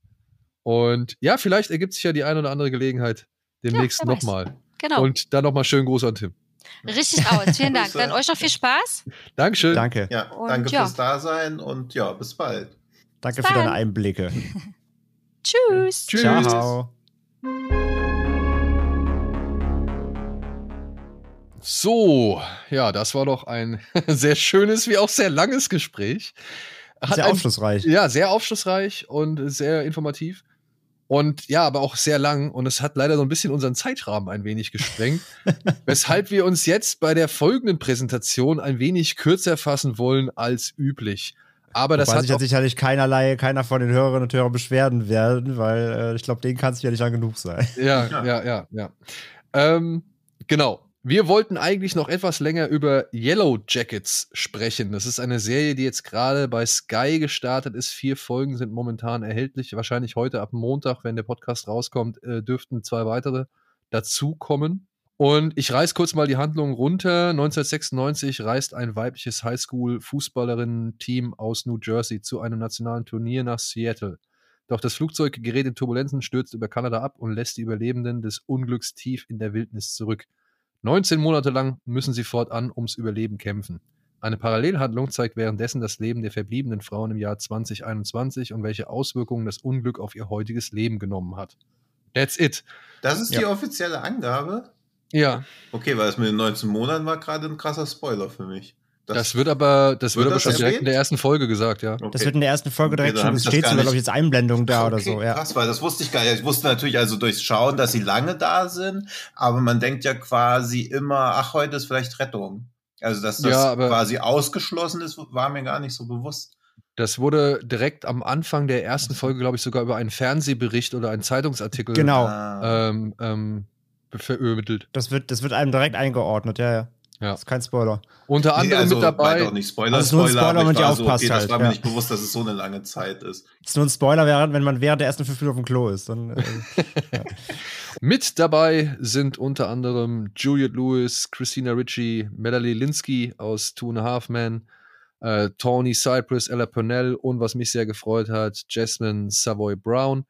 Speaker 1: Und ja, vielleicht ergibt sich ja die eine oder andere Gelegenheit demnächst ja, nochmal. Genau. Und dann nochmal schönen Gruß an Tim.
Speaker 4: Richtig aus. Vielen Dank. Dann euch noch viel Spaß.
Speaker 1: Dankeschön.
Speaker 2: Danke.
Speaker 3: Ja, danke ja. fürs Dasein und ja, bis bald.
Speaker 2: Danke bis für deine Einblicke.
Speaker 4: Tschüss.
Speaker 2: Tschüss. Ciao.
Speaker 1: So, ja, das war doch ein sehr schönes wie auch sehr langes Gespräch.
Speaker 2: Hat sehr aufschlussreich.
Speaker 1: Ein, ja, sehr aufschlussreich und sehr informativ. Und ja, aber auch sehr lang. Und es hat leider so ein bisschen unseren Zeitrahmen ein wenig gesprengt. weshalb wir uns jetzt bei der folgenden Präsentation ein wenig kürzer fassen wollen als üblich. Aber das
Speaker 2: Wobei
Speaker 1: hat
Speaker 2: sich jetzt sicherlich keinerlei, keiner von den Hörerinnen und Hörern beschweren werden, weil äh, ich glaube, denen kann es ja nicht lang genug sein.
Speaker 1: Ja, ja, ja, ja. ja. Ähm, genau. Wir wollten eigentlich noch etwas länger über Yellow Jackets sprechen. Das ist eine Serie, die jetzt gerade bei Sky gestartet ist. Vier Folgen sind momentan erhältlich. Wahrscheinlich heute ab Montag, wenn der Podcast rauskommt, äh, dürften zwei weitere dazukommen. Und ich reiß kurz mal die Handlung runter. 1996 reist ein weibliches Highschool-Fußballerinnen-Team aus New Jersey zu einem nationalen Turnier nach Seattle. Doch das Flugzeug gerät in Turbulenzen, stürzt über Kanada ab und lässt die Überlebenden des Unglücks tief in der Wildnis zurück. 19 Monate lang müssen sie fortan ums Überleben kämpfen. Eine Parallelhandlung zeigt währenddessen das Leben der verbliebenen Frauen im Jahr 2021 und welche Auswirkungen das Unglück auf ihr heutiges Leben genommen hat. That's it.
Speaker 3: Das ist ja. die offizielle Angabe?
Speaker 1: Ja.
Speaker 3: Okay, weil es mit den 19 Monaten war gerade ein krasser Spoiler für mich.
Speaker 1: Das, das, wird aber, das wird, wird aber schon direkt in der ersten Folge gesagt, ja.
Speaker 2: Okay. Das wird in der ersten Folge direkt okay, schon, es steht sogar, glaube ich, jetzt Einblendung da okay, oder so, ja.
Speaker 3: Krass, weil das wusste ich gar nicht. Ich wusste natürlich also durchs Schauen, dass sie lange da sind, aber man denkt ja quasi immer, ach, heute ist vielleicht Rettung. Also, dass das ja, quasi ausgeschlossen ist, war mir gar nicht so bewusst.
Speaker 1: Das wurde direkt am Anfang der ersten Folge, glaube ich, sogar über einen Fernsehbericht oder einen Zeitungsartikel
Speaker 2: genau.
Speaker 1: ähm, ähm, vermittelt.
Speaker 2: Das wird, das wird einem direkt eingeordnet, ja, ja. Ja. Das ist kein Spoiler.
Speaker 1: Unter anderem nee, also, mit dabei.
Speaker 3: Doch nicht Spoiler, also Spoiler, Spoiler wenn man die aufpasst. So, okay, halt. Das war mir nicht bewusst, dass es so eine lange Zeit ist.
Speaker 2: Das ist nur ein Spoiler, wenn man während der ersten fünf Minuten auf dem Klo ist. Dann, äh,
Speaker 1: ja. Mit dabei sind unter anderem Juliette Lewis, Christina Ritchie, Melanie Linsky aus Two and a Half Men, äh, Tony Cypress, Ella Purnell und was mich sehr gefreut hat, Jasmine Savoy Brown.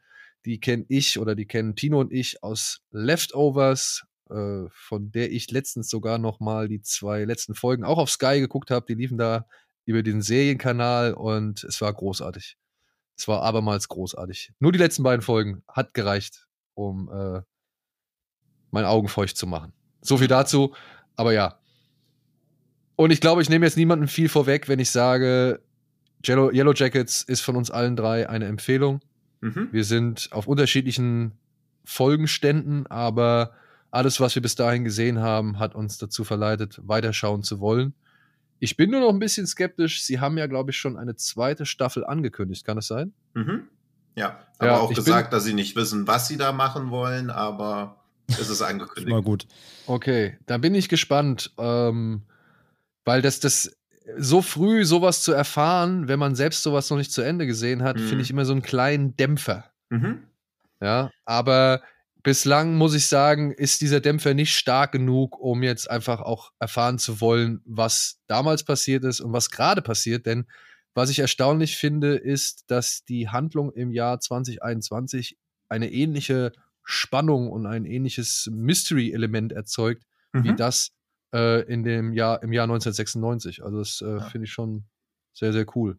Speaker 1: Die kenne ich oder die kennen Tino und ich aus Leftovers äh, von der ich letztens sogar noch mal die zwei letzten Folgen auch auf Sky geguckt habe. Die liefen da über den Serienkanal und es war großartig. Es war abermals großartig. Nur die letzten beiden Folgen hat gereicht, um äh, mein Augen feucht zu machen. So viel dazu. Aber ja. Und ich glaube, ich nehme jetzt niemandem viel vorweg, wenn ich sage, Yellow, Yellow Jackets ist von uns allen drei eine Empfehlung. Mhm. Wir sind auf unterschiedlichen Folgenständen, aber alles, was wir bis dahin gesehen haben, hat uns dazu verleitet, weiterschauen zu wollen. Ich bin nur noch ein bisschen skeptisch. Sie haben ja, glaube ich, schon eine zweite Staffel angekündigt. Kann es sein?
Speaker 3: Mhm. Ja, aber ja, auch gesagt, dass sie nicht wissen, was sie da machen wollen, aber es ist angekündigt.
Speaker 2: Mal gut.
Speaker 1: Okay, da bin ich gespannt, ähm, weil das, das so früh sowas zu erfahren, wenn man selbst sowas noch nicht zu Ende gesehen hat, mhm. finde ich immer so einen kleinen Dämpfer. Mhm. Ja, aber bislang muss ich sagen, ist dieser Dämpfer nicht stark genug, um jetzt einfach auch erfahren zu wollen, was damals passiert ist und was gerade passiert. Denn was ich erstaunlich finde, ist, dass die Handlung im Jahr 2021 eine ähnliche Spannung und ein ähnliches Mystery-Element erzeugt, mhm. wie das äh, in dem Jahr, im Jahr 1996. Also das äh, ja. finde ich schon sehr, sehr cool.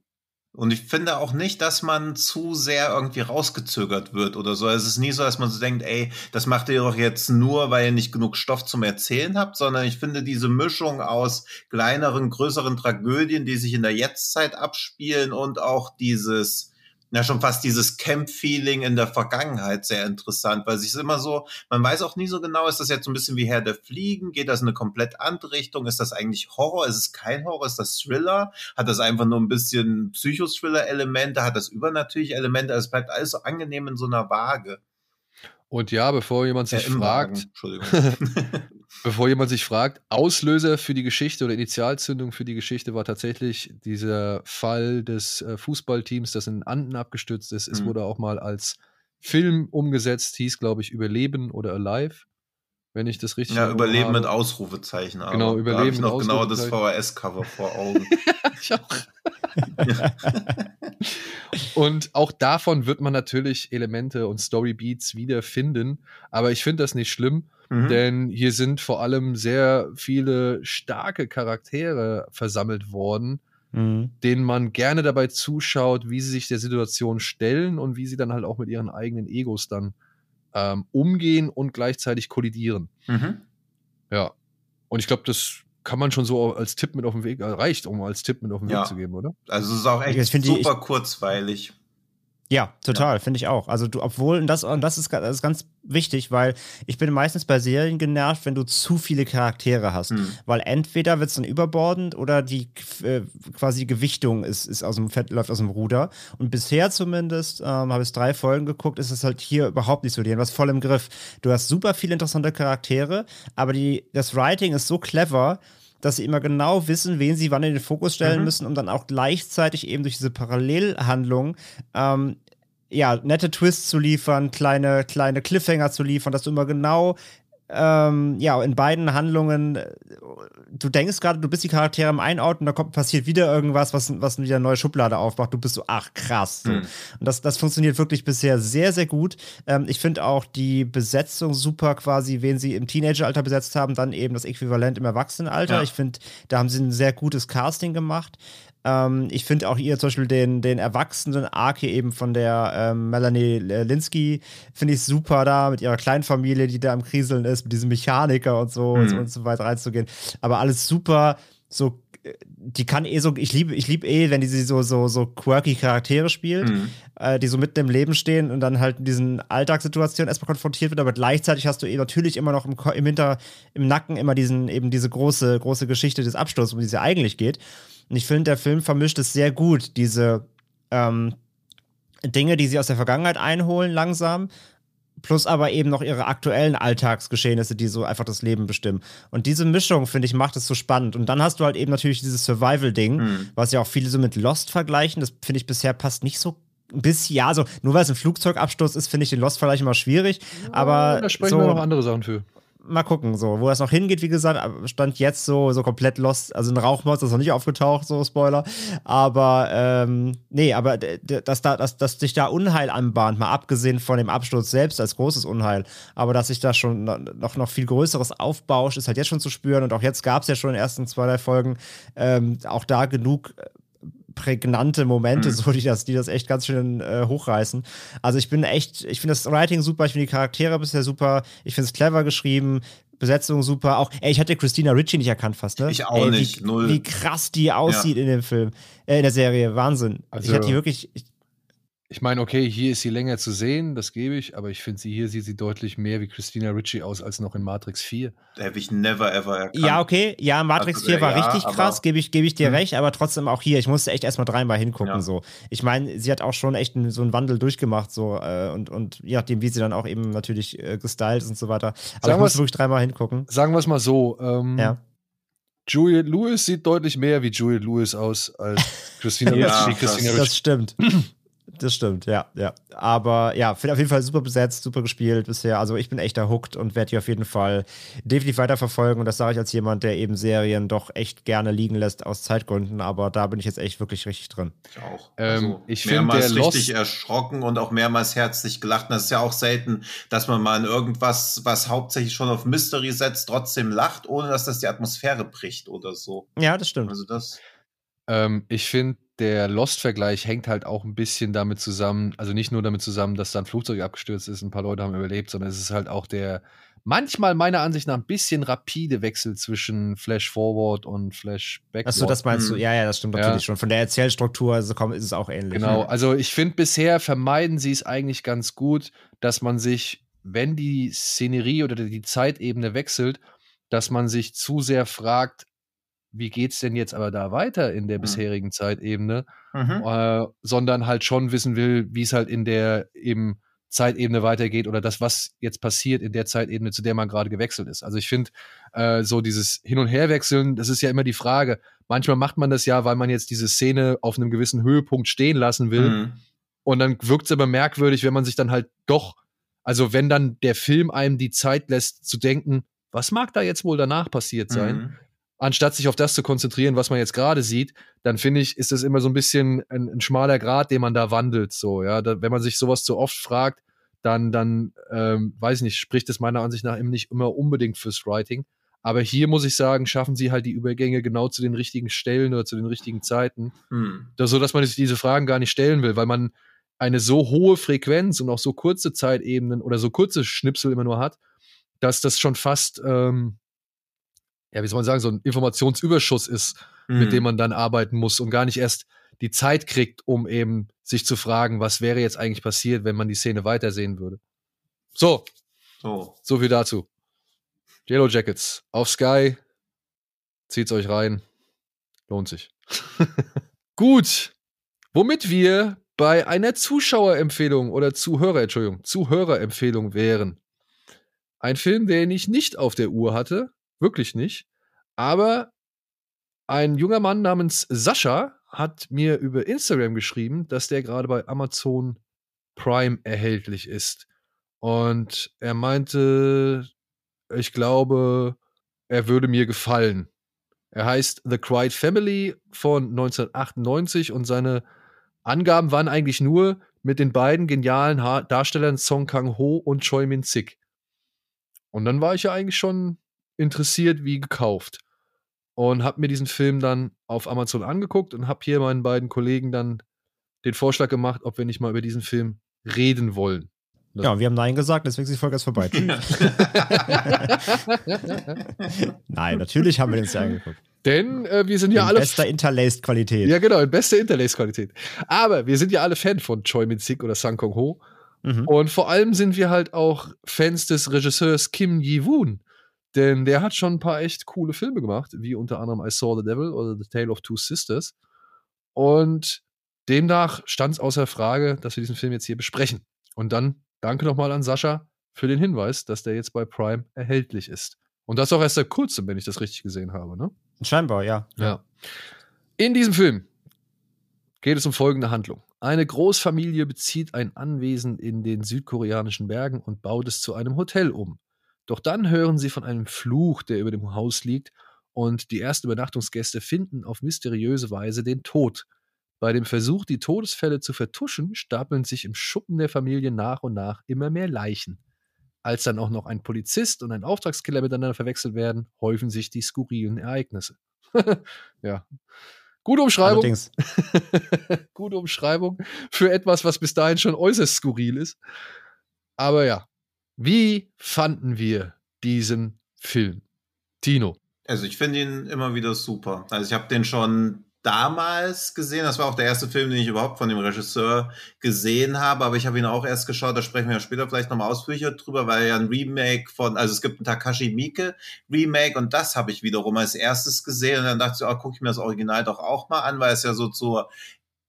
Speaker 3: Und ich finde auch nicht, dass man zu sehr irgendwie rausgezögert wird oder so. Es ist nie so, dass man so denkt, ey, das macht ihr doch jetzt nur, weil ihr nicht genug Stoff zum Erzählen habt, sondern ich finde diese Mischung aus kleineren, größeren Tragödien, die sich in der Jetztzeit abspielen und auch dieses, ja schon fast dieses Camp-Feeling in der Vergangenheit sehr interessant, weil es immer so, man weiß auch nie so genau, ist das jetzt so ein bisschen wie Herr der Fliegen, geht das in eine komplett andere Richtung, ist das eigentlich Horror, ist es kein Horror, ist das Thriller, hat das einfach nur ein bisschen Psychothriller-Elemente, hat das übernatürliche Elemente, also es bleibt alles so angenehm in so einer Waage.
Speaker 1: Und ja, bevor jemand sich äh, fragt, bevor jemand sich fragt, Auslöser für die Geschichte oder Initialzündung für die Geschichte war tatsächlich dieser Fall des äh, Fußballteams, das in Anden abgestürzt ist. Mhm. Es wurde auch mal als Film umgesetzt, hieß, glaube ich, Überleben oder Alive. Wenn ich das richtig
Speaker 3: Ja, Überleben habe. mit Ausrufezeichen.
Speaker 1: Aber genau, Überleben da habe
Speaker 3: ich noch genau das VHS-Cover vor Augen. ich auch.
Speaker 1: und auch davon wird man natürlich Elemente und Storybeats wiederfinden. Aber ich finde das nicht schlimm, mhm. denn hier sind vor allem sehr viele starke Charaktere versammelt worden, mhm. denen man gerne dabei zuschaut, wie sie sich der Situation stellen und wie sie dann halt auch mit ihren eigenen Egos dann ähm, umgehen und gleichzeitig kollidieren. Mhm. Ja. Und ich glaube, das kann man schon so als Tipp mit auf den Weg, äh, reicht, um als Tipp mit auf den ja. Weg zu geben, oder?
Speaker 3: Also es ist auch echt super ich, kurzweilig.
Speaker 2: Ja, total, ja. finde ich auch. Also du, obwohl, und das, und das ist, das ist ganz wichtig, weil ich bin meistens bei Serien genervt, wenn du zu viele Charaktere hast. Mhm. Weil entweder wird es dann überbordend oder die äh, quasi Gewichtung ist, ist aus dem Fett, läuft aus dem Ruder. Und bisher zumindest, ähm, habe ich drei Folgen geguckt, ist es halt hier überhaupt nicht so. Die haben was voll im Griff. Du hast super viele interessante Charaktere, aber die, das Writing ist so clever, dass sie immer genau wissen, wen sie wann in den Fokus stellen mhm. müssen, um dann auch gleichzeitig eben durch diese Parallelhandlung ähm, ja, nette Twists zu liefern, kleine, kleine Cliffhanger zu liefern, dass du immer genau ähm, ja, in beiden Handlungen, äh, du denkst gerade, du bist die Charaktere im Einort und da kommt, passiert wieder irgendwas, was, was wieder eine neue Schublade aufmacht. Du bist so, ach krass. Mhm. Und das, das funktioniert wirklich bisher sehr, sehr gut. Ähm, ich finde auch die Besetzung super quasi, wen sie im Teenageralter besetzt haben, dann eben das Äquivalent im Erwachsenenalter. Ja. Ich finde, da haben sie ein sehr gutes Casting gemacht. Ähm, ich finde auch ihr zum Beispiel den, den erwachsenen Arc hier eben von der ähm, Melanie Linsky, finde ich super da, mit ihrer kleinen Familie, die da am Kriseln ist, mit diesem Mechaniker und so, mhm. und so und so weiter reinzugehen. Aber alles super, so die kann eh so, ich liebe, ich liebe eh, wenn die so, so, so quirky Charaktere spielt, mhm. äh, die so mitten im Leben stehen und dann halt in diesen Alltagssituationen erstmal konfrontiert wird, aber gleichzeitig hast du eh natürlich immer noch im, im Hinter, im Nacken immer diesen, eben diese große, große Geschichte des Absturzes, um die es ja eigentlich geht. Und ich finde, der Film vermischt es sehr gut, diese ähm, Dinge, die sie aus der Vergangenheit einholen, langsam, plus aber eben noch ihre aktuellen Alltagsgeschehnisse, die so einfach das Leben bestimmen. Und diese Mischung, finde ich, macht es so spannend. Und dann hast du halt eben natürlich dieses Survival-Ding, mhm. was ja auch viele so mit Lost vergleichen. Das finde ich bisher passt nicht so bis ja, also nur weil es ein Flugzeugabsturz ist, finde ich den Lost-Vergleich immer schwierig. Aber
Speaker 1: da sprechen
Speaker 2: so,
Speaker 1: wir noch andere Sachen für
Speaker 2: mal gucken, so, wo das noch hingeht, wie gesagt, stand jetzt so, so komplett lost, also ein Rauchmonster ist noch nicht aufgetaucht, so Spoiler. Aber ähm, nee, aber dass da, dass, dass sich da Unheil anbahnt, mal abgesehen von dem Absturz selbst als großes Unheil, aber dass sich da schon noch, noch viel Größeres aufbauscht, ist halt jetzt schon zu spüren. Und auch jetzt gab es ja schon in den ersten zwei, drei Folgen ähm, auch da genug prägnante Momente, mhm. so die das, die das echt ganz schön äh, hochreißen. Also ich bin echt, ich finde das Writing super, ich finde die Charaktere bisher super, ich finde es clever geschrieben, Besetzung super. Auch, ey, ich hatte Christina Ritchie nicht erkannt fast, ne?
Speaker 3: Ich auch
Speaker 2: ey,
Speaker 3: nicht,
Speaker 2: wie,
Speaker 3: null.
Speaker 2: Wie krass die aussieht ja. in dem Film, äh, in der Serie, Wahnsinn. Also, ich hatte die wirklich, ich,
Speaker 1: ich meine, okay, hier ist sie länger zu sehen, das gebe ich, aber ich finde sie hier sieht sie deutlich mehr wie Christina Ritchie aus als noch in Matrix 4.
Speaker 3: Habe ich never ever erkannt.
Speaker 2: Ja, okay, ja, Matrix also, 4 war ja, richtig krass, gebe ich, geb ich dir mhm. recht, aber trotzdem auch hier, ich musste echt erstmal dreimal hingucken. Ja. So. Ich meine, sie hat auch schon echt so einen Wandel durchgemacht, so äh, und, und je nachdem, wie sie dann auch eben natürlich äh, gestylt ist und so weiter. Aber sagen ich musste wirklich dreimal hingucken.
Speaker 1: Sagen wir es mal so, ähm,
Speaker 2: ja.
Speaker 1: Juliet Lewis sieht deutlich mehr wie Juliet Lewis aus als Christina Ritchie. Christina
Speaker 2: das, das stimmt. Das stimmt, ja, ja. Aber ja, finde auf jeden Fall super besetzt, super gespielt bisher. Also ich bin echt hooked und werde die auf jeden Fall definitiv weiterverfolgen. Und das sage ich als jemand, der eben Serien doch echt gerne liegen lässt aus Zeitgründen. Aber da bin ich jetzt echt wirklich richtig drin.
Speaker 3: Ich auch. Ähm, also ich mehrmals richtig erschrocken und auch mehrmals herzlich gelacht. Und das ist ja auch selten, dass man mal in irgendwas, was hauptsächlich schon auf Mystery setzt, trotzdem lacht, ohne dass das die Atmosphäre bricht oder so.
Speaker 2: Ja, das stimmt.
Speaker 3: Also das.
Speaker 1: Ähm, ich finde der Lost-Vergleich hängt halt auch ein bisschen damit zusammen, also nicht nur damit zusammen, dass da ein Flugzeug abgestürzt ist, ein paar Leute haben überlebt, sondern es ist halt auch der manchmal meiner Ansicht nach ein bisschen rapide Wechsel zwischen Flash Forward und Flash Backward.
Speaker 2: Achso, das meinst du? Hm. Ja, ja, das stimmt natürlich ja. schon. Von der Erzählstruktur also komm, ist es auch ähnlich.
Speaker 1: Genau, also ich finde bisher vermeiden sie es eigentlich ganz gut, dass man sich, wenn die Szenerie oder die Zeitebene wechselt, dass man sich zu sehr fragt, wie geht's denn jetzt aber da weiter in der mhm. bisherigen Zeitebene, mhm. äh, sondern halt schon wissen will, wie es halt in der eben Zeitebene weitergeht oder das, was jetzt passiert in der Zeitebene, zu der man gerade gewechselt ist. Also ich finde, äh, so dieses Hin- und Herwechseln, das ist ja immer die Frage. Manchmal macht man das ja, weil man jetzt diese Szene auf einem gewissen Höhepunkt stehen lassen will. Mhm. Und dann wirkt es aber merkwürdig, wenn man sich dann halt doch, also wenn dann der Film einem die Zeit lässt zu denken, was mag da jetzt wohl danach passiert sein, mhm. Anstatt sich auf das zu konzentrieren, was man jetzt gerade sieht, dann finde ich, ist das immer so ein bisschen ein, ein, schmaler Grad, den man da wandelt. So, ja, da, wenn man sich sowas zu oft fragt, dann, dann, ähm, weiß ich nicht, spricht es meiner Ansicht nach eben nicht immer unbedingt fürs Writing. Aber hier muss ich sagen, schaffen sie halt die Übergänge genau zu den richtigen Stellen oder zu den richtigen Zeiten. Hm. Das, so dass man sich diese Fragen gar nicht stellen will, weil man eine so hohe Frequenz und auch so kurze Zeitebenen oder so kurze Schnipsel immer nur hat, dass das schon fast, ähm, ja, wie soll man sagen, so ein Informationsüberschuss ist, hm. mit dem man dann arbeiten muss und gar nicht erst die Zeit kriegt, um eben sich zu fragen, was wäre jetzt eigentlich passiert, wenn man die Szene weitersehen würde. So. So, so viel dazu. Yellow Jackets auf Sky. Zieht's euch rein. Lohnt sich. Gut. Womit wir bei einer Zuschauerempfehlung oder Zuhörer, Entschuldigung, Zuhörerempfehlung wären. Ein Film, den ich nicht auf der Uhr hatte. Wirklich nicht. Aber ein junger Mann namens Sascha hat mir über Instagram geschrieben, dass der gerade bei Amazon Prime erhältlich ist. Und er meinte, ich glaube, er würde mir gefallen. Er heißt The Quiet Family von 1998 und seine Angaben waren eigentlich nur mit den beiden genialen Darstellern Song Kang-ho und Choi Min-sik. Und dann war ich ja eigentlich schon interessiert wie gekauft und habe mir diesen Film dann auf Amazon angeguckt und habe hier meinen beiden Kollegen dann den Vorschlag gemacht, ob wir nicht mal über diesen Film reden wollen.
Speaker 2: Ja, wir haben Nein gesagt, deswegen ist die Folge erst vorbei. Nein, natürlich haben wir den ja angeguckt.
Speaker 1: Denn äh, wir sind ja in alle.
Speaker 2: bester Interlaced-Qualität.
Speaker 1: Ja, genau, in bester Interlaced-Qualität. Aber wir sind ja alle Fan von Choi Min-sik oder Sang Kong-ho. Mhm. Und vor allem sind wir halt auch Fans des Regisseurs Kim Ji-woon. Denn der hat schon ein paar echt coole Filme gemacht, wie unter anderem I Saw the Devil oder The Tale of Two Sisters. Und demnach stand es außer Frage, dass wir diesen Film jetzt hier besprechen. Und dann danke nochmal an Sascha für den Hinweis, dass der jetzt bei Prime erhältlich ist. Und das auch erst seit kurzem, wenn ich das richtig gesehen habe, ne?
Speaker 2: Scheinbar, ja.
Speaker 1: Ja. In diesem Film geht es um folgende Handlung. Eine Großfamilie bezieht ein Anwesen in den südkoreanischen Bergen und baut es zu einem Hotel um. Doch dann hören sie von einem Fluch, der über dem Haus liegt, und die ersten Übernachtungsgäste finden auf mysteriöse Weise den Tod. Bei dem Versuch, die Todesfälle zu vertuschen, stapeln sich im Schuppen der Familie nach und nach immer mehr Leichen. Als dann auch noch ein Polizist und ein Auftragskiller miteinander verwechselt werden, häufen sich die skurrilen Ereignisse. ja. Gute Umschreibung. Gute Umschreibung für etwas, was bis dahin schon äußerst skurril ist. Aber ja, wie fanden wir diesen Film? Tino.
Speaker 3: Also ich finde ihn immer wieder super. Also ich habe den schon damals gesehen. Das war auch der erste Film, den ich überhaupt von dem Regisseur gesehen habe. Aber ich habe ihn auch erst geschaut. Da sprechen wir später vielleicht nochmal ausführlicher drüber, weil ja ein Remake von, also es gibt ein Takashi Miike Remake und das habe ich wiederum als erstes gesehen. Und dann dachte ich, oh, gucke ich mir das Original doch auch mal an, weil es ja so zur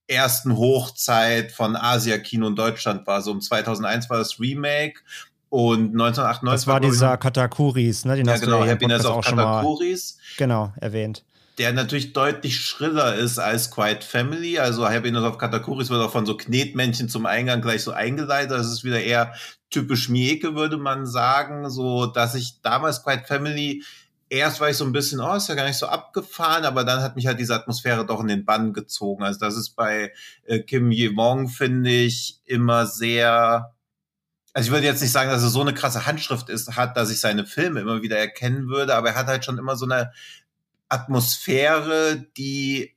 Speaker 3: ersten Hochzeit von Asia-Kino in Deutschland war. So um 2001 war das Remake und 1998
Speaker 2: Das war dieser Katakuris, ne?
Speaker 3: Den ja, hast genau, du ja Happiness of
Speaker 2: Katakuris. Genau, erwähnt.
Speaker 3: Der natürlich deutlich schriller ist als Quiet Family. Also Happiness of Katakuris wird auch von so Knetmännchen zum Eingang gleich so eingeleitet. Das ist wieder eher typisch Mieke, würde man sagen. So, dass ich damals Quiet Family erst war ich so ein bisschen, oh, ist ja gar nicht so abgefahren, aber dann hat mich halt diese Atmosphäre doch in den Bann gezogen. Also das ist bei äh, Kim Ye-wong, finde ich, immer sehr also ich würde jetzt nicht sagen, dass er so eine krasse Handschrift ist, hat, dass ich seine Filme immer wieder erkennen würde, aber er hat halt schon immer so eine Atmosphäre, die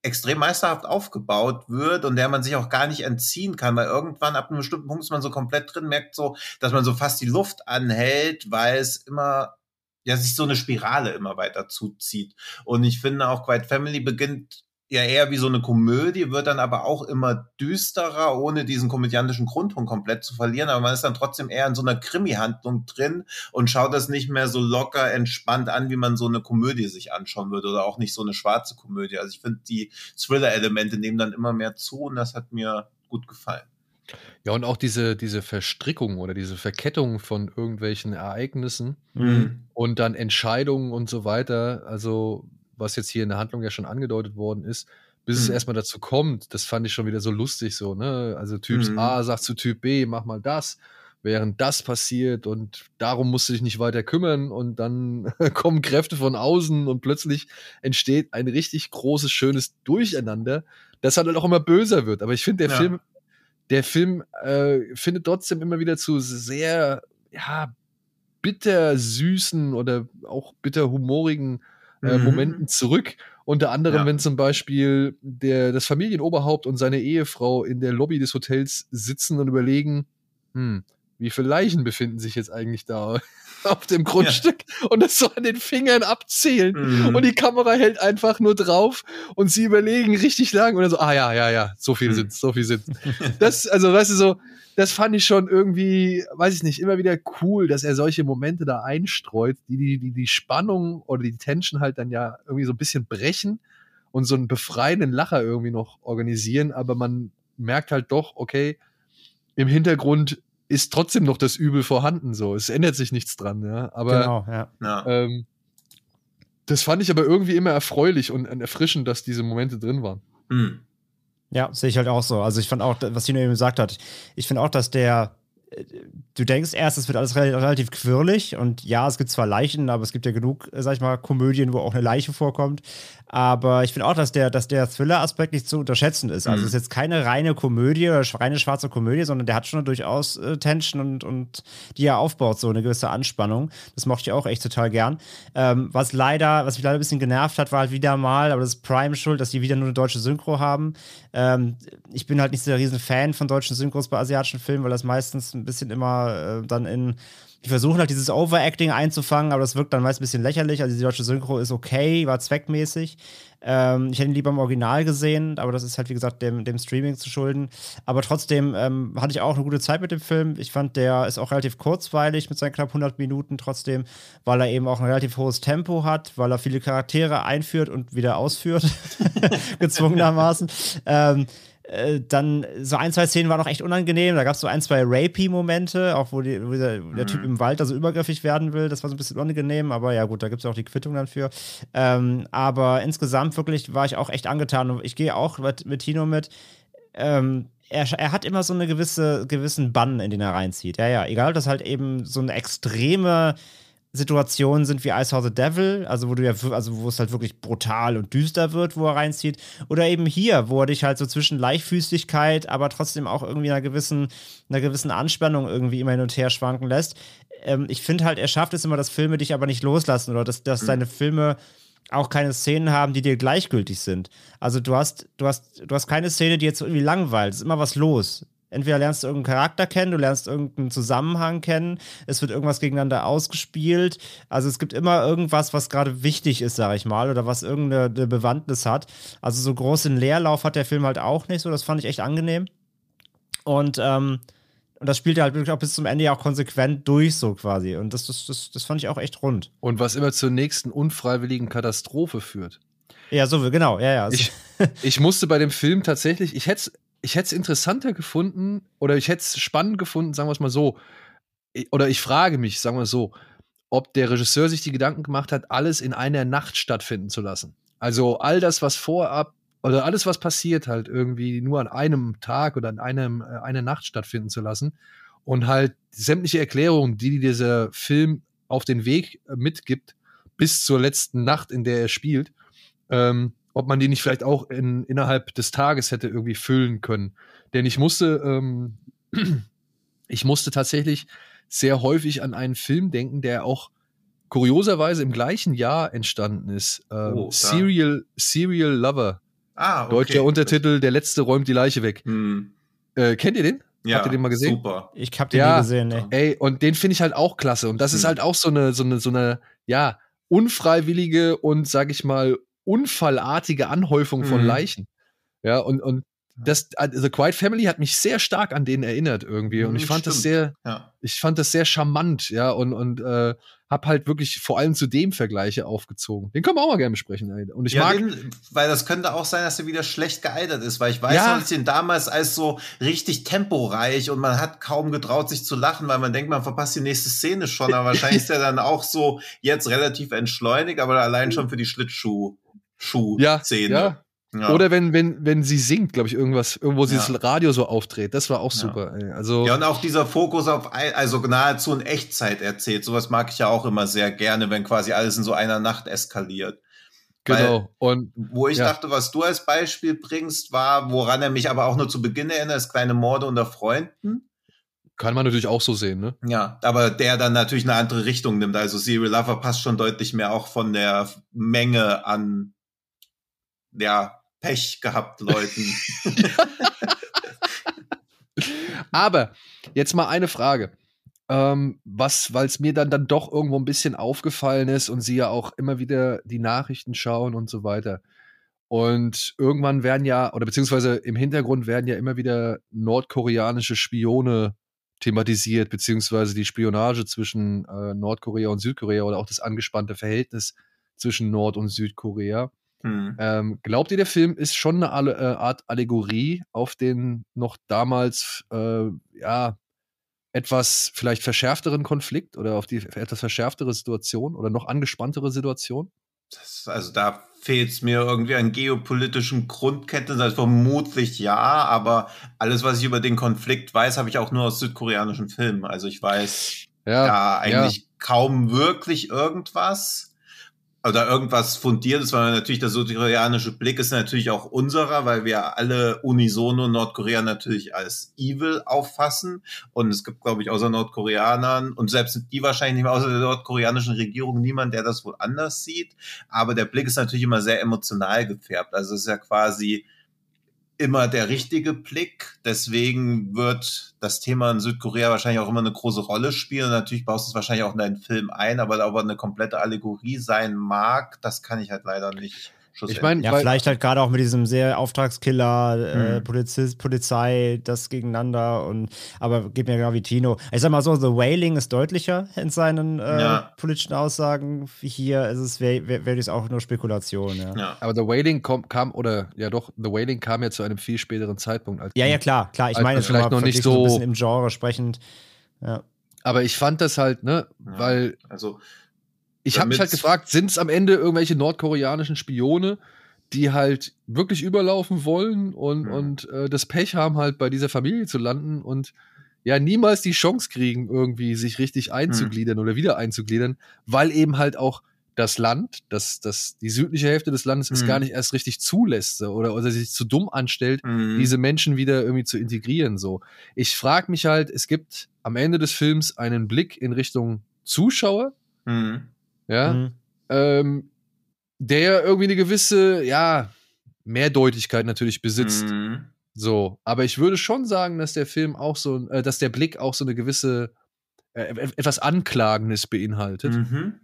Speaker 3: extrem meisterhaft aufgebaut wird und der man sich auch gar nicht entziehen kann, weil irgendwann ab einem bestimmten Punkt ist man so komplett drin, merkt so, dass man so fast die Luft anhält, weil es immer ja sich so eine Spirale immer weiter zuzieht. Und ich finde auch Quiet Family beginnt ja eher wie so eine Komödie, wird dann aber auch immer düsterer, ohne diesen komödiantischen Grundton komplett zu verlieren. Aber man ist dann trotzdem eher in so einer Krimi-Handlung drin und schaut das nicht mehr so locker, entspannt an, wie man so eine Komödie sich anschauen würde oder auch nicht so eine schwarze Komödie. Also ich finde, die Thriller-Elemente nehmen dann immer mehr zu und das hat mir gut gefallen.
Speaker 1: Ja, und auch diese, diese Verstrickung oder diese Verkettung von irgendwelchen Ereignissen mhm. und dann Entscheidungen und so weiter. Also was jetzt hier in der Handlung ja schon angedeutet worden ist, bis mhm. es erstmal dazu kommt, das fand ich schon wieder so lustig so, ne? Also Typ mhm. A sagt zu Typ B, mach mal das, während das passiert und darum musst du dich nicht weiter kümmern und dann kommen Kräfte von außen und plötzlich entsteht ein richtig großes, schönes Durcheinander, das halt auch immer böser wird. Aber ich finde, der ja. Film, der Film äh, findet trotzdem immer wieder zu sehr, ja, bitter süßen oder auch bitter humorigen äh, mhm. Momenten zurück. Unter anderem, ja. wenn zum Beispiel der, das Familienoberhaupt und seine Ehefrau in der Lobby des Hotels sitzen und überlegen, hm, wie viele Leichen befinden sich jetzt eigentlich da auf dem Grundstück ja. und das so an den Fingern abzählen. Mhm. Und die Kamera hält einfach nur drauf und sie überlegen richtig lang und dann so, ah ja, ja, ja, so viel mhm. sind so viel sind Das, also, weißt du, so, das fand ich schon irgendwie, weiß ich nicht, immer wieder cool, dass er solche Momente da einstreut, die die, die, die Spannung oder die Tension halt dann ja irgendwie so ein bisschen brechen und so einen befreienden Lacher irgendwie noch organisieren, aber man merkt halt doch, okay, im Hintergrund ist trotzdem noch das Übel vorhanden. So, es ändert sich nichts dran, ja. Aber genau, ja. Ähm, das fand ich aber irgendwie immer erfreulich und erfrischend, dass diese Momente drin waren. Mhm.
Speaker 2: Ja, sehe ich halt auch so. Also ich fand auch, was Tino eben gesagt hat, ich finde auch, dass der du denkst erst, es wird alles relativ quirlig und ja, es gibt zwar Leichen, aber es gibt ja genug, sag ich mal, Komödien, wo auch eine Leiche vorkommt. Aber ich finde auch, dass der, dass der Thriller-Aspekt nicht zu unterschätzen ist. Also mhm. es ist jetzt keine reine Komödie oder reine schwarze Komödie, sondern der hat schon durchaus äh, Tension und, und die er aufbaut, so eine gewisse Anspannung. Das mochte ich auch echt total gern. Ähm, was leider, was mich leider ein bisschen genervt hat, war halt wieder mal, aber das ist Prime schuld, dass die wieder nur eine deutsche Synchro haben. Ähm, ich bin halt nicht so der riesen Fan von deutschen Synchros bei asiatischen Filmen, weil das meistens ein bisschen immer äh, dann in die versuchen halt dieses Overacting einzufangen, aber das wirkt dann meist ein bisschen lächerlich. Also die deutsche Synchro ist okay, war zweckmäßig. Ähm, ich hätte ihn lieber im Original gesehen, aber das ist halt, wie gesagt, dem, dem Streaming zu schulden. Aber trotzdem ähm, hatte ich auch eine gute Zeit mit dem Film. Ich fand, der ist auch relativ kurzweilig mit seinen knapp 100 Minuten trotzdem, weil er eben auch ein relativ hohes Tempo hat, weil er viele Charaktere einführt und wieder ausführt, gezwungenermaßen. ähm, äh, dann so ein, zwei Szenen waren noch echt unangenehm. Da gab es so ein, zwei Rapey-Momente, auch wo, die, wo der, der, Typ mhm. im Wald da so übergriffig werden will. Das war so ein bisschen unangenehm, aber ja, gut, da gibt es auch die Quittung dann für. Ähm, aber insgesamt wirklich war ich auch echt angetan und ich gehe auch mit, mit Tino mit. Ähm, er, er, hat immer so eine gewisse gewissen Bann, in den er reinzieht. Ja, ja, egal, dass halt eben so eine extreme Situationen sind wie I Saw the Devil, also wo du ja, also wo es halt wirklich brutal und düster wird, wo er reinzieht, oder eben hier, wo er dich halt so zwischen Leichtfüßigkeit, aber trotzdem auch irgendwie einer gewissen, einer gewissen Anspannung irgendwie immer hin und her schwanken lässt. Ähm, ich finde halt, er schafft es immer, dass Filme dich aber nicht loslassen oder dass, dass mhm. seine Filme auch keine Szenen haben, die dir gleichgültig sind. Also du hast, du hast, du hast keine Szene, die jetzt irgendwie langweilt. Es ist immer was los. Entweder lernst du irgendeinen Charakter kennen, du lernst irgendeinen Zusammenhang kennen, es wird irgendwas gegeneinander ausgespielt. Also es gibt immer irgendwas, was gerade wichtig ist, sag ich mal, oder was irgendeine Bewandtnis hat. Also so großen Leerlauf hat der Film halt auch nicht so, das fand ich echt angenehm. Und, ähm, und das spielt er halt wirklich auch bis zum Ende ja auch konsequent durch, so quasi. Und das, das, das, das fand ich auch echt rund.
Speaker 1: Und was immer zur nächsten unfreiwilligen Katastrophe führt.
Speaker 2: Ja, so, genau, ja, ja.
Speaker 1: Ich, ich musste bei dem Film tatsächlich, ich hätte ich hätte es interessanter gefunden oder ich hätte es spannend gefunden, sagen wir es mal so. Oder ich frage mich, sagen wir es so, ob der Regisseur sich die Gedanken gemacht hat, alles in einer Nacht stattfinden zu lassen. Also all das, was vorab oder alles, was passiert, halt irgendwie nur an einem Tag oder an einem, äh, einer Nacht stattfinden zu lassen und halt sämtliche Erklärungen, die dieser Film auf den Weg äh, mitgibt, bis zur letzten Nacht, in der er spielt, ähm, ob man die nicht vielleicht auch in, innerhalb des Tages hätte irgendwie füllen können. Denn ich musste, ähm, ich musste tatsächlich sehr häufig an einen Film denken, der auch kurioserweise im gleichen Jahr entstanden ist. Ähm, oh, Serial, Serial Lover. Ah, okay. Deutscher Untertitel, der letzte räumt die Leiche weg. Hm. Äh, kennt ihr den? Ja, Habt ihr den mal gesehen? Super.
Speaker 2: Ich hab den ja, nie gesehen, ey.
Speaker 1: ey. Und den finde ich halt auch klasse. Und das hm. ist halt auch so eine, so eine, so eine, ja, unfreiwillige und, sag ich mal, unfallartige Anhäufung von mhm. Leichen. Ja, und, und das, also The Quiet Family hat mich sehr stark an den erinnert irgendwie. Und ich fand Stimmt. das sehr, ja. ich fand das sehr charmant, ja, und, und äh, hab halt wirklich vor allem zu dem Vergleiche aufgezogen. Den können wir auch mal gerne besprechen. Und ich ja, mag. Den,
Speaker 3: weil das könnte auch sein, dass er wieder schlecht gealtert ist, weil ich weiß ja. noch, ich den damals als so richtig temporeich und man hat kaum getraut, sich zu lachen, weil man denkt, man verpasst die nächste Szene schon. Aber wahrscheinlich ist er dann auch so jetzt relativ entschleunigt, aber allein schon für die Schlittschuh. Schuh-Szene.
Speaker 1: Ja, ja. Ja. Oder wenn, wenn, wenn sie singt, glaube ich, irgendwas, irgendwo sie das Radio so aufdreht. Das war auch super. Ja. Also
Speaker 3: ja, und auch dieser Fokus auf, also nahezu in Echtzeit erzählt. Sowas mag ich ja auch immer sehr gerne, wenn quasi alles in so einer Nacht eskaliert.
Speaker 1: Genau.
Speaker 3: Weil, und wo ich ja. dachte, was du als Beispiel bringst, war, woran er mich aber auch nur zu Beginn erinnert, ist kleine Morde unter Freunden.
Speaker 1: Kann man natürlich auch so sehen, ne?
Speaker 3: Ja, aber der dann natürlich eine andere Richtung nimmt. Also Serial Lover passt schon deutlich mehr auch von der Menge an ja, Pech gehabt Leuten.
Speaker 1: aber jetzt mal eine Frage. Ähm, was, weil es mir dann, dann doch irgendwo ein bisschen aufgefallen ist und sie ja auch immer wieder die Nachrichten schauen und so weiter. Und irgendwann werden ja, oder beziehungsweise im Hintergrund werden ja immer wieder nordkoreanische Spione thematisiert, beziehungsweise die Spionage zwischen äh, Nordkorea und Südkorea oder auch das angespannte Verhältnis zwischen Nord- und Südkorea. Hm. Ähm, glaubt ihr, der Film ist schon eine äh, Art Allegorie auf den noch damals, äh, ja, etwas vielleicht verschärfteren Konflikt oder auf die etwas verschärftere Situation oder noch angespanntere Situation?
Speaker 3: Das, also da fehlt es mir irgendwie an geopolitischen Grundkenntnissen. Also vermutlich ja, aber alles, was ich über den Konflikt weiß, habe ich auch nur aus südkoreanischen Filmen. Also ich weiß ja, ja eigentlich ja. kaum wirklich irgendwas oder irgendwas Fundiertes, weil natürlich der südkoreanische Blick ist natürlich auch unserer, weil wir alle unisono Nordkorea natürlich als evil auffassen. Und es gibt, glaube ich, außer Nordkoreanern und selbst die wahrscheinlich nicht mehr außer der nordkoreanischen Regierung niemand, der das wohl anders sieht. Aber der Blick ist natürlich immer sehr emotional gefärbt. Also es ist ja quasi immer der richtige Blick. Deswegen wird das Thema in Südkorea wahrscheinlich auch immer eine große Rolle spielen. Und natürlich baust du es wahrscheinlich auch in deinen Film ein, aber ob er eine komplette Allegorie sein mag, das kann ich halt leider nicht
Speaker 2: ich meine, ja, vielleicht halt gerade auch mit diesem sehr Auftragskiller, äh, mhm. Polizist, Polizei, das gegeneinander und aber geht mir genau wie Tino. Ich sag mal so, The Wailing ist deutlicher in seinen äh, ja. politischen Aussagen. Hier ist es wäre wär, wär auch nur Spekulation. Ja. ja.
Speaker 1: Aber The Wailing kom, kam oder ja doch, The Wailing kam ja zu einem viel späteren Zeitpunkt.
Speaker 2: Als ja, ja klar, klar. Ich meine,
Speaker 1: vielleicht noch nicht so, so
Speaker 2: ein bisschen im Genre sprechend. Ja.
Speaker 1: Aber ich fand das halt, ne, weil also ich habe mich halt gefragt, sind es am Ende irgendwelche nordkoreanischen Spione, die halt wirklich überlaufen wollen und, mhm. und äh, das Pech haben, halt bei dieser Familie zu landen und ja niemals die Chance kriegen, irgendwie sich richtig einzugliedern mhm. oder wieder einzugliedern, weil eben halt auch das Land, das, das, die südliche Hälfte des Landes mhm. es gar nicht erst richtig zulässt oder, oder sich zu dumm anstellt, mhm. diese Menschen wieder irgendwie zu integrieren. So. Ich frage mich halt, es gibt am Ende des Films einen Blick in Richtung Zuschauer, mhm ja, mhm. ähm, der irgendwie eine gewisse, ja, Mehrdeutigkeit natürlich besitzt. Mhm. So, aber ich würde schon sagen, dass der Film auch so, äh, dass der Blick auch so eine gewisse, äh, etwas Anklagendes beinhaltet. Mhm.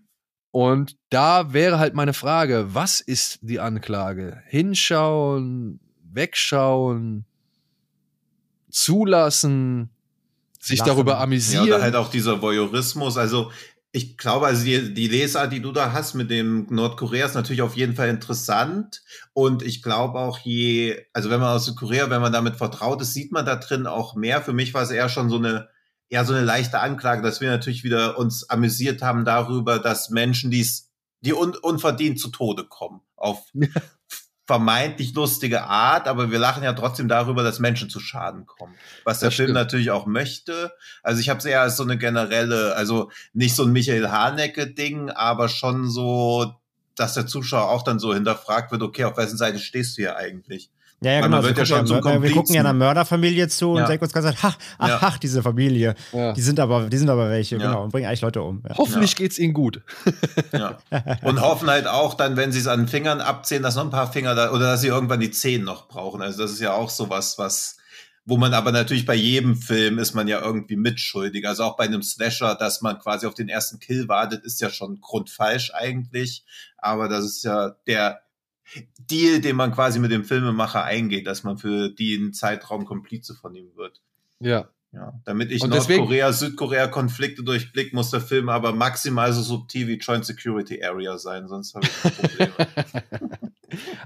Speaker 1: Und da wäre halt meine Frage, was ist die Anklage? Hinschauen, wegschauen, zulassen, sich Lachen. darüber amüsieren. Ja,
Speaker 3: oder halt auch dieser Voyeurismus. Also ich glaube, also die, die Lesart, die du da hast mit dem Nordkorea, ist natürlich auf jeden Fall interessant. Und ich glaube auch je, also wenn man aus Südkorea, wenn man damit vertraut ist, sieht man da drin auch mehr. Für mich war es eher schon so eine, eher so eine leichte Anklage, dass wir natürlich wieder uns amüsiert haben darüber, dass Menschen, die's, die un, unverdient zu Tode kommen, auf vermeintlich lustige Art, aber wir lachen ja trotzdem darüber, dass Menschen zu Schaden kommen. Was der das Film stimmt. natürlich auch möchte. Also ich habe es eher als so eine generelle, also nicht so ein Michael Hanecke-Ding, aber schon so, dass der Zuschauer auch dann so hinterfragt wird, okay, auf wessen Seite stehst du hier eigentlich?
Speaker 2: Ja, ja, genau. Wir, ja gucken ja, wir gucken ja einer Mörderfamilie zu und denken uns ganz ach, ach, ja. ach, diese Familie. Ja. Die sind aber, die sind aber welche, genau, und bringen eigentlich Leute um.
Speaker 1: Hoffentlich geht's ihnen gut.
Speaker 3: ja. Und hoffen halt auch dann, wenn sie es an den Fingern abziehen, dass noch ein paar Finger da, oder dass sie irgendwann die Zehen noch brauchen. Also das ist ja auch sowas, was, wo man aber natürlich bei jedem Film ist man ja irgendwie mitschuldig. Also auch bei einem Slasher, dass man quasi auf den ersten Kill wartet, ist ja schon grundfalsch eigentlich. Aber das ist ja der Deal, den man quasi mit dem Filmemacher eingeht, dass man für den Zeitraum Komplize von ihm wird.
Speaker 1: Ja.
Speaker 3: Ja, damit ich Nordkorea, Südkorea Konflikte durchblick, muss der Film aber maximal so subtil wie Joint Security Area sein, sonst habe ich Probleme.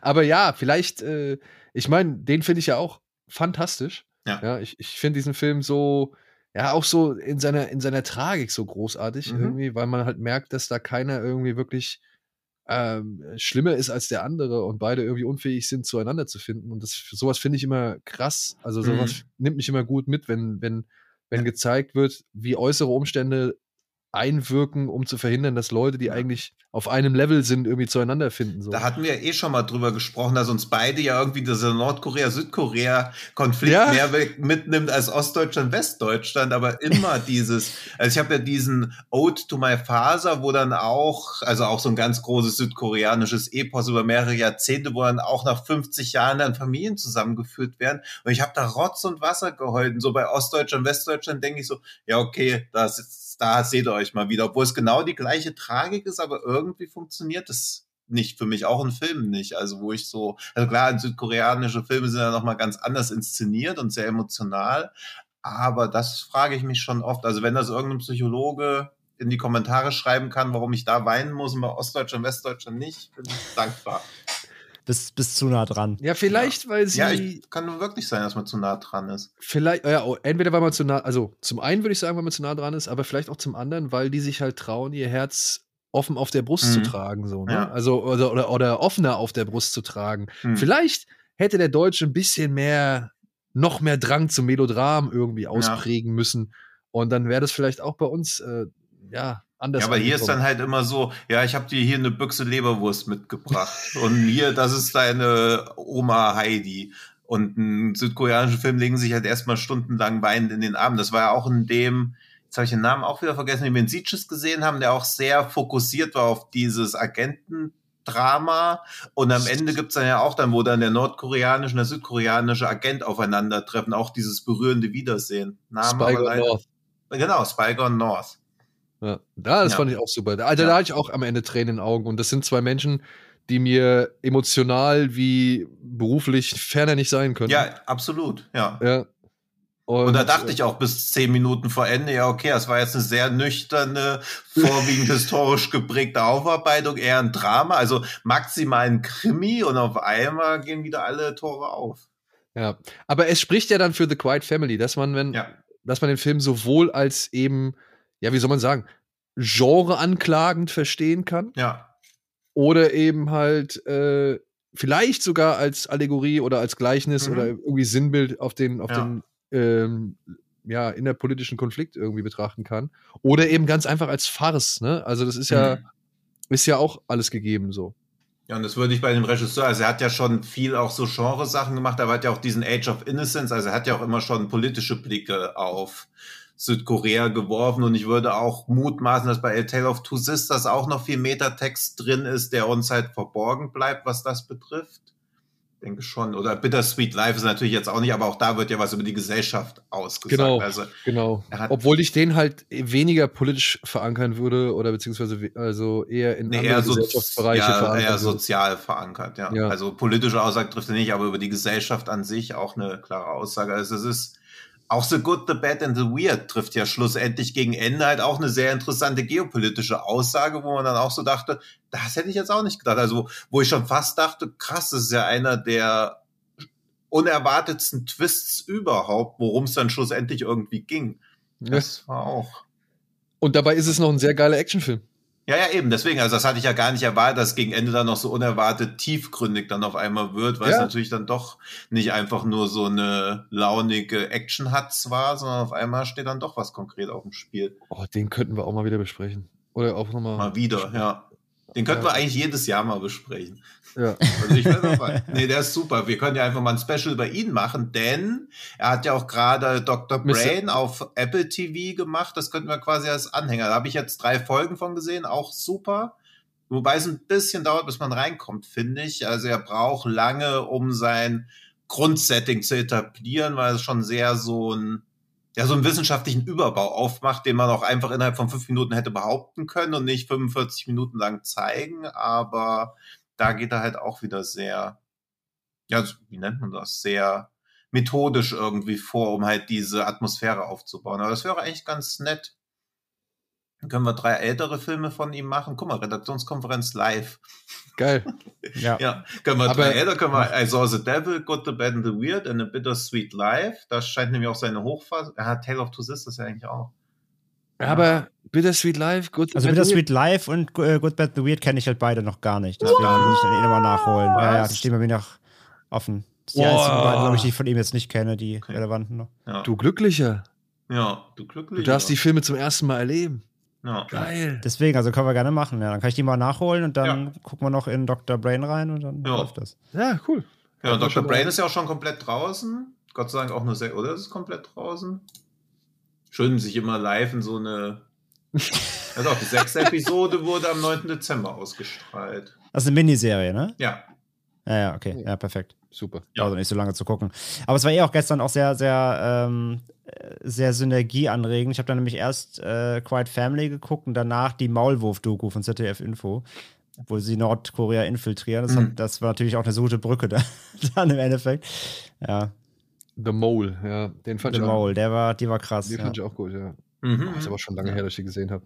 Speaker 1: aber ja, vielleicht, äh, ich meine, den finde ich ja auch fantastisch. Ja. ja ich ich finde diesen Film so, ja, auch so in seiner, in seiner Tragik so großartig mhm. irgendwie, weil man halt merkt, dass da keiner irgendwie wirklich ähm, schlimmer ist als der andere und beide irgendwie unfähig sind, zueinander zu finden. Und das sowas finde ich immer krass. Also sowas mhm. nimmt mich immer gut mit, wenn, wenn, wenn gezeigt wird, wie äußere Umstände einwirken, um zu verhindern, dass Leute, die eigentlich auf einem Level sind, irgendwie zueinander finden. So.
Speaker 3: Da hatten wir eh schon mal drüber gesprochen, dass uns beide ja irgendwie dieser Nordkorea-Südkorea-Konflikt ja. mehr mitnimmt als Ostdeutschland, Westdeutschland, aber immer dieses, also ich habe ja diesen Ode to my Father, wo dann auch, also auch so ein ganz großes südkoreanisches Epos über mehrere Jahrzehnte, wo dann auch nach 50 Jahren dann Familien zusammengeführt werden und ich habe da Rotz und Wasser geholten, so bei Ostdeutschland, Westdeutschland denke ich so, ja okay, das ist da seht ihr euch mal wieder, obwohl es genau die gleiche Tragik ist, aber irgendwie funktioniert es nicht für mich, auch in Filmen nicht. Also wo ich so, also klar, südkoreanische Filme sind ja nochmal ganz anders inszeniert und sehr emotional, aber das frage ich mich schon oft. Also wenn das irgendein Psychologe in die Kommentare schreiben kann, warum ich da weinen muss und bei Ostdeutschland, Westdeutschland nicht, bin ich dankbar
Speaker 2: bist, bist zu nah dran.
Speaker 1: Ja, vielleicht,
Speaker 3: ja.
Speaker 1: weil sie.
Speaker 3: Ja, ich, kann nur wirklich sein, dass man zu nah dran ist.
Speaker 1: Vielleicht, ja, oh, entweder weil man zu nah, also zum einen würde ich sagen, weil man zu nah dran ist, aber vielleicht auch zum anderen, weil die sich halt trauen, ihr Herz offen auf der Brust mhm. zu tragen, so, ne? Ja. Also, oder, oder, oder offener auf der Brust zu tragen. Mhm. Vielleicht hätte der Deutsche ein bisschen mehr, noch mehr Drang zum Melodram irgendwie ausprägen ja. müssen. Und dann wäre das vielleicht auch bei uns, äh, ja, anders.
Speaker 3: Ja, aber hier ist dann halt immer so, ja, ich habe dir hier eine Büchse Leberwurst mitgebracht und hier, das ist deine Oma Heidi. Und einen südkoreanischen Film legen sich halt erstmal stundenlang weinend in den Arm. Das war ja auch in dem, jetzt habe ich den Namen auch wieder vergessen, den wir in Sieges gesehen haben, der auch sehr fokussiert war auf dieses Agentendrama. Und am Ende gibt's dann ja auch dann, wo dann der nordkoreanische und der südkoreanische Agent aufeinandertreffen, auch dieses berührende Wiedersehen.
Speaker 1: Namen Spy North.
Speaker 3: Genau, Spy North.
Speaker 1: Ja, das ja. fand ich auch super. Also ja. da hatte ich auch am Ende Tränen in den Augen. Und das sind zwei Menschen, die mir emotional wie beruflich ferner nicht sein können.
Speaker 3: Ja, absolut, ja.
Speaker 1: ja.
Speaker 3: Und, und, da dachte ich auch bis zehn Minuten vor Ende, ja, okay, das war jetzt eine sehr nüchterne, vorwiegend historisch geprägte Aufarbeitung, eher ein Drama, also maximal ein Krimi und auf einmal gehen wieder alle Tore auf.
Speaker 1: Ja, aber es spricht ja dann für The Quiet Family, dass man, wenn, ja. dass man den Film sowohl als eben ja, wie soll man sagen, genreanklagend verstehen kann.
Speaker 3: Ja.
Speaker 1: Oder eben halt äh, vielleicht sogar als Allegorie oder als Gleichnis mhm. oder irgendwie Sinnbild auf den, auf ja. den ähm, ja, innerpolitischen Konflikt irgendwie betrachten kann. Oder eben ganz einfach als Farce, ne? Also das ist ja, mhm. ist ja auch alles gegeben so.
Speaker 3: Ja, und das würde ich bei dem Regisseur, also er hat ja schon viel auch so Genre-Sachen gemacht, aber er hat ja auch diesen Age of Innocence, also er hat ja auch immer schon politische Blicke auf Südkorea geworfen und ich würde auch mutmaßen, dass bei A Tale of Two Sisters auch noch viel Metatext drin ist, der uns halt verborgen bleibt, was das betrifft. Ich denke schon. Oder Bittersweet Life ist natürlich jetzt auch nicht, aber auch da wird ja was über die Gesellschaft ausgesagt.
Speaker 1: Genau,
Speaker 3: also,
Speaker 1: genau. Obwohl ich den halt weniger politisch verankern würde oder beziehungsweise also eher in
Speaker 3: nee, andere eher Gesellschaftsbereiche ja, verankern. Eher sozial verankert, ja. ja. Also politische Aussage trifft er nicht, aber über die Gesellschaft an sich auch eine klare Aussage. Also es ist auch The Good, The Bad and The Weird trifft ja schlussendlich gegen Ende halt auch eine sehr interessante geopolitische Aussage, wo man dann auch so dachte, das hätte ich jetzt auch nicht gedacht. Also, wo ich schon fast dachte, krass, das ist ja einer der unerwartetsten Twists überhaupt, worum es dann schlussendlich irgendwie ging. Das war auch.
Speaker 1: Und dabei ist es noch ein sehr geiler Actionfilm.
Speaker 3: Ja, ja, eben. Deswegen, also das hatte ich ja gar nicht erwartet, dass gegen Ende dann noch so unerwartet tiefgründig dann auf einmal wird, weil ja. es natürlich dann doch nicht einfach nur so eine launige Action hat zwar, sondern auf einmal steht dann doch was konkret auf dem Spiel.
Speaker 1: Oh, den könnten wir auch mal wieder besprechen. Oder auch nochmal.
Speaker 3: Mal wieder, ja. Den könnten ja. wir eigentlich jedes Jahr mal besprechen.
Speaker 1: Ja.
Speaker 3: Also ich dabei. nee, der ist super. Wir können ja einfach mal ein Special über ihn machen, denn er hat ja auch gerade Dr. Brain auf Apple TV gemacht. Das könnten wir quasi als Anhänger. Da habe ich jetzt drei Folgen von gesehen, auch super. Wobei es ein bisschen dauert, bis man reinkommt, finde ich. Also er braucht lange, um sein Grundsetting zu etablieren, weil es schon sehr so ein ja, so einen wissenschaftlichen Überbau aufmacht, den man auch einfach innerhalb von fünf Minuten hätte behaupten können und nicht 45 Minuten lang zeigen. Aber da geht er halt auch wieder sehr, ja, wie nennt man das, sehr methodisch irgendwie vor, um halt diese Atmosphäre aufzubauen. Aber das wäre eigentlich ganz nett. Dann können wir drei ältere Filme von ihm machen. Guck mal, Redaktionskonferenz live.
Speaker 1: Geil.
Speaker 3: Ja. ja. Können wir Aber, drei ältere, können wir I Saw the Devil, Good, the Bad and the Weird and a Bittersweet Life. Das scheint nämlich auch seine Hochphase. Er hat Tale of Two Sisters ja eigentlich auch.
Speaker 1: Aber Bittersweet Life,
Speaker 2: Good Also Bittersweet Life und uh, Good Bad the Weird kenne ich halt beide noch gar nicht. Deswegen muss ich dann eh nochmal nachholen. Was? Ja, ja, die stehen bei mir noch offen. Das die einzigen beiden, glaube ich, die ich von ihm jetzt nicht kenne, die okay. relevanten noch.
Speaker 1: Ja. Du Glücklicher.
Speaker 3: Ja, du Glücklicher.
Speaker 1: Du darfst die Filme zum ersten Mal erleben.
Speaker 2: Ja. Geil. Deswegen, also können wir gerne machen. Ja, dann kann ich die mal nachholen und dann ja. gucken wir noch in Dr. Brain rein und dann ja. läuft das.
Speaker 1: Ja, cool.
Speaker 3: Ja, Dr. Brain ist ja auch schon komplett draußen. Gott sei Dank auch nur sehr, oder ist es komplett draußen? Schön, sich immer live in so eine. Also auch die sechste Episode wurde am 9. Dezember ausgestrahlt.
Speaker 2: Das ist eine Miniserie, ne?
Speaker 3: Ja.
Speaker 2: Ja, ja, okay. Ja, perfekt.
Speaker 1: Super.
Speaker 2: Ja. Also nicht so lange zu gucken. Aber es war eh auch gestern auch sehr, sehr, ähm, sehr synergieanregend. Ich habe dann nämlich erst äh, Quiet Family geguckt und danach die Maulwurf-Doku von ZDF Info, wo sie Nordkorea infiltrieren. Das, mhm. hat, das war natürlich auch eine gute Brücke da, dann im Endeffekt. Ja.
Speaker 1: The Mole, ja. Den fand
Speaker 2: The
Speaker 1: ich
Speaker 2: auch. Mole, der war, die war krass.
Speaker 1: Den
Speaker 2: ja.
Speaker 1: fand ich auch gut, ja. Mhm. Das ist aber schon lange her, dass ich die gesehen habe.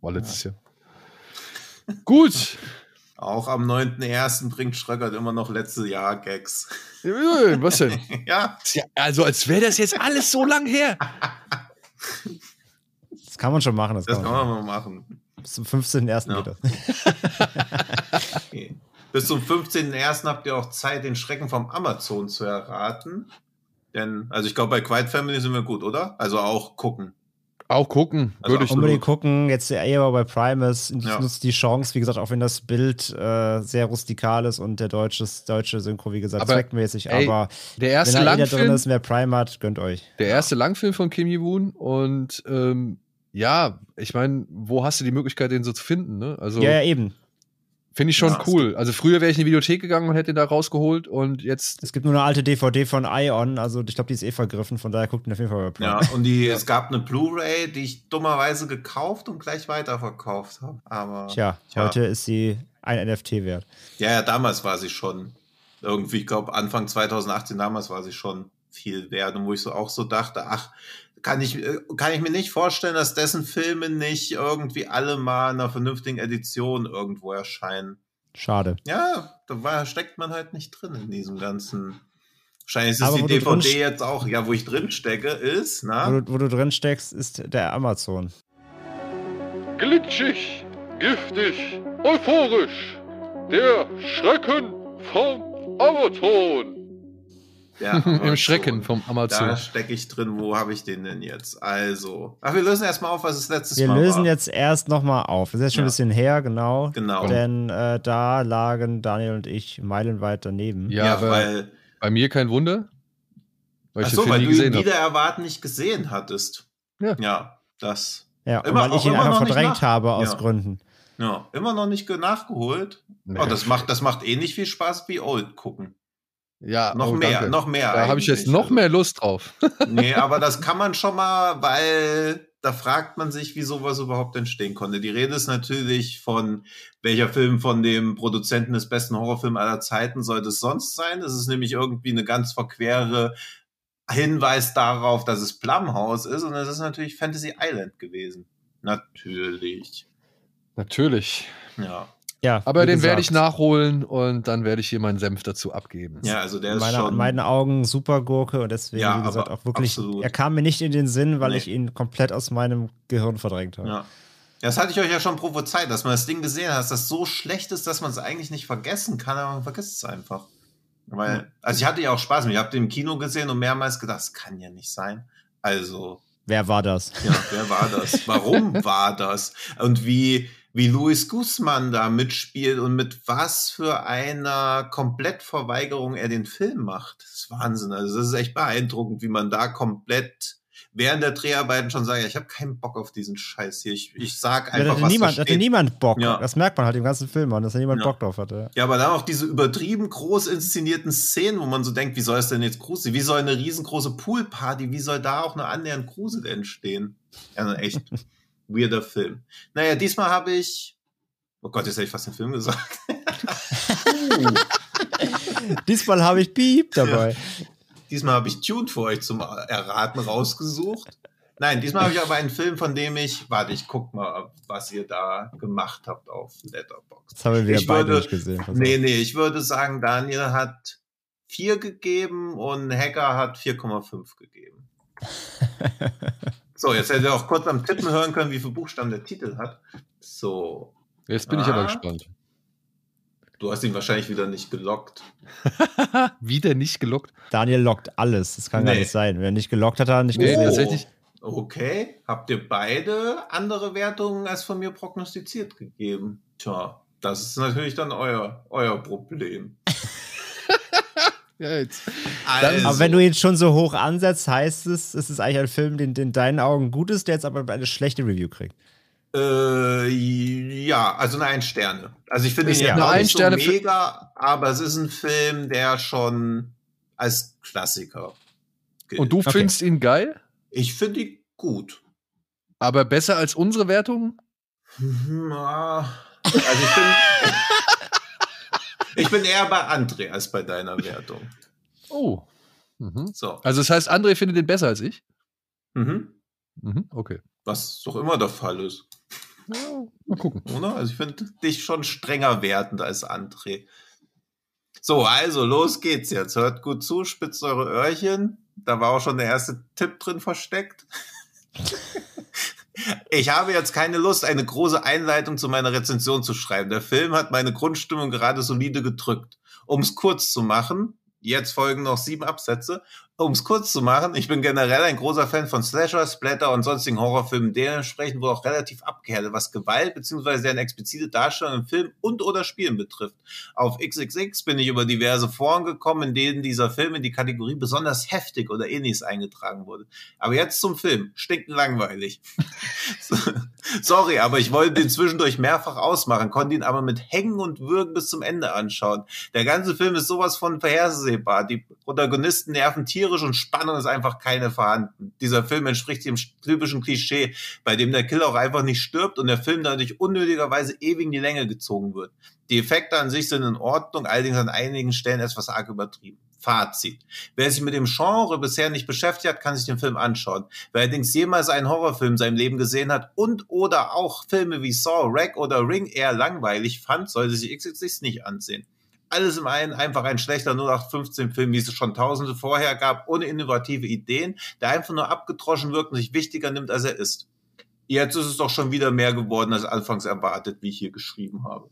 Speaker 1: War letztes ja. Jahr. Gut.
Speaker 3: Auch am 9.1. bringt Schröckert immer noch letzte Jahr Gags.
Speaker 1: Was denn?
Speaker 3: ja.
Speaker 1: Also, als wäre das jetzt alles so lang her.
Speaker 2: Das kann man schon machen. Das,
Speaker 3: das kann, man, kann man mal machen.
Speaker 2: Bis zum 15.1. Ja.
Speaker 3: okay. Bis zum 15.1. habt ihr auch Zeit, den Schrecken vom Amazon zu erraten. Denn, also ich glaube, bei Quiet Family sind wir gut, oder? Also auch gucken.
Speaker 1: Auch gucken,
Speaker 2: also würde ich Unbedingt gucken, jetzt eher bei Primus ja. nutzt die Chance, wie gesagt, auch wenn das Bild äh, sehr rustikal ist und der deutsche, deutsche Synchro, wie gesagt, aber, zweckmäßig, ey, aber
Speaker 1: der erste wenn
Speaker 2: da drin ist, wer Prime hat, gönnt euch.
Speaker 1: Der erste Langfilm von Kim Ji-woon und ähm, ja, ich meine, wo hast du die Möglichkeit, den so zu finden, ne? Also,
Speaker 2: ja, ja, eben.
Speaker 1: Finde ich schon ja, cool. Also früher wäre ich in die Videothek gegangen und hätte den da rausgeholt und jetzt.
Speaker 2: Es gibt nur eine alte DVD von Ion, also ich glaube, die ist eh vergriffen, von daher guckt ihn auf jeden Fall
Speaker 3: bei Ja, und die, es gab eine Blu-ray, die ich dummerweise gekauft und gleich weiterverkauft habe. Aber.
Speaker 2: Tja, tja, heute ist sie ein NFT wert.
Speaker 3: Ja, ja, damals war sie schon. Irgendwie, ich glaube, Anfang 2018, damals war sie schon viel wert. Und wo ich so auch so dachte, ach, kann ich, äh, kann ich mir nicht vorstellen, dass dessen Filme nicht irgendwie alle mal in einer vernünftigen Edition irgendwo erscheinen.
Speaker 2: Schade.
Speaker 3: Ja, da war, steckt man halt nicht drin in diesem ganzen. Wahrscheinlich ist es die DVD jetzt auch, ja, wo ich drin stecke, ist, na?
Speaker 2: Wo du, wo du drin steckst, ist der Amazon.
Speaker 5: Glitschig, giftig, euphorisch. Der Schrecken vom Amazon.
Speaker 1: Ja, Im Schrecken vom Amazon.
Speaker 3: Da stecke ich drin. Wo habe ich den denn jetzt? Also. Ach, wir lösen erstmal auf, was es letztes
Speaker 2: wir
Speaker 3: Mal war.
Speaker 2: Wir lösen jetzt erst nochmal auf. Das ist jetzt schon ja. ein bisschen her, genau.
Speaker 3: Genau.
Speaker 2: Denn äh, da lagen Daniel und ich meilenweit daneben.
Speaker 1: Ja, ja weil. Bei mir kein Wunder.
Speaker 3: Weil Ach so, weil du ihn wieder erwarten nicht gesehen hattest. Ja. Ja, das.
Speaker 2: Ja, immer, weil ich ihn einfach verdrängt nach, habe aus
Speaker 3: ja.
Speaker 2: Gründen.
Speaker 3: Ja, immer noch nicht nachgeholt. Nee. Oh, das macht, das macht ähnlich viel Spaß wie Old gucken.
Speaker 1: Ja,
Speaker 3: noch oh, mehr, danke. noch mehr.
Speaker 1: Da habe ich jetzt noch mehr Lust drauf.
Speaker 3: nee, aber das kann man schon mal, weil da fragt man sich, wie sowas überhaupt entstehen konnte. Die Rede ist natürlich von, welcher Film von dem Produzenten des besten Horrorfilms aller Zeiten sollte es sonst sein? Es ist nämlich irgendwie eine ganz verquere Hinweis darauf, dass es Plumhouse ist und es ist natürlich Fantasy Island gewesen. Natürlich.
Speaker 1: Natürlich.
Speaker 3: Ja.
Speaker 1: Ja, aber den werde ich nachholen und dann werde ich hier meinen Senf dazu abgeben.
Speaker 3: Ja, also der ist
Speaker 2: Meine,
Speaker 3: schon.
Speaker 2: In meinen Augen super Gurke und deswegen, ja, wie gesagt, auch wirklich. Absolut. Er kam mir nicht in den Sinn, weil nee. ich ihn komplett aus meinem Gehirn verdrängt habe.
Speaker 3: Ja. Das hatte ich euch ja schon prophezeit, dass man das Ding gesehen hat, dass das so schlecht ist, dass man es eigentlich nicht vergessen kann, aber man vergisst es einfach. Weil, also ich hatte ja auch Spaß mit. Ich habe den im Kino gesehen und mehrmals gedacht, das kann ja nicht sein. Also.
Speaker 2: Wer war das?
Speaker 3: Ja, wer war das? Warum war das? Und wie, wie Luis Guzman da mitspielt und mit was für einer Komplettverweigerung er den Film macht. Das ist Wahnsinn. Also das ist echt beeindruckend, wie man da komplett während der Dreharbeiten schon sagt, ich habe keinen Bock auf diesen Scheiß hier. Ich, ich sag einfach,
Speaker 2: ja,
Speaker 3: was
Speaker 2: niemand, hatte niemand Bock. Ja. Das merkt man halt im ganzen Film an, dass da niemand ja. Bock drauf hatte.
Speaker 3: Ja, aber dann auch diese übertrieben groß inszenierten Szenen, wo man so denkt, wie soll es denn jetzt gruselig? Wie soll eine riesengroße Poolparty, wie soll da auch eine annähernd Grusel entstehen? Ja, echt weirder Film. Naja, diesmal habe ich. Oh Gott, jetzt hätte ich fast den Film gesagt.
Speaker 2: diesmal habe ich Piep dabei. Ja.
Speaker 3: Diesmal habe ich Tune für euch zum Erraten rausgesucht. Nein, diesmal habe ich aber einen Film, von dem ich, warte, ich guck mal, was ihr da gemacht habt auf Letterboxd.
Speaker 2: Das haben wir ich beide würde, nicht gesehen.
Speaker 3: Nee, nee, ich würde sagen, Daniel hat 4 gegeben und Hacker hat 4,5 gegeben. So, jetzt hätte ihr auch kurz am Tippen hören können, wie viele Buchstaben der Titel hat. So.
Speaker 1: Jetzt bin ah. ich aber ah. gespannt.
Speaker 3: Du hast ihn wahrscheinlich wieder nicht gelockt.
Speaker 1: wieder nicht gelockt?
Speaker 2: Daniel lockt alles. Das kann nee. gar nicht sein. Wer nicht gelockt hat, hat er nicht
Speaker 1: nee, gesehen. Tatsächlich.
Speaker 3: Okay. Habt ihr beide andere Wertungen als von mir prognostiziert gegeben? Tja, das ist natürlich dann euer, euer Problem.
Speaker 2: ja, jetzt. Also. Aber wenn du ihn schon so hoch ansetzt, heißt es, es ist eigentlich ein Film, den in deinen Augen gut ist, der jetzt aber eine schlechte Review kriegt.
Speaker 3: Äh, ja, also eine ein Sterne. Also ich finde ihn ja auch nicht so mega, aber es ist ein Film, der schon als Klassiker
Speaker 1: gilt. Und du okay. findest ihn geil?
Speaker 3: Ich finde ihn gut.
Speaker 1: Aber besser als unsere Wertung?
Speaker 3: also ich bin, ich bin eher bei André als bei deiner Wertung.
Speaker 1: Oh. Mhm. So. Also das heißt, André findet den besser als ich?
Speaker 3: Mhm.
Speaker 1: Mhm, okay.
Speaker 3: Was doch immer der Fall ist.
Speaker 1: Ja, mal gucken.
Speaker 3: Oder? Also ich finde dich schon strenger wertend als André. So, also los geht's jetzt. Hört gut zu, spitzt eure Öhrchen. Da war auch schon der erste Tipp drin versteckt. Ich habe jetzt keine Lust, eine große Einleitung zu meiner Rezension zu schreiben. Der Film hat meine Grundstimmung gerade solide gedrückt. Um es kurz zu machen, jetzt folgen noch sieben Absätze um es kurz zu machen, ich bin generell ein großer Fan von Slasher, Splatter und sonstigen Horrorfilmen, dementsprechend wohl auch relativ abgehärtet, was Gewalt bzw. deren explizite Darstellung im Film und oder Spielen betrifft. Auf XXX bin ich über diverse Foren gekommen, in denen dieser Film in die Kategorie besonders heftig oder ähnliches eingetragen wurde. Aber jetzt zum Film. Stinkend langweilig. Sorry, aber ich wollte den zwischendurch mehrfach ausmachen, konnte ihn aber mit Hängen und Würgen bis zum Ende anschauen. Der ganze Film ist sowas von vorhersehbar. Die Protagonisten nerven Tiere tierisch und Spannung ist einfach keine vorhanden. Dieser Film entspricht dem typischen Klischee, bei dem der Killer auch einfach nicht stirbt und der Film dadurch unnötigerweise ewig in die Länge gezogen wird. Die Effekte an sich sind in Ordnung, allerdings an einigen Stellen etwas arg übertrieben. Fazit. Wer sich mit dem Genre bisher nicht beschäftigt hat, kann sich den Film anschauen. Wer allerdings jemals einen Horrorfilm in seinem Leben gesehen hat und oder auch Filme wie Saw, Wreck oder Ring eher langweilig fand, sollte sich XXX nicht ansehen alles im einen einfach ein schlechter 0815-Film, wie es schon tausende vorher gab, ohne innovative Ideen, der einfach nur abgetroschen wirkt und sich wichtiger nimmt, als er ist. Jetzt ist es doch schon wieder mehr geworden, als anfangs erwartet, wie ich hier geschrieben habe.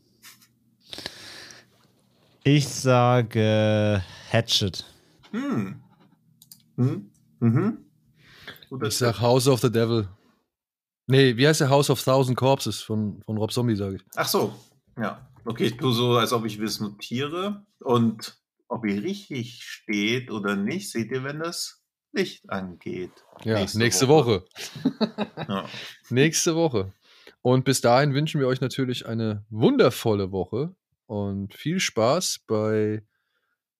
Speaker 2: Ich sage Hatchet.
Speaker 3: Hm. Hm. Mhm.
Speaker 1: Ich sag House of the Devil. Nee, wie heißt der House of Thousand Corpses von, von Rob Zombie, sage ich.
Speaker 3: Ach so, ja. Okay, ich tue so, als ob ich es notiere. Und ob ihr richtig steht oder nicht, seht ihr, wenn das Licht angeht.
Speaker 1: Ja, nächste, nächste Woche. Woche. ja. Nächste Woche. Und bis dahin wünschen wir euch natürlich eine wundervolle Woche und viel Spaß bei,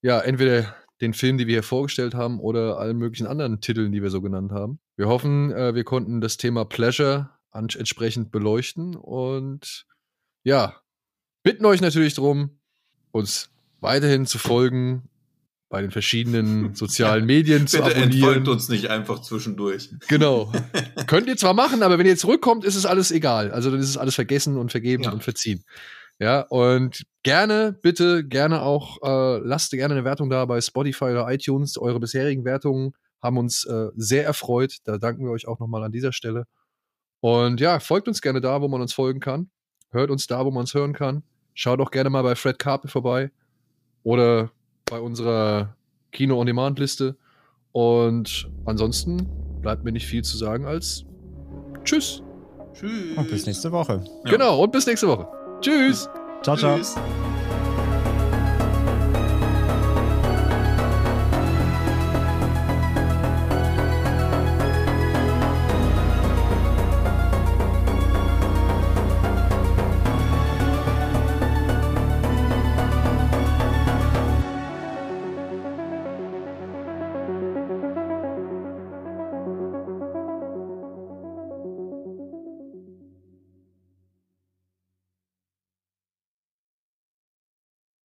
Speaker 1: ja, entweder den Filmen, die wir hier vorgestellt haben, oder allen möglichen anderen Titeln, die wir so genannt haben. Wir hoffen, äh, wir konnten das Thema Pleasure entsprechend beleuchten und ja, bitten euch natürlich darum, uns weiterhin zu folgen, bei den verschiedenen sozialen Medien zu Bitte abonnieren. Entfolgt
Speaker 3: uns nicht einfach zwischendurch.
Speaker 1: Genau. Könnt ihr zwar machen, aber wenn ihr zurückkommt, ist es alles egal. Also dann ist es alles vergessen und vergeben ja. und verziehen. Ja, und gerne, bitte, gerne auch, äh, lasst gerne eine Wertung da bei Spotify oder iTunes. Eure bisherigen Wertungen haben uns äh, sehr erfreut. Da danken wir euch auch nochmal an dieser Stelle. Und ja, folgt uns gerne da, wo man uns folgen kann. Hört uns da, wo man es hören kann. Schaut auch gerne mal bei Fred Carpet vorbei oder bei unserer Kino-on-Demand-Liste. Und ansonsten bleibt mir nicht viel zu sagen als Tschüss.
Speaker 2: Tschüss. Und bis nächste Woche.
Speaker 1: Genau, und bis nächste Woche. Tschüss.
Speaker 2: Ciao, ciao. Tschüss.